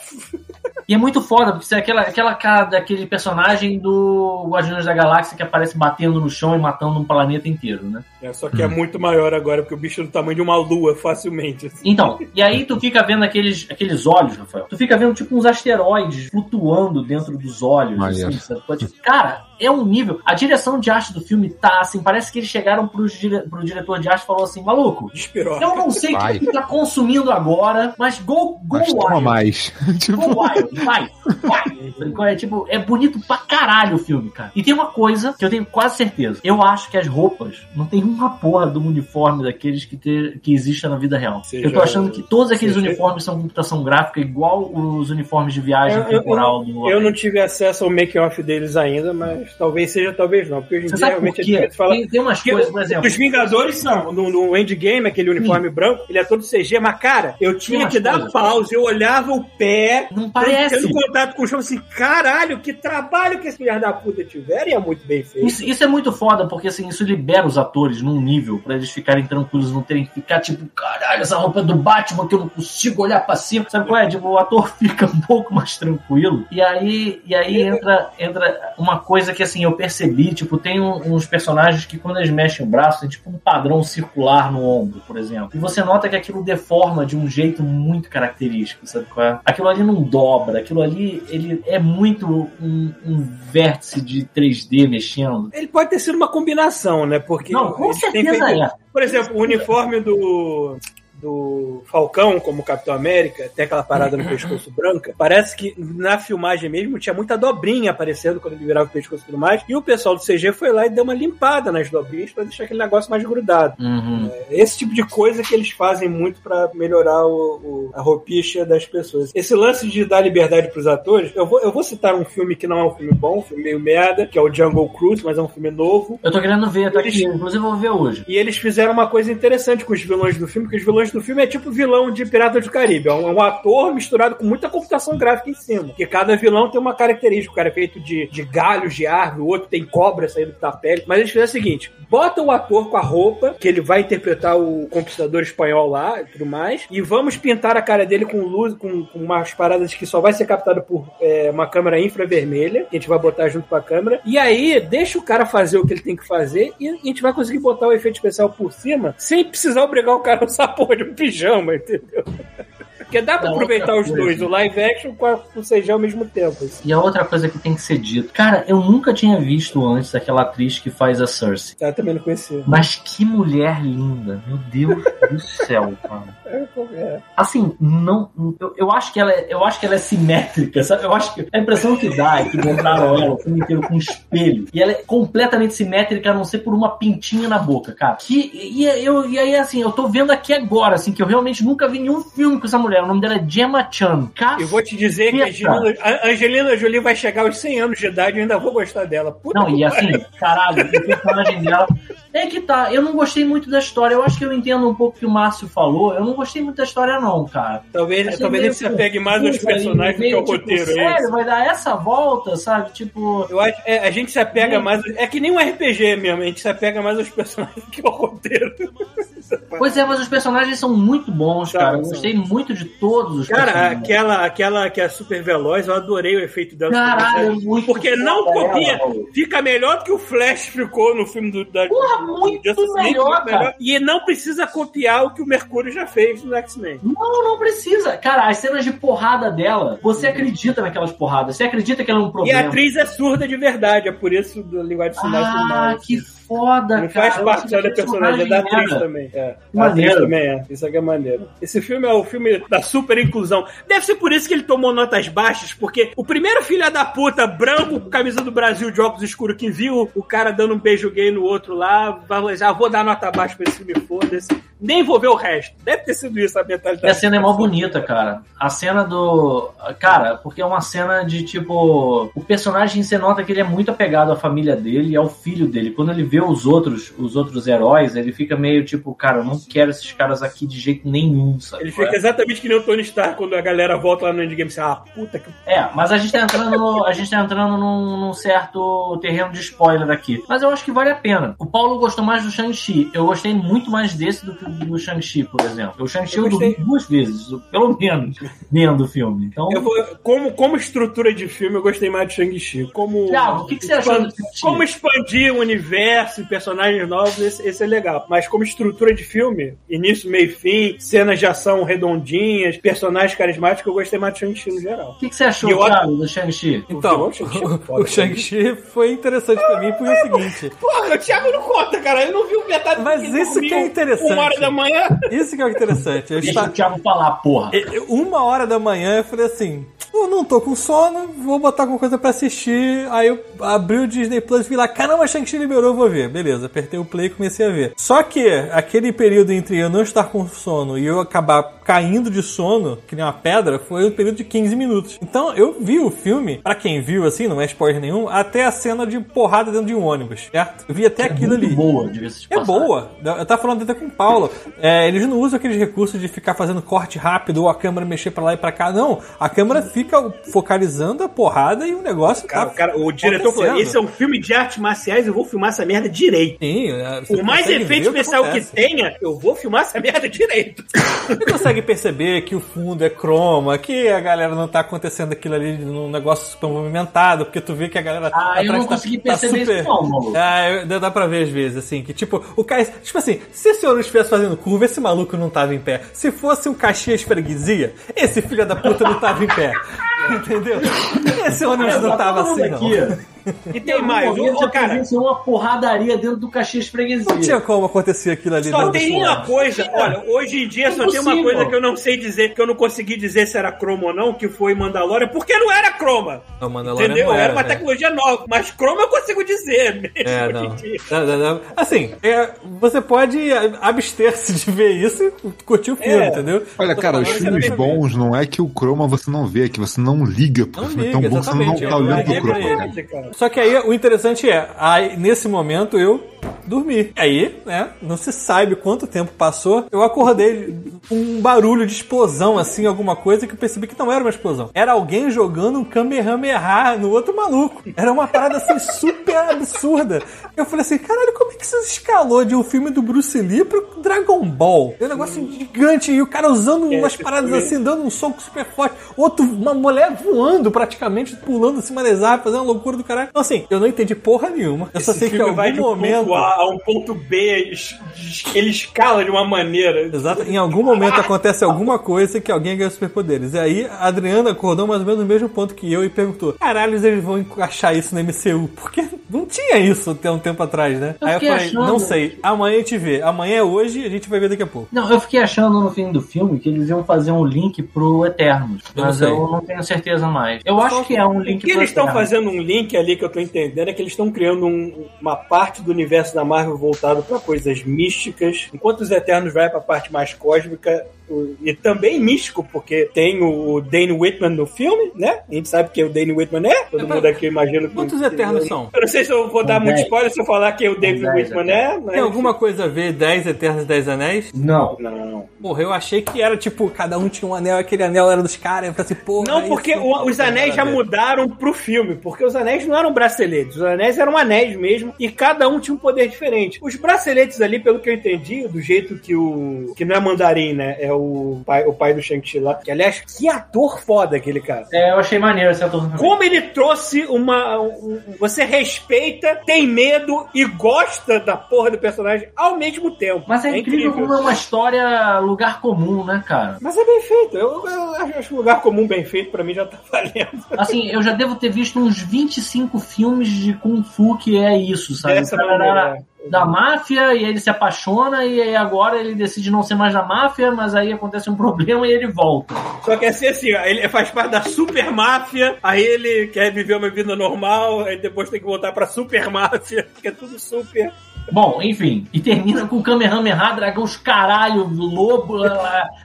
E é muito foda, porque é aquela, aquela cara daquele personagem do Guardiões da Galáxia que aparece batendo no chão e matando um planeta inteiro, né? É, só que é muito maior agora, porque o bicho é do tamanho de uma lua, facilmente. assim. Então, e aí tu fica vendo aqueles, aqueles olhos, Rafael. Tu fica vendo tipo uns asteroides flutuando dentro dos olhos. Assim, sabe? Cara, é um nível. A direção de arte do filme tá assim, parece que eles chegaram pro, dire, pro diretor de arte e falou assim: maluco, Despirou. eu não sei o que tu tá consumindo agora, mas go, go Mas wild. mais. tipo, Go wild, vai, vai. É, tipo, é bonito pra caralho o filme, cara. E tem uma coisa que eu tenho quase certeza. Eu acho que as roupas não tem uma porra do uniforme daqueles que, te, que existe na vida real. Seja- eu tô achando que todos aqueles seja- uniformes são computação gráfica, igual os uniformes de viagem Eu- eu- temporal do. Eu não tive acesso ao make-off deles ainda, mas talvez seja, talvez não. Porque hoje em Você dia realmente quê? difícil falar. Tem, tem umas coisas, por exemplo. Os Vingadores são, no, no Endgame, aquele uniforme branco, ele é todo CG, mas cara, eu tinha que dar coisas. pausa, eu olhava o pé, Não parece. tendo contato com o chão, assim, caralho, que trabalho que esse filho da puta tiver, e é muito bem feito. Isso, isso é muito foda, porque assim, isso libera os atores num nível pra eles ficarem tranquilos, não terem que ficar tipo, caralho, essa roupa é do Batman que eu não consigo olhar pra cima. Sabe qual é? Tipo, o ator fica um pouco mais tranquilo. E aí, e aí entra, entra uma coisa que assim, eu percebi, tipo, tem uns personagens que quando eles mexem o braço, tem tipo um padrão circular no ombro, por exemplo. E você nota que aquilo deforma de um jeito muito característico, sabe qual é? Aquilo ali não dobra, aquilo ali, ele é muito um, um vértice de 3D mexendo. Ele pode ter sido uma combinação, né? Porque Não, com certeza feito- é. Por exemplo, o uniforme do, do Falcão, como Capitão América, tem aquela parada no pescoço branca. Parece que na filmagem mesmo tinha muita dobrinha aparecendo quando ele virava o pescoço e tudo mais. E o pessoal do CG foi lá e deu uma limpada nas dobrinhas pra deixar aquele negócio mais grudado. Uhum. Esse tipo de coisa que eles fazem muito pra melhorar o, o- a roupicha das pessoas. Esse lance de dar liberdade pros atores, eu vou, eu vou citar um filme que não é um filme bom, um filme meio merda, que é o Jungle Cruise, mas é um filme novo. Eu tô querendo ver, tá aqui. Inclusive, eu vou ver hoje. E eles fizeram uma coisa interessante com os vilões do filme, que os vilões do filme é tipo vilão de Piratas do Caribe. É um, é ator misturado com muita computação gráfica em cima. Que cada vilão tem uma característica. O cara é feito de, de galhos de árvore, o outro tem cobra saindo da pele. Mas eles fizeram o seguinte: bota o ator com a roupa, que ele vai interpretar o conquistador espanhol lá e tudo mais, e vamos pintar a cara dele com luz, com, com umas paradas que só vai ser captado por é, uma câmera infravermelha, que a gente vai botar junto com a câmera. E aí, deixa o cara fazer o que ele tem que fazer e a gente vai conseguir botar o efeito especial por cima sem precisar obrigar o cara a usar a de um pijama, entendeu? Porque dá pra Não, aproveitar os coisa. dois, o live action com, a, o CG ao mesmo tempo. assim. E a outra coisa que tem que ser dito. Cara, eu nunca tinha visto antes aquela atriz que faz a Cersei. Eu também não conhecia. Mas que mulher linda. Meu Deus do céu, cara. É. Assim, não. Eu, eu acho que ela é, eu acho que ela é simétrica, sabe? Eu acho que a impressão que dá é que montaram ela o filme inteiro com um espelho. E ela é completamente simétrica, a não ser por uma pintinha na boca, cara. Que, e, eu, e aí, assim, eu tô vendo aqui agora, assim, que eu realmente nunca vi nenhum filme com essa mulher. O nome dela é Gemma Chan. Eu vou te dizer que a Angelina, a Angelina Jolie vai chegar aos 100 anos de idade e eu ainda vou gostar dela. Puta Não, que e assim, caralho, o personagem dela. É que tá, eu não gostei muito da história. Eu acho que eu entendo um pouco o que o Márcio falou. Eu não gostei muito da história, não, cara. Talvez, talvez meio ele se apegue mais aos personagens do que meio, ao tipo, roteiro. é Sério, vai dar essa volta, sabe? Tipo. Eu acho, é, a gente se apega Hum. mais. É que nem um RPG mesmo, a gente se apega mais aos personagens do que ao roteiro. Pois é, mas os personagens são muito bons, cara. Eu gostei muito de todos os Cara, personagens. aquela, aquela que é super veloz, eu adorei o efeito dela. Caralho, é muito Porque não copia, fica melhor do que o Flash ficou no filme do da, Porra, muito League, melhor, cara. E não precisa copiar o que o Mercúrio já fez no X-Men. Não, não precisa. Cara, as cenas de porrada dela, você acredita naquelas porradas. Você acredita que ela é um E problema. a atriz é surda de verdade, é por isso do linguagem de sinais Ah, que foda, Não cara. faz parte só da personagem, é da atriz merda. também. É. A atriz também é. Isso aqui é maneiro. Esse filme é o filme da super inclusão. Deve ser por isso que ele tomou notas baixas, porque o primeiro filho da puta, branco, com camisa do Brasil de óculos escuros, que viu o cara dando um beijo gay no outro lá, vai dizer, ah, vou dar nota baixa pra esse filme, foda-se. Nem vou ver o resto. Deve ter sido isso a mentalidade. E a cena é mó bonita, cara. A cena do. Cara, porque é uma cena de tipo. O personagem você nota que ele é muito apegado à família dele e ao filho dele. Quando ele vê os outros, os outros heróis, ele fica meio tipo, cara, eu não quero esses caras aqui de jeito nenhum, sabe? Ele fica exatamente que nem o Tony Stark quando a galera volta lá no Endgame e diz, ah, puta que É, mas a gente tá entrando, no, a gente tá entrando num, num certo terreno de spoiler aqui. Mas eu acho que vale a pena. O Paulo gostou mais do Shang-Chi. Eu gostei muito mais desse do que do Shang-Chi, por exemplo. O Shang-Chi eu, Eu dormi duas vezes, pelo menos, vendo o filme. Então, vou, como, como estrutura de filme, eu gostei mais de Shang-Chi. Como, Thiago, o que, que você achou do expan- Shang-Chi? como expandir o universo e personagens novos, esse, esse é legal. Mas como estrutura de filme, início, meio e fim, cenas de ação redondinhas, personagens carismáticos, eu gostei mais de Shang-Chi no geral. O que, que você achou, eu- Thiago, do Shang-Chi? Então, O Shang-Chi é Shang-Chi foi interessante pra mim por o seguinte. Porra, o Thiago não conta, cara. Eu não vi o metade Mas do isso que é interessante. Uma hora da manhã. Isso que é o interessante. Eu Deixa estava- o Thiago falar, porra. Uma hora da manhã eu falei assim: eu não tô com sono, vou botar alguma coisa pra assistir. Aí eu abri o Disney Plus e vi lá: caramba, Shang-Chi liberou, vou ver. Beleza, apertei o play e comecei a ver. Só que aquele período entre eu não estar com sono e eu acabar caindo de sono, que nem uma pedra, foi um período de 15 minutos. Então eu vi o filme, pra quem viu assim, não é spoiler nenhum, até a cena de porrada dentro de um ônibus, certo? Eu vi até aquilo Muito ali. boa, É boa. Eu tava falando até com o Paulo. É, eles não usam aqueles recursos de ficar fazendo corte rápido ou a câmera mexer pra lá e pra cá. Não. A câmera fica focalizando a porrada e o negócio Cara, tá. o, cara, o diretor falou: esse é um filme de artes marciais, eu vou filmar essa merda direito. Sim, é, Por mais efeito que especial que acontece. tenha, eu vou filmar essa merda direito. Você consegue perceber que o fundo é croma, que a galera não tá acontecendo aquilo ali num negócio super movimentado, porque tu vê que a galera Ah, eu não tá- consegui tá perceber super... isso não, maluco. Ah, eu- dá pra ver às vezes, assim, que tipo, o cara. Tipo assim, se esse ônibus estivesse fazendo curva, esse maluco não tava em pé. Se fosse um Caxias freguesia, esse filho da puta não tava em pé. Entendeu? Esse ônibus não Tá tava assim, não. aqui. E tem mais, ô, já cara. uma porradaria dentro do Caxias Freguesia. Não tinha como acontecer aquilo ali Só tem uma coisa, olha, hoje em dia só tem uma Impossível. coisa que eu não sei dizer, que eu não consegui dizer se era croma ou não, que foi Mandalorian, porque não era croma. Não, Mandalorian Entendeu? não Era, era, uma né? tecnologia nova, mas croma eu consigo dizer mesmo. É, hoje não. em dia. Não, não, não. Assim, é, você pode abster-se de ver isso e curtir o filme, É. entendeu? Olha, cara, os filmes bons não é que o croma você não vê, é que você não liga pro Não filme liga, tão bom que você não exatamente, tá eu olhando liguei pro pra croma. ele. cara. Cara. Só que aí o interessante é, aí, nesse momento eu dormi. Aí, né, não se sabe quanto tempo passou, eu acordei com um barulho de explosão, assim, alguma coisa que eu percebi que não era uma explosão. Era alguém jogando um Kamehameha no outro maluco. Era uma parada assim super absurda. Eu falei assim, caralho, como é que isso escalou de um filme do Bruce Lee pro Dragon Ball? É um negócio gigante e o cara usando umas esse paradas assim, dando um soco super forte. Outro, uma mulher voando praticamente, pulando acima das árvores, fazendo uma loucura do caralho. Então assim, eu não entendi porra nenhuma. Eu só Esse sei que em filme vai algum de um momento... ponto A a um ponto B, ele escala de uma maneira. Exato, em algum momento acontece alguma coisa que alguém ganha superpoderes. E aí a Adriana acordou mais ou menos no mesmo ponto que eu e perguntou: caralho, eles vão encaixar isso no MCU? Porque não tinha isso até um tempo atrás, né? Eu Aí eu fiquei falei, achando- não sei, amanhã a gente vê. Amanhã é hoje, a gente vai ver daqui a pouco. Não, eu fiquei achando no fim do filme que eles iam fazer um link pro Eternos. Eu Mas não sei. eu não tenho certeza mais. Eu acho que é um O link que pro eles estão fazendo um link ali que eu tô entendendo é que eles estão criando um- uma parte do universo da Marvel voltado para coisas místicas, enquanto os Eternos vai para a parte mais cósmica o- e também místico, porque tem o, Dane Whitman no filme, né? A gente sabe quem o Dane Whitman é, todo É, mundo aqui imagina. que- Quantos Eternos são? Eu não sei se eu vou dar muito dez. spoiler se eu falar quem o David Whitman é, mas... Tem alguma coisa a ver 10 Eternos e 10 Anéis? Não. Não. Porra, eu achei que era tipo, cada um tinha um anel, aquele anel era dos caras. Eu falei assim, porra. Não, porque isso o- os anéis já mudaram pro filme, porque os anéis não eram braceletes, os anéis eram anéis mesmo, e cada um tinha um poder diferente. Os braceletes ali, pelo que eu entendi, do jeito que o. que não é mandarim, né? É o pai, o pai do Shang-Chi lá. Que, aliás, que ator foda aquele cara. É, eu achei maneiro esse ator também. Como ele trouxe uma. um- você respeita, tem medo e gosta da porra do personagem ao mesmo tempo. Mas é, incrível, como é uma história lugar comum, né, cara? Mas é bem feito. Eu, eu acho- um lugar comum bem feito, pra mim já tá valendo. Assim, eu já devo ter visto uns 25 filmes de Kung Fu que é isso, sabe? Dessa maneira. Da máfia e ele se apaixona e aí agora ele decide não ser mais da máfia, mas aí acontece um problema e ele volta. Só que assim, assim, ó, ele faz parte da super máfia, aí ele quer viver uma vida normal, aí depois tem que voltar pra super máfia, que é tudo super. Bom, enfim, e termina com Kamehameha, dragão, os caralho, lobo,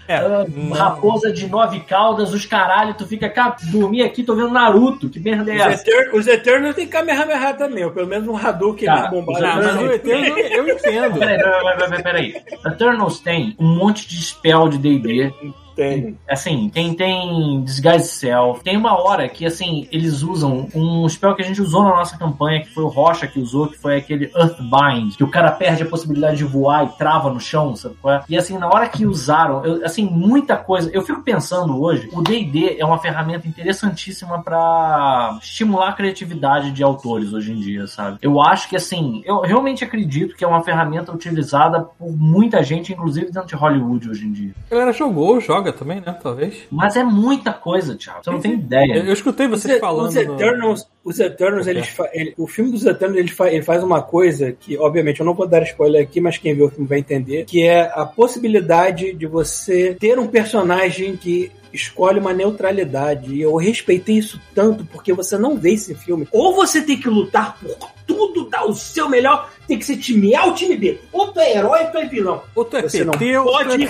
É, não. raposa de nove caudas, os caralho, tu fica, cara, dormir aqui, tô vendo Naruto, que merda é Os, essa? Eter os Eternos tem Kamehameha também, ou pelo menos um Hadouken Tá, bombado. Não, mas o Eterno eu entendo. Peraí, peraí, peraí, peraí. Eternals tem um monte de spell de D&D, Tem. assim, tem, tem Disguise Self. Tem uma hora que, assim, eles usam um spell que a gente usou na nossa campanha, que foi o Rocha que usou, que foi aquele Earthbind, que o cara perde a possibilidade de voar e trava no chão, sabe qual é? E, assim, na hora que usaram, eu- assim, muita coisa... Eu fico pensando hoje, o D&D é uma ferramenta interessantíssima pra estimular a criatividade de autores hoje em dia, sabe? Eu acho que, assim, eu realmente acredito que é uma ferramenta utilizada por muita gente, inclusive dentro de Hollywood hoje em dia. A galera jogou, joga também, né? Talvez. Mas é muita coisa, Thiago. Você não tem ideia. Eu, eu escutei vocês falando. os Eternals, os Eternals eles fa- ele- o filme dos Eternals ele, fa- ele faz uma coisa que, obviamente, eu não vou dar spoiler aqui, mas quem vê o filme vai entender, que é a possibilidade de você ter um personagem que escolhe uma neutralidade. E eu respeitei isso tanto porque você não vê esse filme. Ou você tem que lutar por tudo, dar o seu melhor, tem que ser time A ou time B. Ou tu é herói ou tu é vilão. Ou tu é Você não PT, ou tu pode- é...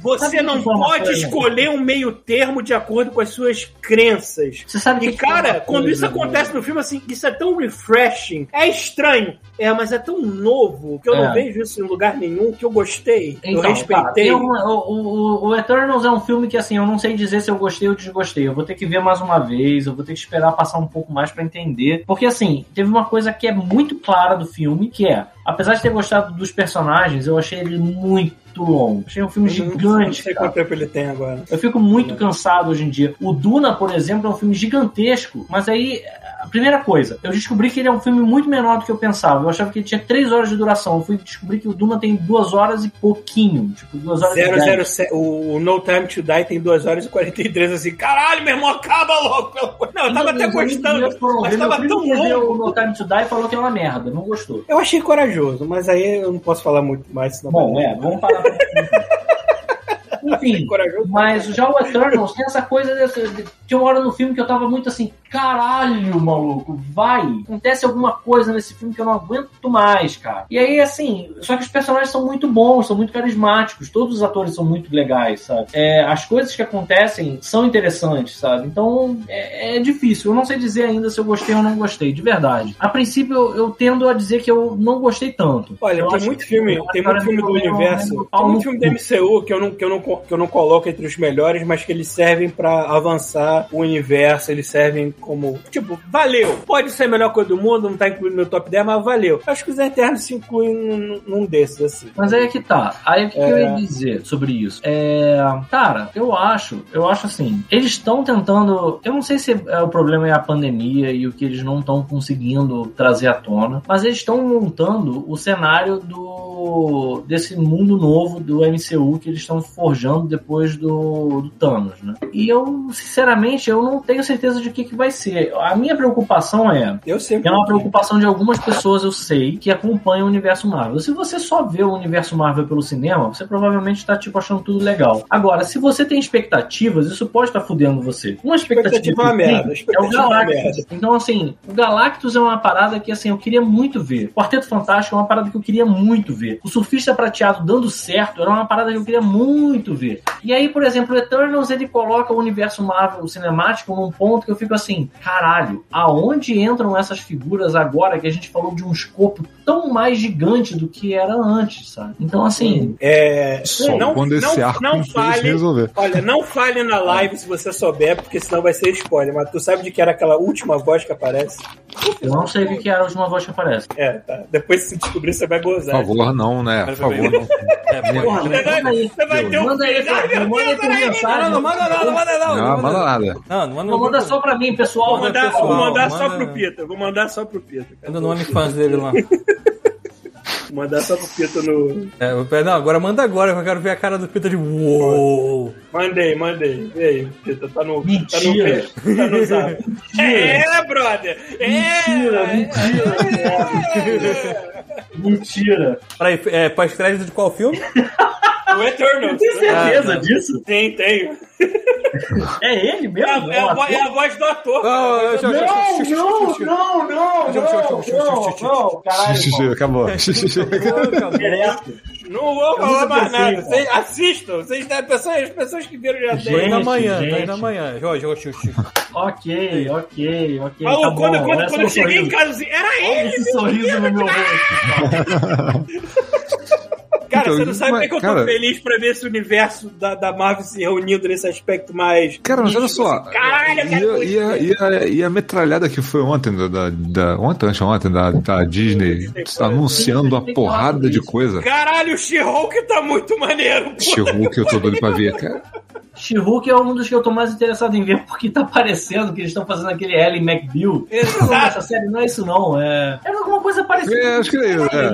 Você não pode coisa? escolher um meio termo de acordo com as suas crenças. Você sabe E que foi cara, quando coisa, isso acontece no filme, assim, isso é tão refreshing. É estranho. É, mas é tão novo que eu É. não vejo isso em lugar nenhum, que eu gostei. eu Então, tá, respeitei. uma- o, o, o Eternals é um filme que, assim, eu não sei dizer se eu gostei ou desgostei. Eu vou ter que ver mais uma vez, eu vou ter que esperar passar um pouco mais pra entender. Porque, assim, teve uma coisa que é muito clara do filme, que é, apesar de ter gostado dos personagens, eu achei ele muito longo. Achei um filme Eu não- Não gigante, sei cara. quanto tempo ele tem agora. Eu fico muito cansado hoje em dia. O Duna, por exemplo, é um filme gigantesco, mas aí, a primeira coisa, eu descobri que ele é um filme muito menor do que eu pensava. Eu achava que ele tinha três horas de duração. Eu fui descobrir que o Duna tem duas horas e pouquinho. Tipo, duas horas e dez. 007, o, No Time to Die tem 2 horas e 43, assim, caralho, meu irmão, acaba logo. pelo Não, eu tava até gostando, mas meu tava tão longo. o No Time to Die e falou que é uma merda, não gostou. Eu achei corajoso, mas aí eu não posso falar muito mais. Bom, é, vamos parar. Por aqui. Enfim, mas já o Eternals tem essa coisa de- tinha uma hora no filme que eu tava muito assim, caralho, maluco, vai. Acontece alguma coisa nesse filme que eu não aguento mais, cara. E aí, assim, só que os personagens são muito bons, são muito carismáticos, todos os atores são muito legais, sabe? É, as coisas que acontecem são interessantes, sabe? Então, é, é difícil. Eu não sei dizer ainda se eu gostei ou não gostei, de verdade. A princípio, eu, eu tendo a dizer que eu não gostei tanto. Olha, Eu tem muito filme, tem muito filme do universo, tem muito filme da MCU que eu não, que eu não, que eu não coloco entre os melhores, mas que eles servem pra avançar o universo, eles servem como, tipo, valeu. Pode ser a melhor coisa do mundo, não tá incluído no top 10, mas valeu. Acho que os Eternos se incluem num, num desses, assim. Mas aí é que tá. Aí o que, que eu É. ia dizer sobre isso? É. Cara, eu acho, eu acho assim, eles estão tentando. Eu não sei se é, o problema é a pandemia e o que eles não estão conseguindo trazer à tona, mas eles estão montando o cenário do desse mundo novo do MCU que eles estão forjando depois do, do Thanos, né? E eu, sinceramente, eu não tenho certeza de o que, que vai ser. A minha preocupação é Eu sempre. é uma preocupação de algumas pessoas, eu sei, que acompanham o universo Marvel. Se você só vê o universo Marvel pelo cinema, você provavelmente tá, tipo, achando tudo legal. Agora, se você tem expectativas, isso pode estar fudendo você. Uma expectativa, Expectativa é uma merda, é o é Galactus. Então, assim, o Galactus é uma parada que, assim, eu queria muito ver. Quarteto Fantástico é uma parada que eu queria muito ver. O Surfista Prateado dando certo era uma parada que eu queria muito ver. E aí, por exemplo, o Eternals, ele coloca o universo Marvel cinemático num ponto que eu fico assim, caralho, aonde entram essas figuras agora que a gente falou de um escopo tão mais gigante do que era antes, sabe? Então, assim, É, Só não, quando esse não, arco não fale, resolver. olha, não fale na live se você souber, porque senão vai ser spoiler. Mas tu sabe de que era aquela última voz que aparece? eu não sei o que era a última voz que aparece. É, tá. Depois se descobrir, você vai Por gozar. favor, não, né? Por favor, não. É, Porra, aí. Um Manda aí, manda por mensagem. Não, não manda não, não manda não. Não, manda nada. Não, não manda Não, manda só pra mim, pessoal. Vou mandar, pessoal, vou mandar só pro Pita. Vou mandar só pro Pita. Manda no OnlyFans dele lá. Vou mandar só pro Pita no. É, não, agora manda agora, que eu quero ver a cara do Peter de uou. Mandei, mandei. E aí, Pita, tá no. Mentira. Tá no, tá no zap. É, brother! É! Mentira, é, Mentira. Peraí, é, pós-crédito de qual filme? O Eternal. Tem certeza Ah, não. disso? Tem, tem. É ele É, mesmo? a- é a, é a voz do ator. Não, eu- não, não, não, não, caralho. Acabou. Não vou falar mais nada. Vocês assistam. Vocês, as, pessoas, as pessoas que viram já Tá têm. indo Gente, tá indo amanhã. Jorge, Jorge, Jorge. Ok, ok, ok. Maluco, tá bom, quando, quando, quando eu cheguei em sorriso. casa, assim, era Olha ele! esse sorriso no meu rosto. Cara, Então, você não sabe mas, como é que eu tô cara- feliz pra ver esse universo da, da Marvel se reunindo nesse aspecto mais. Cara, mas olha só. Caralho, eu e, a, e, a, e, a, e a metralhada que foi ontem, da, da, da- ontem, ontem, da, da Disney, anunciando uma porrada de coisa. Caralho, o She-Hulk tá muito maneiro. She-Hulk eu tô doido pra ver, cara. She-Hulk é um dos que eu tô mais interessado em ver porque tá parecendo que eles estão fazendo aquele Ellie McBeal. Exato. Essa série não é isso não, é... Era alguma coisa parecida. É, acho que é isso. É. é,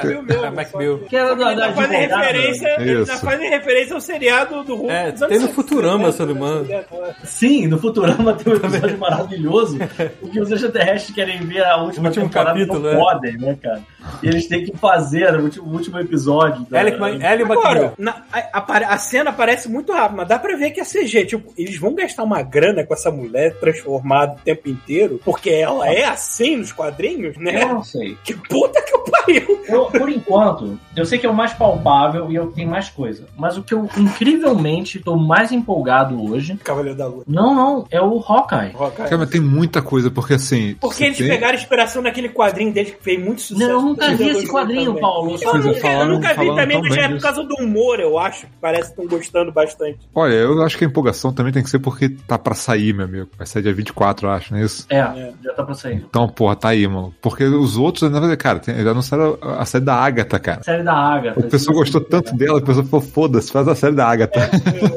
viu mesmo. É, McBeal. Que era da, Ele da advogada. referência, ele tá Isso. fazendo referência ao seriado do Hulk. É, tem anos no Futurama, 60, se eu não né? Sim, no Futurama tem um episódio maravilhoso, porque os extraterrestres querem ver a última O último temporada capítulo, não né? podem, né, cara? E eles têm que fazer o último, o último episódio. da- Ellie Ellie Agora, na- a, a- a cena parece muito rápida, mas dá pra ver que é CG. Tipo, eles vão gastar uma grana com essa mulher transformada o tempo inteiro, porque ela é assim nos quadrinhos, Eu né? não sei. Que puta que eu pariu! Eu, por enquanto, eu sei que é o mais palpável e eu tenho mais coisa. Mas o que eu incrivelmente tô mais empolgado hoje. Cavaleiro da Lua. Não, não, é o Hawkeye. Cara, mas tem muita coisa, porque assim. Porque eles tem- pegaram inspiração naquele quadrinho deles que fez muito sucesso. Não, eu nunca vi esse Também. quadrinho, Paulo. Eu é, nunca, eu falaram- nunca vi também, mas é por causa do humor, eu acho. que Parece que estão gostando bastante. Olha, eu acho que a empolgação também tem que ser porque tá pra sair, meu amigo. Vai sair dia 24, eu acho, não é isso? É, já tá pra sair. Então, porra, tá aí, mano. Porque os outros, na verdade, cara, tem, já anunciaram a a série da Agatha, cara. Série da Agatha. O pessoal gostou tanto dela, a pessoa falou, foda-se, faz a série da Agatha.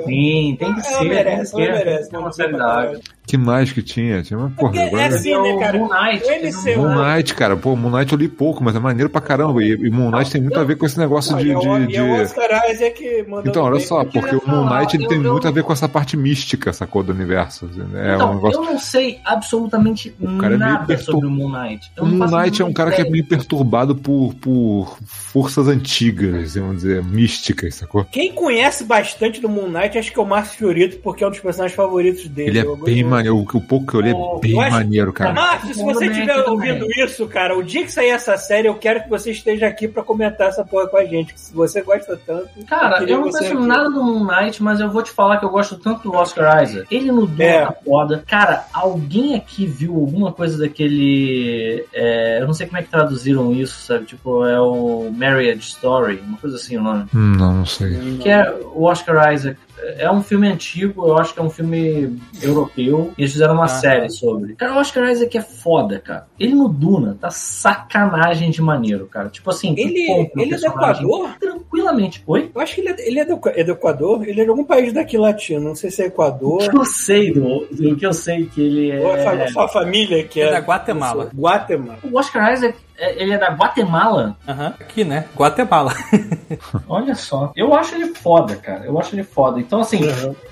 Sim, tem que Ela ser. merece, tem que ela merece. Tem uma série da Agatha. Que mais que tinha? Tinha uma porra, Porque agora... é assim, né, o cara? Moon Knight. O MCU, Moon Knight, cara, pô, Moon Knight eu li pouco, mas é maneiro pra caramba. E, e Moon Knight tem muito a ver com esse negócio de. de- de- Então, olha só, porque o. Moon Knight ele tem muito a ver com essa parte mística, sacou, do universo. É então, um negócio. eu não sei absolutamente cara é nada pertur- sobre o Moon Knight. O Moon Knight é um cara que é ideia. meio perturbado por, por forças antigas, vamos dizer, místicas, sacou? Quem conhece bastante do Moon Knight, acho que é o Márcio Fiorito, porque é um dos personagens favoritos dele. Ele é bem eu- maneiro. O, o pouco que eu li é Eu bem acho- maneiro, cara. Márcio, se você estiver também. ouvindo isso, cara, o dia que sair essa série, eu quero que você esteja aqui pra comentar essa porra com a gente. que Se você gosta tanto. Cara, queria eu não aqui. nada do Moon Knight, mas eu vou te falar que eu gosto tanto do Oscar Isaac. Ele no Duna É. tá foda. Cara, alguém aqui viu alguma coisa daquele. é, eu não sei como é que traduziram isso, sabe? Tipo, é o Marriage Story, uma coisa assim o nome. Hum, Não, não sei. Que é o Oscar Isaac. É um filme antigo, eu acho que é um filme europeu. E eles fizeram uma Ah. série sobre. Cara, o Oscar Isaac é foda, cara. Ele no Duna tá sacanagem de maneiro, cara. Tipo assim, Ele, ele é do Equador? Tranquilamente. Oi? Eu acho que ele é, ele é, do, é do Equador. Ele é de algum país daqui latino. Não sei se é Equador. O que eu sei do, do que eu sei que ele Ou é é. sua família que É é. da Guatemala. Guatemala. O Oscar Isaac é- ele é da Guatemala? Aham. Aqui, né? Guatemala. Olha só. Eu acho ele foda, cara. Eu acho ele foda. Então, assim,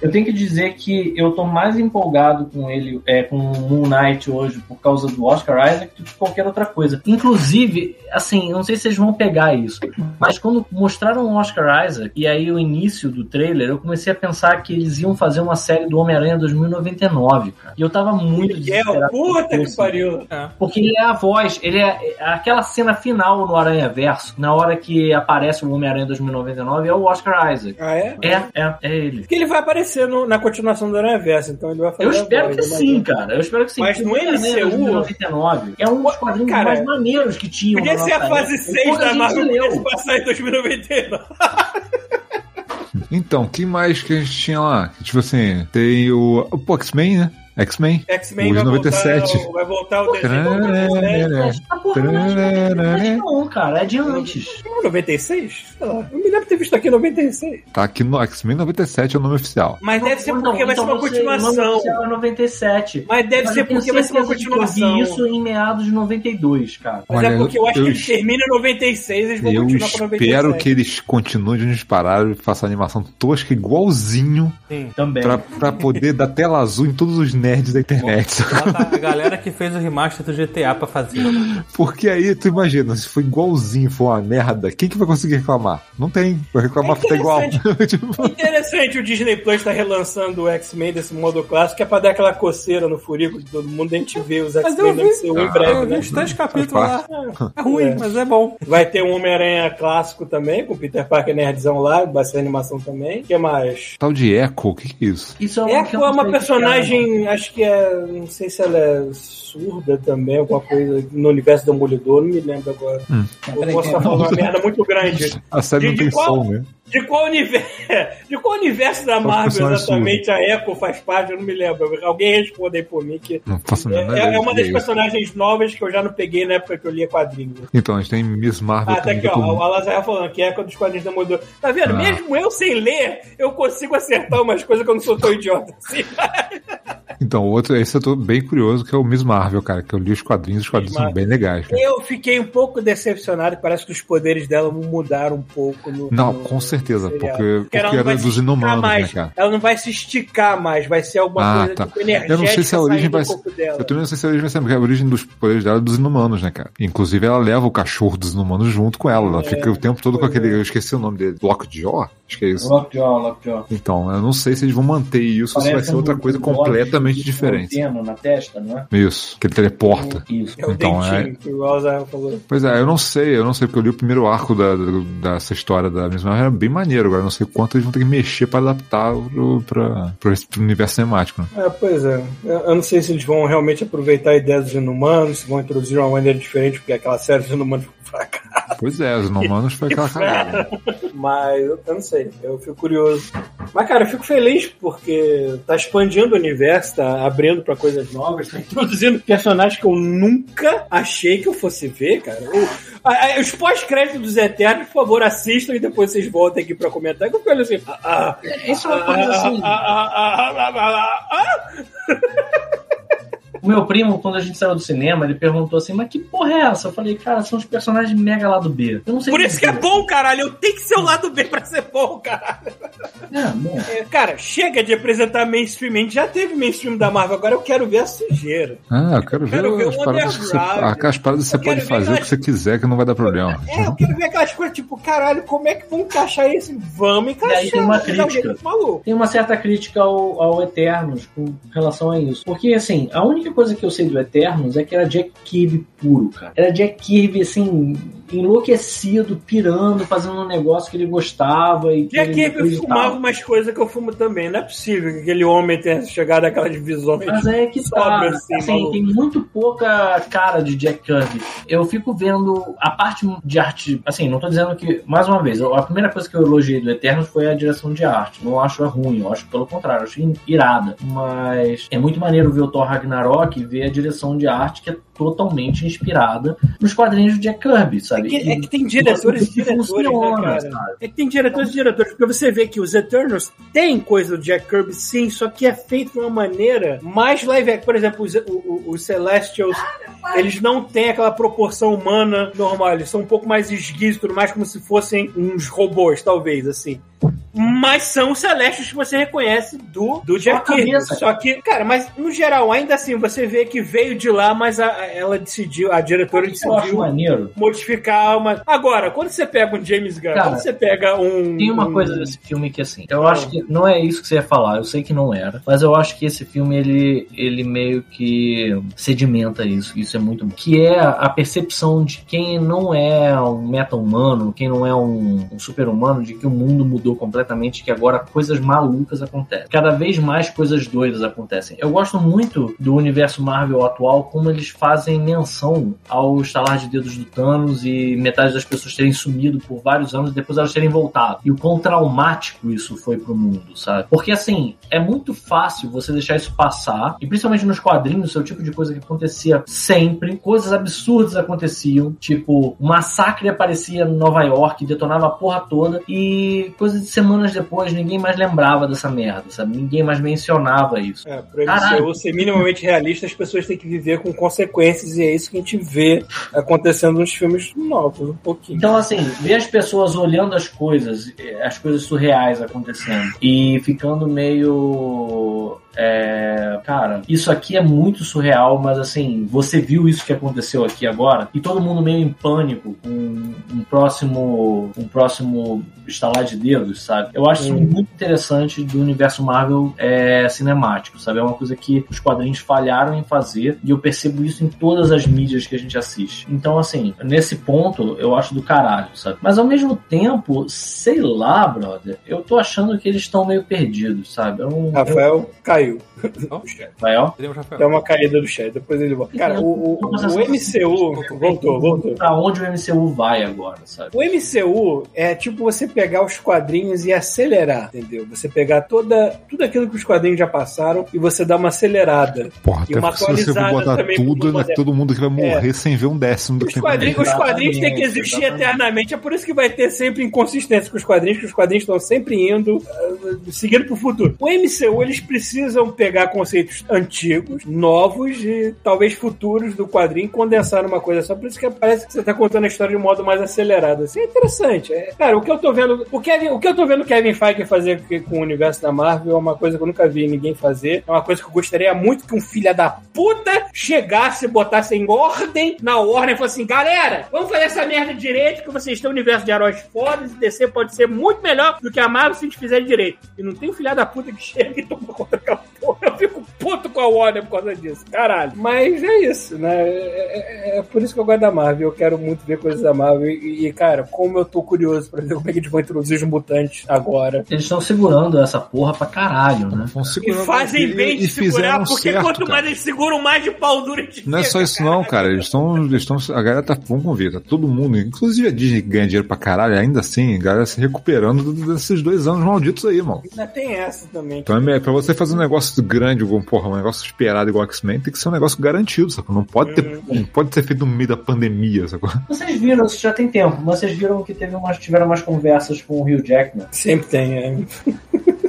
eu tenho que dizer que eu tô mais empolgado com ele, é, com o Moon Knight hoje, por causa do Oscar Isaac, do que qualquer outra coisa. Inclusive, assim, eu não sei se vocês vão pegar isso, mas quando mostraram o Oscar Isaac, e aí o início do trailer, eu comecei a pensar que eles iam fazer uma série do Homem-Aranha 2099, cara. E eu tava muito Miguel, desesperado. puta que pariu. Porque ele é a voz, ele é é aquela cena final no Aranha Verso, na hora que aparece o Homem-Aranha 2099, é o Oscar Isaac. Ah, é? É, é, é ele. Porque ele vai aparecer no- na continuação do Aranha Verso, então ele vai fazer Eu a espero que eu sim, imagino. cara. Eu espero que sim. Mas Porque no MCU 2099 é um dos quadrinhos Cara, mais maneiros que tinham. Podia ser a fase época. 6 Pouca da Marvel se passar em 2099. Então, que mais que a gente tinha lá? Tipo assim, tem o. O pô, X-Men, né? X-Men. X-Men vai de 97. voltar, vai voltar o desenho de Tararara. 97. A porra não é de 97 não, cara. É de antes. Não, 96? Sei lá. Eu me lembro de ter visto aqui em 96. Tá aqui no X-Men 97 é o nome oficial. Mas deve ser porque vai ser então uma continuação. é 97. Mas deve ser eu porque vai ser uma continuação. Eu vi isso em meados de 92, cara. Mas Olha, é porque eu acho eu- que ele termina em 96 eles vão Eu continuar com 97. espero que eles continuem de onde eles pararam e façam a animação tosca igualzinho Sim. Também. pra, pra poder dar tela azul em todos os nerds da internet. Bota a galera que fez o remaster do GTA pra fazer. Porque aí, tu imagina, se for igualzinho, for uma merda, quem que vai conseguir reclamar? Não tem. Vai reclamar É porque tá igual. Tipo, Interessante, o Disney Plus tá relançando o X-Men desse modo clássico, que é pra dar aquela coceira no furico de todo mundo, a gente vê os Mas X-Men vi, MCU em eu breve, né? os três capítulos lá. É ruim, É. mas é bom. Vai ter um Homem-Aranha clássico também, com o Peter Parker nerdzão lá, vai ser animação também. O que mais? Tal de Echo, o que que é isso? Isso é uma, Echo é uma personagem, acho que é. Não sei se ela é surda também, alguma coisa no universo do Demolidor, não me lembro agora. Hum. Eu posso estar falando uma merda muito grande. A série De- não de tem qual- som, né? De qual universo, de qual universo da Marvel exatamente a Echo faz parte? Eu não me lembro. Alguém responde aí por mim que Não é, é ideia uma das é personagens novas que eu já não peguei na época que eu lia quadrinhos. Então, a gente tem Miss Marvel Ah, tá aqui, ó. é todo- A Lazaia falando que é dos quadrinhos da Demolidor. Tá vendo? Ah. Mesmo eu sem ler, eu consigo acertar umas coisas que eu não sou tão idiota assim. Então, o outro, esse eu tô bem curioso, que é o Miss Marvel, cara, que eu li os quadrinhos, os quadrinhos são bem legais. cara. Eu fiquei um pouco decepcionado, parece que os poderes dela mudaram um pouco no. Não, no- com certeza, seriado. porque, porque ela não era vai se dos inumanos, mais. né, cara? Ela não vai se esticar mais, vai ser alguma Ah, coisa tá. tipo energética. Eu não sei se a origem vai ser. Eu também não sei se a origem vai ser, porque a origem dos poderes dela é dos inumanos, né, cara? Inclusive, ela leva o cachorro dos inumanos junto com ela. Ela fica o tempo todo com aquele. Eu esqueci o nome dele. Lockjaw? Acho que é isso. Lockjaw, Lockjaw. Então, eu não sei se eles vão manter isso ou se vai ser outra um- coisa um completamente diferente. antena na testa, não é? Isso, que ele teleporta. Isso. É o Então, dentinho que o falou. Pois é, eu não sei, eu não sei, porque eu li o primeiro arco da, da- dessa história da mesma era bem maneiro, agora eu não sei quanto eles vão ter que mexer pra adaptar pro, pra, pro, pro universo cinemático, né? É, pois é. Eu eu não sei se eles vão realmente aproveitar a ideia dos inumanos, se vão introduzir uma maneira diferente, porque aquela série dos inumanos ficou fraca. Pois é, os inumanos foi aquela cagada. Mas eu, eu não sei, eu fico curioso. Mas, cara, eu fico feliz porque tá expandindo o universo, tá abrindo pra coisas novas, tá introduzindo personagens que eu nunca achei que eu fosse ver, cara. A- a- os pós-créditos dos Eternos, por favor, assistam e depois vocês voltem aqui pra comentar. Que eu fico olhando assim. Ah, ah, Isso é uma coisa assim. ah, ah, ah, ah, ah, ah, ah. O meu primo, quando a gente saiu do cinema, ele perguntou assim: Mas que porra é essa? Eu falei: Cara, são os personagens mega lá do B. Eu não sei Por isso que é bom, caralho. Eu tenho que ser o lado B pra ser bom, caralho. É, bom. É, cara, chega de apresentar mainstream. A gente já teve mainstream da Marvel, agora eu quero ver a sujeira. Ah, eu quero ver, quero ver as o paradas que você, underground. as paradas que você Eu pode fazer o que aquelas- você quiser, que não vai dar problema. É, eu quero ver aquelas coisas tipo, caralho, como é que vão encaixar isso? Vamos encaixar. Daí tem uma um crítica. Tem uma certa crítica ao, ao Eternos com relação a isso. Porque, assim, a única coisa que eu sei do Eternos é que era Jack Kirby puro, cara. Era Jack Kirby, assim, enlouquecido, pirando, fazendo um negócio que ele gostava e que E aqui ele eu fumava umas coisas que eu fumo também. Não é possível que aquele homem tenha chegado àquelas visões. Mas é que tá, assim, assim, tem muito pouca cara de Jack Kirby. Eu fico vendo a parte de arte, assim, não tô dizendo que, mais uma vez, a primeira coisa que eu elogiei do Eternos foi a direção de arte. Não acho ruim, eu acho pelo contrário, eu achei irada. Mas é muito maneiro ver o Thor Ragnarok e ver a direção de arte que é totalmente inspirada nos quadrinhos do Jack Kirby, sabe? Sabe? É que, é que tem diretores e diretores, né, cara? É que tem diretores e diretores, porque você vê que os Eternals tem coisa do Jack Kirby, sim, só que é feito de uma maneira mais live action. Por exemplo, os, o- o- os Celestials, eles não têm aquela proporção humana normal, eles são um pouco mais esguios, tudo mais como se fossem uns robôs, talvez, assim. Mas são os Celestials que você reconhece do, do Jack Kirby. Só que, cara, mas no geral, ainda assim, você vê que veio de lá, mas a- ela decidiu, a diretora Eu acho decidiu maneiro. modificar uma. Agora, quando você pega um James Gunn, Cara, quando você pega um. Tem uma um- coisa desse filme que assim, eu acho que não é isso que você ia falar, eu sei que não era, mas eu acho que esse filme ele, ele meio que sedimenta isso, isso é muito bom. Que é a percepção de quem não é um meta-humano, quem não é um, um super-humano, de que o mundo mudou completamente, que agora coisas malucas acontecem. Cada vez mais coisas doidas acontecem. Eu gosto muito do universo Marvel atual, como eles fazem menção ao estalar de dedos do Thanos e metade das pessoas terem sumido por vários anos e depois elas terem voltado. E o quão traumático isso foi pro mundo, sabe? Porque assim, é muito fácil você deixar isso passar, e principalmente nos quadrinhos, é o tipo de coisa que acontecia sempre, coisas absurdas aconteciam, tipo, um massacre aparecia em Nova York, detonava a porra toda, e coisas semanas depois ninguém mais lembrava dessa merda, sabe? Ninguém mais mencionava isso. É, pra Caralho. Ser minimamente realista, as pessoas têm que viver com consequências, e é isso que a gente vê acontecendo nos filmes novos, um pouquinho. Então, assim, ver as pessoas olhando as coisas, eh, as coisas surreais acontecendo e ficando meio. É, cara, isso aqui é muito surreal, mas assim, você viu isso que aconteceu aqui agora e todo mundo meio em pânico com um próximo, um próximo estalar de dedos, sabe? Eu acho isso muito interessante do universo Marvel é, cinemático, sabe? É uma coisa que os quadrinhos falharam em fazer e eu percebo isso em todas as mídias que a gente assiste. Então, assim, nesse ponto eu acho do caralho, sabe? Mas ao mesmo tempo, sei lá, brother, eu tô achando que eles estão meio perdidos, sabe? Eu. Rafael caiu. Rafael? Rafael. Deu uma caída do chat, depois ele volta. Cara, o, o, o MCU. Voltou, voltou. Pra onde o MCU vai agora, sabe? O MCU é tipo você pegar os quadrinhos e acelerar, entendeu? Você pegar toda, tudo aquilo que os quadrinhos já passaram e você dá uma acelerada. Porra, E uma se você atualizada botar também tudo, né, todo mundo que vai morrer sem ver um décimo do Os que quadrinhos, os quadrinhos têm que existir exatamente. eternamente. É por isso que vai ter sempre inconsistência com os quadrinhos, que os quadrinhos estão sempre indo, uh, seguindo pro futuro. O MCU, eles precisam pegar conceitos antigos, novos e talvez futuros do quadrinho e condensar numa coisa só. Por isso que parece que você tá contando a história de um modo mais acelerado. Assim, é interessante. É, cara, o que eu tô vendo, o, Kevin, o que eu tô vendo Kevin Feige fazer com o universo da Marvel é uma coisa que eu nunca vi ninguém fazer. É uma coisa que eu gostaria muito que um filho da puta chegasse e botasse em ordem na Warner e falasse assim: galera, vamos fazer essa merda direito, que vocês têm um universo de heróis fodas e DC pode ser muito melhor do que a Marvel se a gente fizer direito. E não tem um filho da puta que chega e toma conta daquela porra. Puto com a Warner por causa disso. Caralho. Mas é isso, né? É, é- é por isso que eu gosto da Marvel. Eu quero muito ver coisas da Marvel. E, e, cara, como eu tô curioso pra ver como é que eles vão introduzir os mutantes agora. Eles estão segurando essa porra pra caralho, né? E fazem bem e de segurar, porque certo, quanto cara. mais eles seguram, mais de pau duro a gente Não é só isso não, cara. Eles estão. Eles estão. A galera tá. Vamos ver, tá todo mundo. Inclusive a Disney que ganha dinheiro pra caralho, ainda assim, a galera se recuperando do- desses dois anos malditos aí, mano. Ainda tem essa também. Então, é, pra você fazer um negócio grande, igual, porra, um negócio esperado igual X-Men, tem que ser um negócio garantido, sacou? Não pode ter, não pode ser feito no meio da pandemia, sacou? Vocês viram, isso já tem tempo, mas vocês viram que teve umas, tiveram umas conversas com o Hugh Jackman. Sempre tem, é.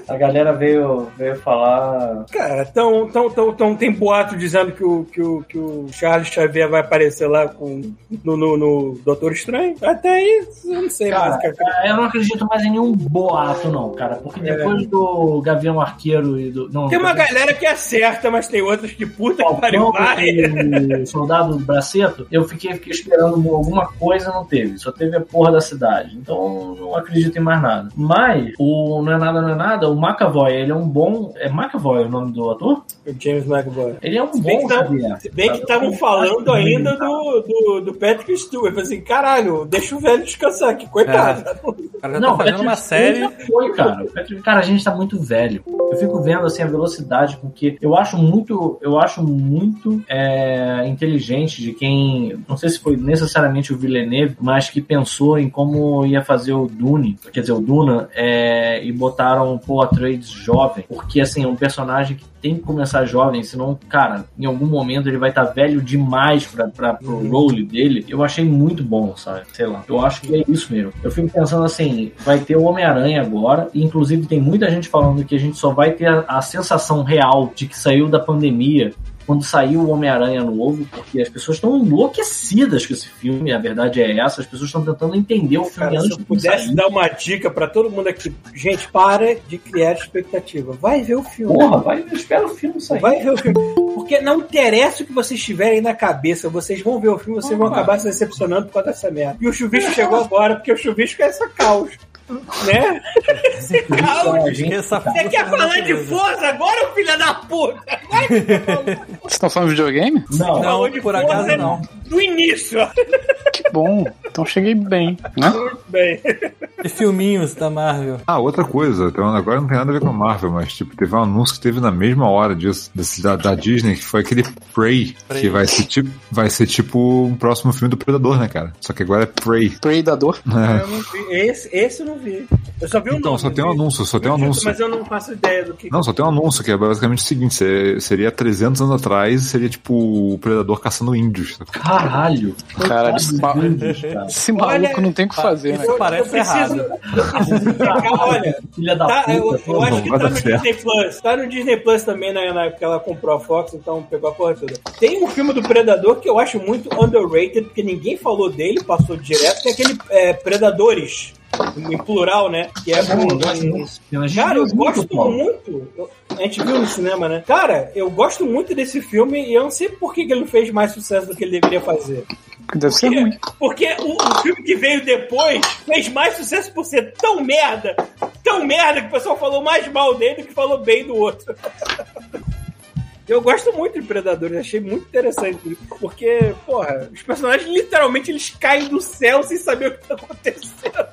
A galera veio, veio falar. Cara, tão, tão, tão, tão, tem boato dizendo que o, que, o, que o Charles Xavier vai aparecer lá com, no, no, no Doutor Estranho. Até aí, eu não sei Cara, mais. o que- eu não acredito mais em nenhum boato, não, cara. Porque depois do Gavião Arqueiro e do. Não, É. Tem uma Gavião galera que acerta, mas tem outras que puta que pariu Falcão vai. e o Soldado do Braceto, eu fiquei, fiquei esperando alguma coisa não teve. Só teve a porra da cidade. Então não acredito em mais nada. Mas, o Não é Nada, Não é Nada, o McAvoy, ele é um bom. É McAvoy o nome do ator? O James McAvoy. Ele é um Se bom que tá- Xavier, Se bem que estavam falando ainda do, do, do Patrick Stewart. Eu assim, caralho, deixa o velho descansar aqui, coitado. O cara já Não, tá fazendo uma série. Já foi, cara. Patrick- Cara, a gente tá muito velho. eu fico vendo assim a velocidade com que eu acho muito, eu acho muito é, inteligente de quem, não sei se foi necessariamente o Villeneuve, mas que pensou em como ia fazer o Dune, quer dizer, o Duna, é, e botaram Paul Atreides jovem, porque assim, é um personagem que tem que começar jovem, senão, cara, em algum momento ele vai estar tá velho demais pra, pra, pro Uhum. role dele. Eu achei muito bom, sabe? Sei lá. Eu acho que é isso mesmo. Eu fico pensando assim, vai ter o Homem-Aranha agora, e inclusive tem muita gente falando que a gente só vai ter a, a sensação real de que saiu da pandemia quando saiu o Homem-Aranha novo, porque as pessoas estão enlouquecidas com esse filme, a verdade é essa, as pessoas estão tentando entender o filme Cara, se antes eu de pudesse sair. dar uma dica pra todo mundo aqui, gente, para de criar expectativa. Vai ver o filme. Porra, vai, espera o filme sair. Vai ver o filme. Porque não interessa o que vocês tiverem na cabeça, vocês vão ver o filme, vocês vão Opa. acabar se decepcionando por causa dessa merda. E o chuvisco chegou agora, porque o chuvisco é essa caos. Né? caos. Essa Você quer falar de Forza agora, filha da puta? Você estão falando de videogame? Não, Não, de por acaso não. Do início. Que bom. Então cheguei bem, né? Muito bem. De filminhos da Marvel. Ah, outra coisa, então, agora não tem nada a ver com a Marvel, mas tipo, teve um anúncio que teve na mesma hora disso, desse, da, da Disney, que foi aquele Prey, Prey. que vai ser tipo, vai ser tipo um próximo filme do Predador, né, cara? Só que agora é Prey. Predador. É. Esse, esse eu não vi. Eu só vi o Então, nome. só tem um vi. anúncio, só tem um anúncio. Mas eu não faço ideia do que. Não, só tem um anúncio, que é basicamente o seguinte, se- seria 300 anos atrás, seria tipo o Predador caçando índios. Caralho. Caralho, esse, ma- cara. esse maluco não tem o que fazer, né? Isso parece eu preciso, errado. eu preciso olha, Filha da tá, puta. eu, eu acho que tá no certo. Disney Plus. Tá no Disney Plus também, na, na época que ela comprou a Fox, então pegou a porra toda. Tem um filme do Predador que eu acho muito underrated, porque ninguém falou dele, passou direto, que é aquele é, Predadores. Em plural, né? Que é bom, com- eu gosto muito desse filme. A gente Cara, eu gosto muito. A gente viu no cinema, né? Cara, eu gosto muito desse filme e eu não sei por que ele não fez mais sucesso do que ele deveria fazer. Deve ser ruim. Porque o, o filme que veio depois fez mais sucesso por ser tão merda, tão merda, que o pessoal falou mais mal dele do que falou bem do outro. Eu gosto muito de Predadores, achei muito interessante. Porque, porra, os personagens literalmente eles caem do céu sem saber o que tá acontecendo.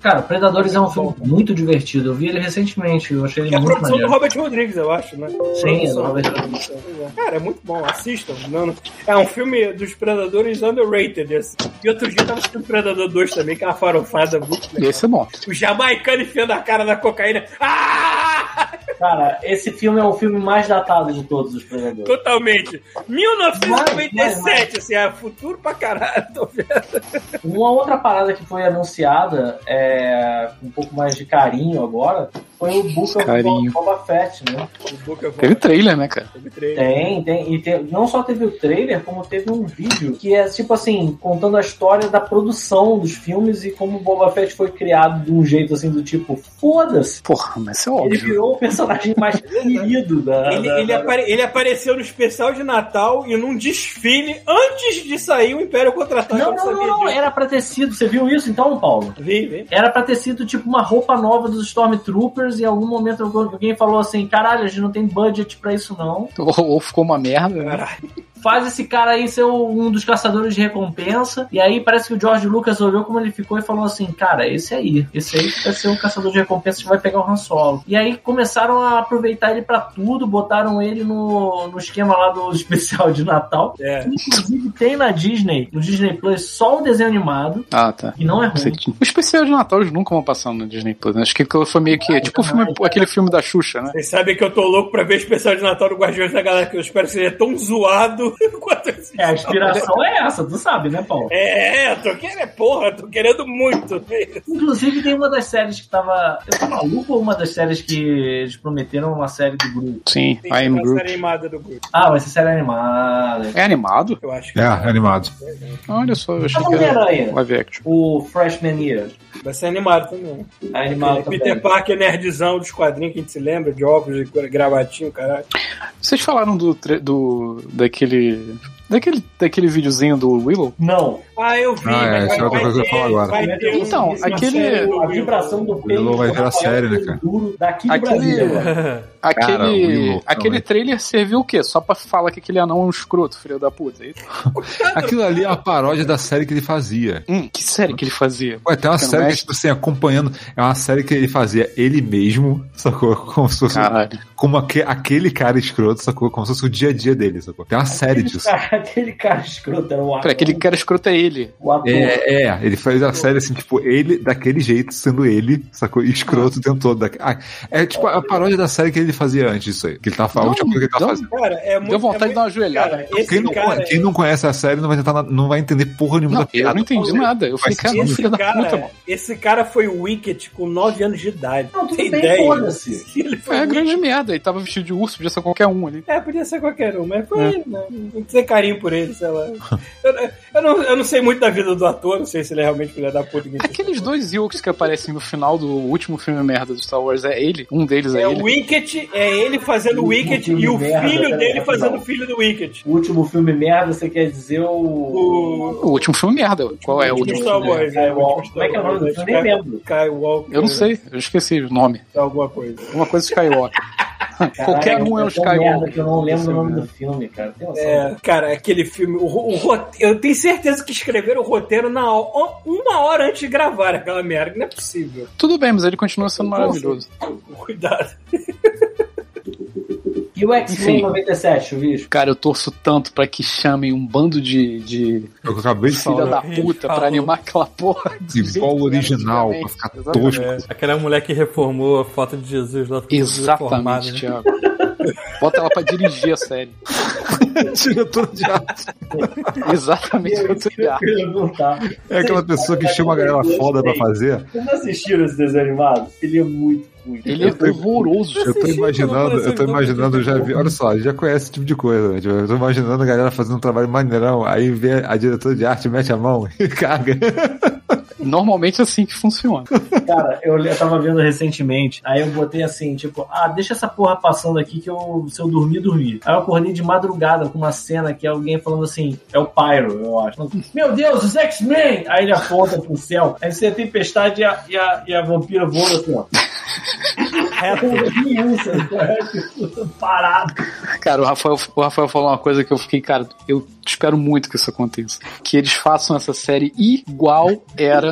Cara, Predadores é um filme muito divertido. Eu vi ele recentemente, eu achei ele É a muito produção do maneiro. Robert Rodrigues, eu acho, né? Sim, é do. Robert Rodrigues. Cara, é muito bom, assistam. Não, não- É um filme dos Predadores underrated. Assim. E outro dia eu tava assistindo Predador 2 também, que é uma farofada muito legal. Esse é bom. O jamaicano enfiando a cara na cocaína. Ah! Cara, esse filme é o filme mais datado de todos os Predadores. Totalmente. 1997, assim, é futuro pra caralho. Tô vendo. Uma outra parada que foi anunciada é, com um pouco mais de carinho agora foi o Book of Carinho. Boba Fett, né? O Book of Teve trailer, né, cara? Teve trailer. Tem, tem. E tem- não só teve o trailer, como teve um vídeo que é tipo assim, contando a história da produção dos filmes e como o Boba Fett foi criado de um jeito assim do tipo, foda-se. Porra, mas isso é Ele óbvio. virou o personagem mais querido da. Ele, da- ele da- apare- ele apareceu no especial de Natal e num desfile antes de sair o Império Contra-Ataque. Não, não, não, não, era pra ter sido. Você viu isso então, Paulo? Vi, vi. Era pra ter sido tipo uma roupa nova dos Stormtroopers e em algum momento alguém falou assim: caralho, a gente não tem budget pra isso não. Ou, ou ficou uma merda, né? Caralho. Faz esse cara aí ser um dos caçadores de recompensa. E aí parece que o George Lucas olhou como ele ficou e falou assim: Cara, esse aí, esse aí vai ser o caçador de recompensa que vai pegar o Han Solo. E aí começaram a aproveitar ele pra tudo, botaram ele no, no esquema lá do especial de Natal. É. Inclusive tem na Disney, no Disney Plus, só o desenho animado. Ah, tá. E não é ruim. O especial de Natal eles nunca vão passar no Disney Plus. né? Acho que foi meio que. Tipo o filme- aquele filme da Xuxa, né? Vocês sabem que eu tô louco pra ver o especial de Natal do Guardiões da Galáxia, que eu espero que seja tão zoado quanto esse. É, a inspiração é essa, tu sabe, né, Paulo? É, tô querendo, porra, tô querendo muito ver. Inclusive tem uma das séries que tava. Eu tô maluco ou uma das séries que eles prometeram uma série do Groot? Sim, Tem I am Groot. série animada do Groot, Ah, vai ser série animada. É animado? eu acho que É, animado. Olha só, eu achei A que era live action. O Freshman Year. vai ser animado também. É animado também. Peter Parker nerdzão dos quadrinhos que a gente se lembra, de óculos, de gravatinho, caralho. Vocês falaram do, tre- do daquele Daquele, daquele videozinho do Willow? Não. Ah, eu vi. Ah, é, essa é outra coisa que eu falar agora. ter Então, aquele- série A vibração do peito. Willow vai virar série, né, cara? Duro Daqui do Aquele- Brasil. Aquele, Cara, Willow aquele trailer serviu o quê? Só pra falar que aquele anão é um escroto, filho da puta. é isso? Aquilo ali é a paródia da série que ele fazia. Hum, que série que ele fazia? Ué, tem uma não série que, tipo assim, acompanhando. É uma série que ele fazia ele mesmo, sacou? Como se fosse. Caralho. Como aque- aquele cara escroto, sacou? Como se fosse o dia a dia dele, sacou? Tem uma série disso. Cara, aquele cara escroto era o. Pera, aquele cara escroto é ele. O ator. É, é, ele faz a série assim, tipo, ele daquele jeito, sendo ele, sacou? E escroto o tempo todo. Ah, É tipo a paródia da série que ele fazia antes disso aí. Que ele tava falando, coisa que ele tava não. fazendo. Cara, é muito. Deu vontade é de dar uma joelhada. Cara, esse Quem não, cara, quem não conhece a série não vai tentar, não vai entender porra nenhuma Não, da piada. eu não entendi nada. Eu falei, cara, esse cara, puta, esse cara foi o Wicked com 9 anos de idade. Não, Tem bem, ideia? Ele foi É grande merda. Ele tava vestido de urso, podia ser qualquer um ali. É, podia ser qualquer um, mas foi É. ele, né? Tem que ter carinho por ele, sei lá. Eu, não, eu não sei muito da vida do ator, não sei se ele é realmente filho da puta. Aqueles dois Ewoks que aparecem no final do último filme merda do Star Wars é ele? Um deles é, É ele? o Wicked, é ele fazendo o O Wicked filme e o merda, filho peraí, dele fazendo o filho do Wicked. O último filme merda, você quer dizer o. O, O último filme merda. Qual é o último Star filme? Wars, é, o último Como é que é o nome do Star filme? Eu nem Wars, lembro. Skywalker. Eu não sei, eu esqueci o nome. Alguma coisa. Uma coisa Skywalker. Qualquer um é merda Skywalker. que eu não lembro o nome do filme, cara. Tem noção? É, cara, aquele filme, o, o eu tenho certeza que escreveram o roteiro na uma hora antes de gravar aquela merda, não é possível. Tudo bem, mas ele continua sendo maravilhoso. Cuidado. E o X-Men Enfim. 97, Chuvisco? Cara, eu torço tanto pra que chamem um bando de, de É o eu acabei de filha falar. da a gente puta pra animar aquela porra. o que era original, pra ficar Exatamente. tosco. É, aquela mulher que reformou a foto de Jesus lá. Exatamente, né? Thiago. Bota ela pra dirigir a série. Diretor de arte. Exatamente o que eu tô ligado. perguntar. É aquela pessoa que chama a galera foda pra fazer. Vocês não assistiram esse desenho animado? Ele é muito ruim. Ele é horroroso. Eu tô imaginando, eu tô imaginando, eu já vi, olha só, já conhece esse tipo de coisa, né? Tipo, Eu tô imaginando a galera fazendo um trabalho maneirão, aí vê a diretora de arte, mete a mão e caga. Normalmente é assim que funciona. Cara, eu, eu tava vendo recentemente, aí eu botei assim, tipo, ah, deixa essa porra passando aqui que eu, se eu dormir, dormir. Aí eu acordei de madrugada com uma cena que é alguém falando assim, é o Pyro, eu acho. Meu Deus, os X-Men! Aí ele aponta pro céu, aí você tem tempestade e a, e a, e a vampira voando assim, ó. Né? Tipo, parado. Cara, o Rafael, o Rafael falou uma coisa que eu fiquei, cara, eu espero muito que isso aconteça. Que eles façam essa série igual era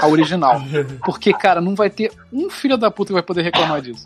a original. Porque, cara, não vai ter um filho da puta que vai poder reclamar disso.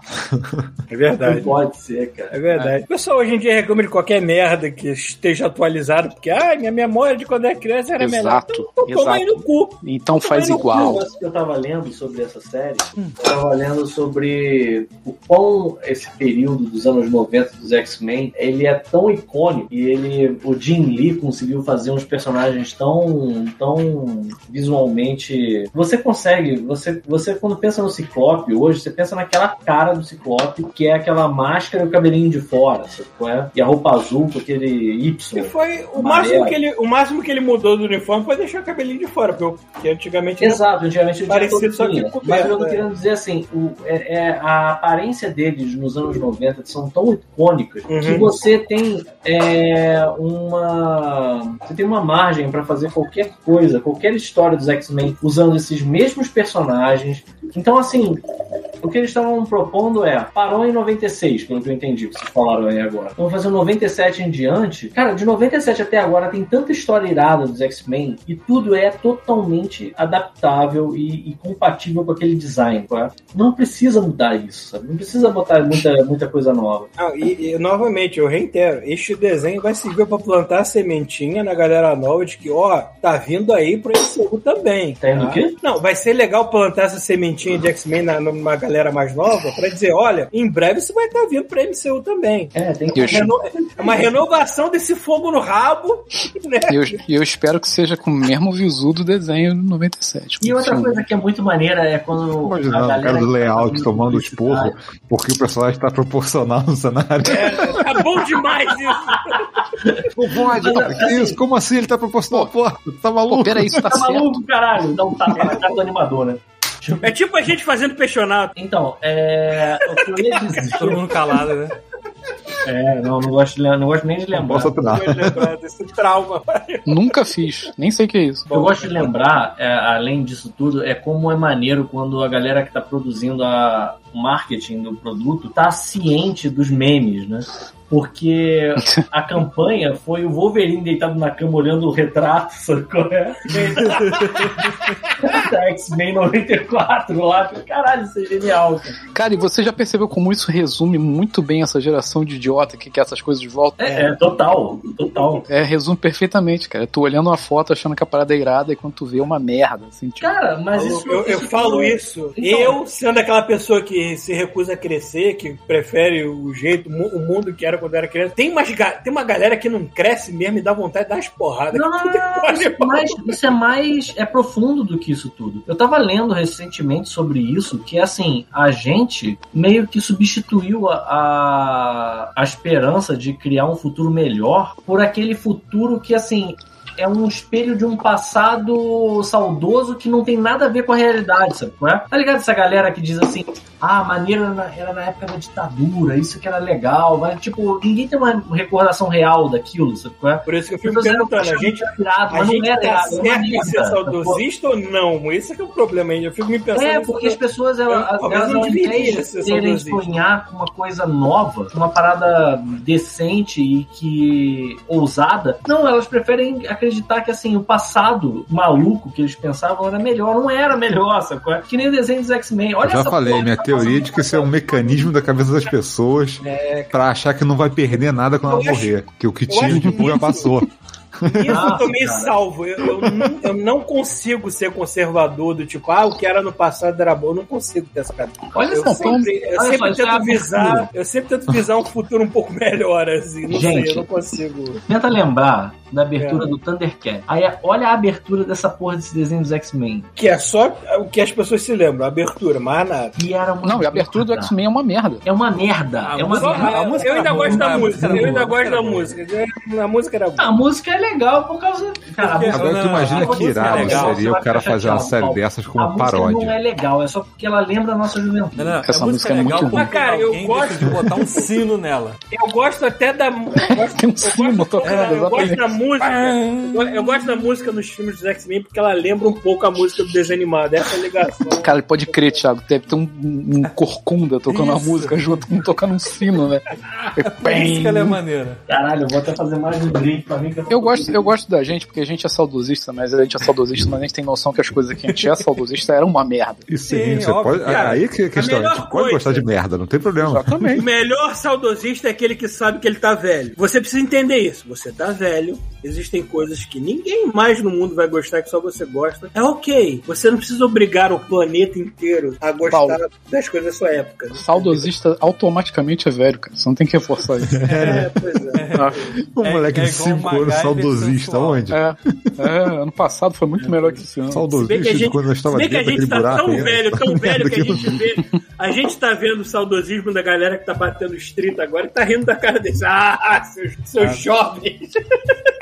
É verdade. Não pode ser, cara. É verdade. O pessoal hoje em dia reclama de qualquer merda que esteja atualizado, porque, ah, minha memória de quando era criança era melhor. Exato, Então, toma aí exato. no cu. Então faz Também não igual. Que eu tava lendo sobre essa série, eu tava lendo sobre o quão esse período dos anos 90 dos X-Men, ele é tão icônico e ele, o Jim Lee conseguiu fazer uns personagens tão, tão visualmente, você consegue, você, você quando pensa no Ciclope hoje, você pensa naquela cara do Ciclope, que é aquela máscara e o cabelinho de fora, sabe é? E a roupa azul com aquele E Y. foi o Amarelo. máximo, que ele, o máximo que ele mudou do uniforme foi deixar o cabelinho de fora, porque, antigamente Exato, antigamente todo só que coberto, Mas eu tô é. querendo dizer assim, o, é, é, a aparência deles nos anos 90 são tão icônicas Uhum. que você tem é, uma. Você tem uma margem pra fazer qualquer coisa, qualquer história dos X-Men usando esses mesmos personagens. Então, assim, o que eles estavam propondo é, parou em 96, pelo que eu entendi, que vocês falaram aí agora. Vamos fazer o 97 em diante. Cara, de 97 até agora tem tanta história irada dos X-Men e tudo é totalmente adaptável e, e compatível com aquele design. tá? Não precisa mudar isso, sabe? Não precisa botar muita, muita coisa nova. Não, e, e, novamente, eu reitero, este desenho vai servir pra plantar a sementinha na galera nova de que, ó, tá vindo aí pro MCU também. Tá indo o quê? Não, vai ser legal plantar essa sementinha de X-Men na- numa galera mais nova pra dizer, olha, em breve isso vai estar vindo pro MCU também. É, tem que. Reno- É uma renovação desse fogo no rabo, né? e eu, eu espero que seja com o mesmo visu do desenho do 97. E outra Sim. coisa que é muito maneira é quando. O galera cara do que tá layout tomando os porros, porque o personagem tá proporcional no cenário. Tá bom demais isso. Não pode, que isso? Como assim ele tá proporcional? Pô, tá maluco? Pô, peraí, isso tá Tá certo. maluco, caralho? Tapa na cara do animador, né? É tipo a gente fazendo peixonato. Então, é. O que eu ia dizer. Todo mundo calado, né? É, não, não gosto, de não gosto nem de Não lembrar. posso opinar. Vou lembrar desse trauma. Nunca fiz. Nem sei o que é isso. Eu gosto de lembrar, é, além disso tudo, é como é maneiro quando a galera que está produzindo a, o marketing do produto tá ciente dos memes, né? Porque a campanha foi o Wolverine deitado na cama olhando o retrato, sabe qual é? da X-Men 94 lá. Caralho, isso é genial, cara. Cara, e você já percebeu como isso resume muito bem essa geração de idiota que quer essas coisas de volta? É, é, total, total. É, resume perfeitamente, cara. Tu olhando uma foto achando que a parada é irada e quando tu vê é uma merda, assim, tipo. Cara, mas isso. eu, eu falo tudo- isso, Então- eu sendo aquela pessoa que se recusa a crescer, que prefere o jeito, o mundo que era quando era criança. Tem, umas, tem uma galera que não cresce mesmo e dá vontade de dar umas porradas. Não, isso, é mais, isso é mais é profundo do que isso tudo. Eu tava lendo recentemente sobre isso, que assim, a gente meio que substituiu a, a, a esperança de criar um futuro melhor por aquele futuro que assim. É um espelho de um passado saudoso que não tem nada a ver com a realidade, sabe? qual é? Tá ligado essa galera que diz assim: ah, maneiro era na, era na época da ditadura, isso que era legal, mas tipo, ninguém tem uma recordação real daquilo, sabe? qual é? Por isso que eu fico perguntando, a gente, pirado, a gente não era tá certo em ser saudosista ou não? Esse é que é o problema ainda. Eu fico me pensando... É, porque as pessoas, elas, Eu- elas não ao deveria invés ser de querem sonhar com uma coisa nova, uma parada decente e que ousada, não, elas preferem acreditar que assim, o passado maluco que eles pensavam era melhor. Não era melhor, sacou? Que nem o desenho dos X-Men. Olha Eu já essa falei, minha tá teoria de que isso é um mecanismo da cabeça das pessoas pra achar que não vai perder nada quando Eu ela acho- morrer. Que o que eu tinha de isso- passou. Isso eu Nossa, tô meio cara. salvo. Eu, eu não, eu não consigo ser conservador do tipo, ah, o que era no passado era bom. Eu não consigo ter essa cabeça. Olha Eu só, sempre, eu olha sempre só, é tento visar, eu sempre tento visar um futuro um pouco melhor, assim. Não Gente. sei, eu não consigo. Tenta lembrar da abertura É. do Thundercat. Aí olha a abertura dessa porra desse desenho dos X-Men. Que é só o que as pessoas se lembram, a abertura, mais nada. Que era uma Não, e a abertura do. X-Men é uma merda. É uma merda. A é uma música- merda. a música eu ainda gosto boa, da música, música eu ainda boa, gosto da música música. A música era boa. A música é legal por causa. Cara, a Porque- música Agora tu não, imagina que música é irado legal, você seria o cara fazer uma série dessas com a uma música paródia. não é legal, é só porque ela lembra a nossa juventude. Não, não, Essa música é legal muito ruim. Cara, eu gosto- decidiu botar um sino nela. Eu gosto até da. Eu gosto, Tem um eu sino gosto- tocando, é, eu gosto exatamente. Música. Eu go- Eu gosto da música nos filmes dos X-Men porque ela lembra um pouco a música do desenho animado. Essa é a ligação. Cara, pode crer, Thiago. Deve ter um, um corcunda tocando Isso. música junto com tocando um sino, né? Por isso que ela é maneira. Caralho, eu vou até fazer mais um drink pra mim. Que Eu gosto, eu gosto da gente, porque a gente é saudosista, mas a gente é saudosista, mas a gente tem noção que as coisas que a gente é saudosista eram uma merda. E sim, Sim, você óbvio, pode. cara. aí que é a questão, a, melhor gente pode coisa- gostar de merda, não tem problema. O Exatamente. melhor saudosista é aquele que sabe que ele tá velho. Você precisa entender isso. Você tá velho, existem coisas que ninguém mais no mundo vai gostar, que só você gosta. É ok. Você não precisa obrigar o planeta inteiro a gostar Paulo. das coisas da sua época. Saudosista automaticamente é velho, cara. Você não tem que reforçar isso. É, pois é. Um É- moleque é de igual 5 uma anos saudosista, sensual. onde? É, é, ano passado foi muito melhor que esse ano. Se bem que a Saudosista de gente, quando eu se estava bem que a dentro gente daquele tá buraco. tão aí, velho, tão velho que a gente vê. A gente tá vendo o saudosismo da galera que tá batendo os 30 agora e tá rindo da cara deles. Ah, seus, seus jovens.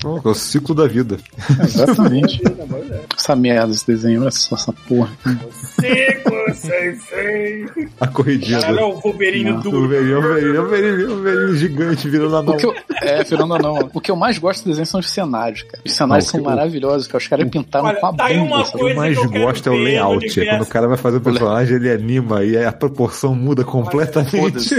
Pô, É o ciclo da vida. Exatamente. Essa merda, esse desenho, olha só essa porra. Cinco, seis, seis. A corridinha do. é o Wolverine Não. O duro. velhinho, o velhinho, o velhinho, o velhinho gigante virando a O mão. que eu, é, Fernanda não. O que eu mais gosto do desenho são os cenários, cara. Os cenários Não, são maravilhosos, que os caras pintaram Olha, com a tá uma bunda. O que eu mais gosto é o layout. É quando o cara vai fazer o personagem, ele anima e a proporção muda completamente.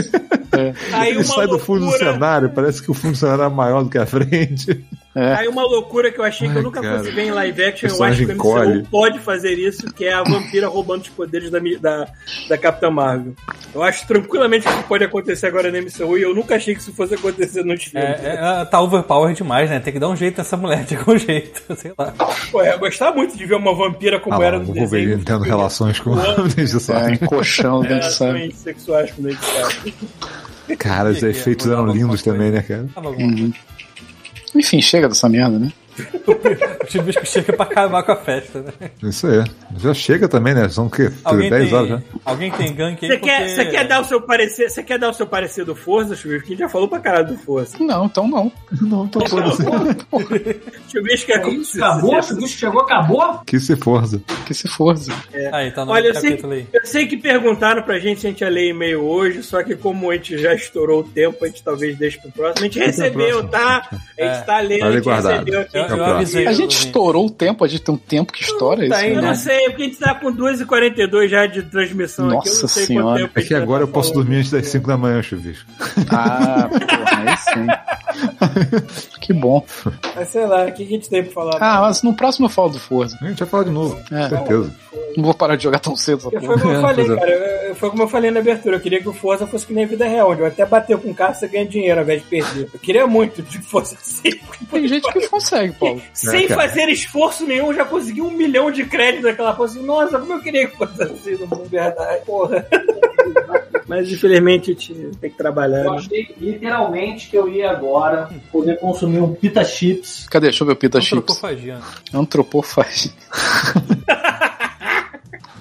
É, Ele sai do fundo do loucura. cenário, parece que o fundo do cenário é maior do que a frente. É. Aí uma loucura que eu achei que eu Ai, nunca cara. fosse ver em live action, eu acho que o MCU pode fazer isso, que é a vampira roubando os poderes da, da, da Capitã Marvel. Eu acho tranquilamente que isso pode acontecer agora no MCU e eu nunca achei que isso fosse acontecer nos filmes. É, é, ela tá overpower demais, né? Tem que dar um jeito nessa mulher de algum jeito, sei lá. Pô, eu ia gostar muito de ver uma vampira como Ah, era no o Wolverine desenho. tendo relações com Voando. desnecessário. É, encoxando dentro de sabe? Sexuais com Gaga. Cara, os efeitos eram lindos também, né, cara? Tava bom. Enfim, chega dessa merda, né? O Chubisco chega pra acabar com a festa, né? Isso aí. Já chega também, né? São o quê? Alguém 10 tem, horas já. alguém tem gank aí? Você quer, porque- você quer dar o seu parecer? Você quer dar o seu parecer do Forza, Chubisco? Que já falou pra caralho do Forza. Não, então não. Não, tô todo assim. Chubisco é como se Acabou? O bicho chegou, acabou? Que se força. Que se força. Aí, tá no Olha, eu sei, aí. eu sei que perguntaram pra gente se a gente ia ler e-mail hoje, só que como a gente já estourou o tempo, a gente talvez deixe pro próximo. A gente recebeu, tá? A gente É. tá lendo, a Olha gente recebeu aqui. Eu, eu avisei. A gente estourou o tempo, a gente tem um tempo que estoura isso. tá aí, Eu né? não sei, porque a gente tá com 2h42 já de transmissão aqui. Eu não Nossa sei senhora. É que agora tá eu posso falando. dormir antes das 5 da manhã, chuvisco. Ah, porra, aí sim. que bom. Mas sei lá, o que a gente tem pra falar? Ah, mas no próximo eu falo do Forza. A gente vai falar de novo, É. com certeza. Não vou parar de jogar tão cedo foi como eu falei, Pois é. cara. eu- eu- Foi como eu falei na abertura. Eu queria que o Forza fosse que nem a vida real, onde eu até bater com o carro você ganha dinheiro ao invés de perder. Eu queria muito que fosse assim. Tem gente que consegue, Paulo. Sem É, fazer esforço nenhum, eu já consegui um milhão de créditos naquela porra. Assim, Nossa, como eu queria que fosse assim no mundo verdade. Porra. Mas infelizmente a gente tem que trabalhar. Eu né? achei literalmente que eu ia agora poder consumir um pita chips. Cadê? Deixa eu ver o Pita Chips. Antropofagia. Antropofagia.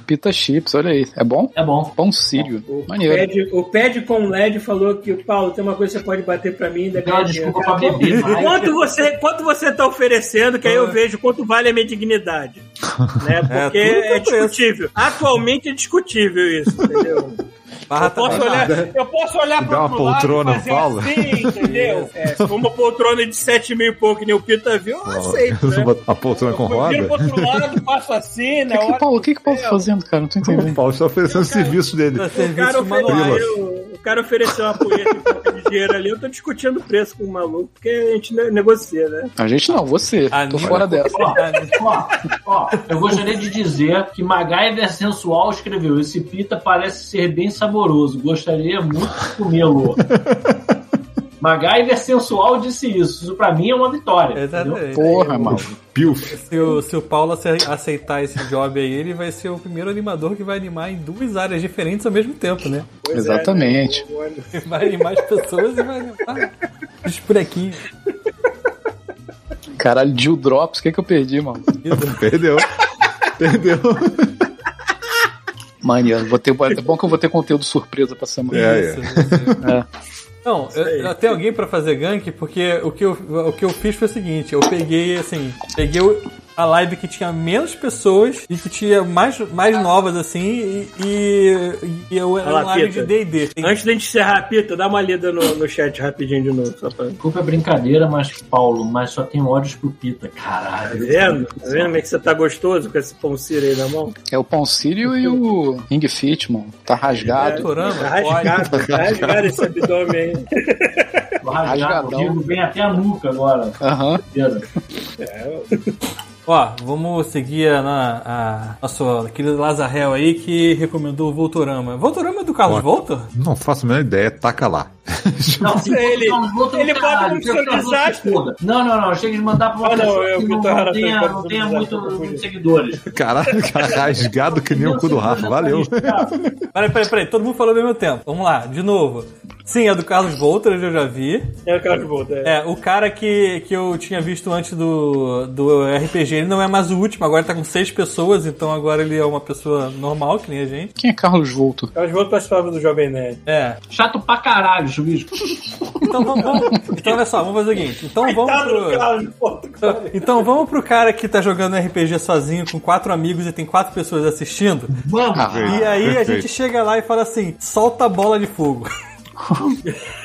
Pita Chips, olha aí. É bom? É bom. Pão sírio. O Maneiro. Pad, o Pad com LED falou que o Paulo tem uma coisa que você pode bater pra mim ganha desculpa pra beber mais. Quanto você, quanto você tá oferecendo, que aí eu vejo quanto vale a minha dignidade. Né? Porque tudo é, preço. discutível. Atualmente é discutível isso, entendeu? Barra Eu posso tá- olhar, eu posso olhar Dá pra uma lado poltrona, e fazer Paulo. assim, entendeu? É, uma poltrona de 7 mil e pouco, que nem o Pita viu, eu aceito, né? A poltrona com Eu viro roda? pro outro lado, faço assim, né? O que, que, Paulo, o que, que o Paulo tá fazendo, cara? Não tô O entendendo. Paulo está oferecendo o serviço dele. Tá O serviço cara, manual. ofereceu, o cara ofereceu uma punheta em troca de dinheiro ali, eu tô discutindo o preço com o maluco, porque a gente ne- negocia, né? A gente não, você. Ah, Tô fora dessa. Ó, ó, ó, eu gostaria de dizer que MacGyver Sensual escreveu: Esse pita parece ser bem saboroso, gostaria muito de comê-lo. MacGyver Sensual disse isso. Isso pra mim é uma vitória. entendeu? Exatamente. Porra, mano. Pilf. Se o, se o Paulo ace- aceitar esse job aí, ele vai ser o primeiro animador que vai animar em duas áreas diferentes ao mesmo tempo, né? Pois é, Exatamente. né? Vai animar as pessoas e vai animar os bonequinhos. Caralho, Jill Drops, o que, que eu perdi, mano? Perdeu. Perdeu. Maneiro. Vou ter, é bom que eu vou ter conteúdo surpresa pra semana. É, Isso, isso. É. Não, eu, tenho alguém pra fazer gank, porque o que, eu, o que eu fiz foi o seguinte, eu peguei assim, peguei o- a live que tinha menos pessoas e que tinha mais, mais novas assim, e, e, e eu era Olha lá, uma live de Pita. D&D. Antes da gente encerrar, Pita, dá uma lida no, no chat rapidinho de novo, só pra... Desculpa a brincadeira, mas Paulo, mas só tem olhos pro pita. Tá Caralho. vendo? Tá vendo como é que você tá gostoso com esse pão sírio aí na mão? É o Pão Sírio e o Ring Fit, mano. Tá rasgado. Autorama, Tá rasgado, tá rasgado esse abdômen aí. Rasgado, digo, vem até a nuca agora. Aham. Ó, vamos seguir a, a, a nosso querido Lazarel aí que recomendou o Voltorama. Voltorama é do Carlos. Voltor? Não faço a menor ideia, taca lá. Não, se Ele- outro ele bota no seu desastre. Não, não, não. Chega de mandar pra uma Ah, não, pessoa eu que não, não tenha, não tenha muito, muitos seguidores. Caralho, cara, rasgado que nem o cu do Rafa. Valeu. Peraí, peraí, peraí, todo mundo falou ao mesmo tempo. Vamos lá, de novo. Sim, é do Carlos Voltor, eu já vi. É o cara que volta. É. É, o cara que, que eu tinha visto antes do, do RPG, ele não é mais o último, agora ele tá com seis pessoas, então agora ele é uma pessoa normal, que nem a gente. Quem é Carlos Volto? Carlos Volta participava do Jovem Nerd. É. Chato pra caralho, chuvisco. Então vamos, vamos- Então olha só, vamos fazer o seguinte. Então vamos pro. Carlos Volta, cara. Então vamos pro cara que tá jogando RPG sozinho com quatro amigos e tem quatro pessoas assistindo. Vamos. Ah, E aí a perfeito. gente chega lá e fala assim: solta a bola de fogo.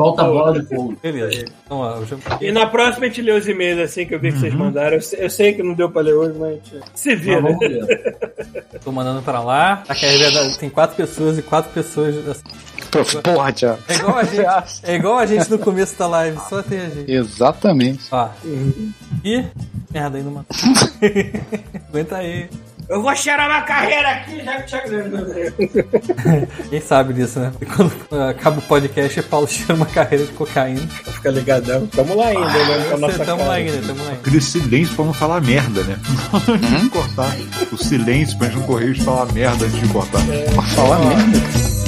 Falta a bola de fogo. Beleza. Já... E na próxima a gente lê os e-mails assim que eu vi que vocês mandaram. Eu sei, eu sei que não deu pra ler hoje, mas a gente se Mas vira. vamos ver. tô mandando pra lá. A KRB tem quatro pessoas e quatro pessoas. Porra, Thiago. É igual a gente, é igual a gente no começo da live, só tem a gente. Exatamente. Ó. Ih, merda, ainda uma. Aguenta aí. Eu vou cheirar uma carreira aqui, já que tinha Quem sabe disso, né? Quando acaba o podcast, o Paulo tira uma carreira de cocaína. Pra ficar ligadão. Tamo lá ainda, né? Com a nossa Tamo cara. lá ainda, tamo lá ainda. Aquele silêncio pra não falar merda, né? Antes de cortar. O silêncio pra gente não correr e falar merda antes de cortar. Pra falar mesmo.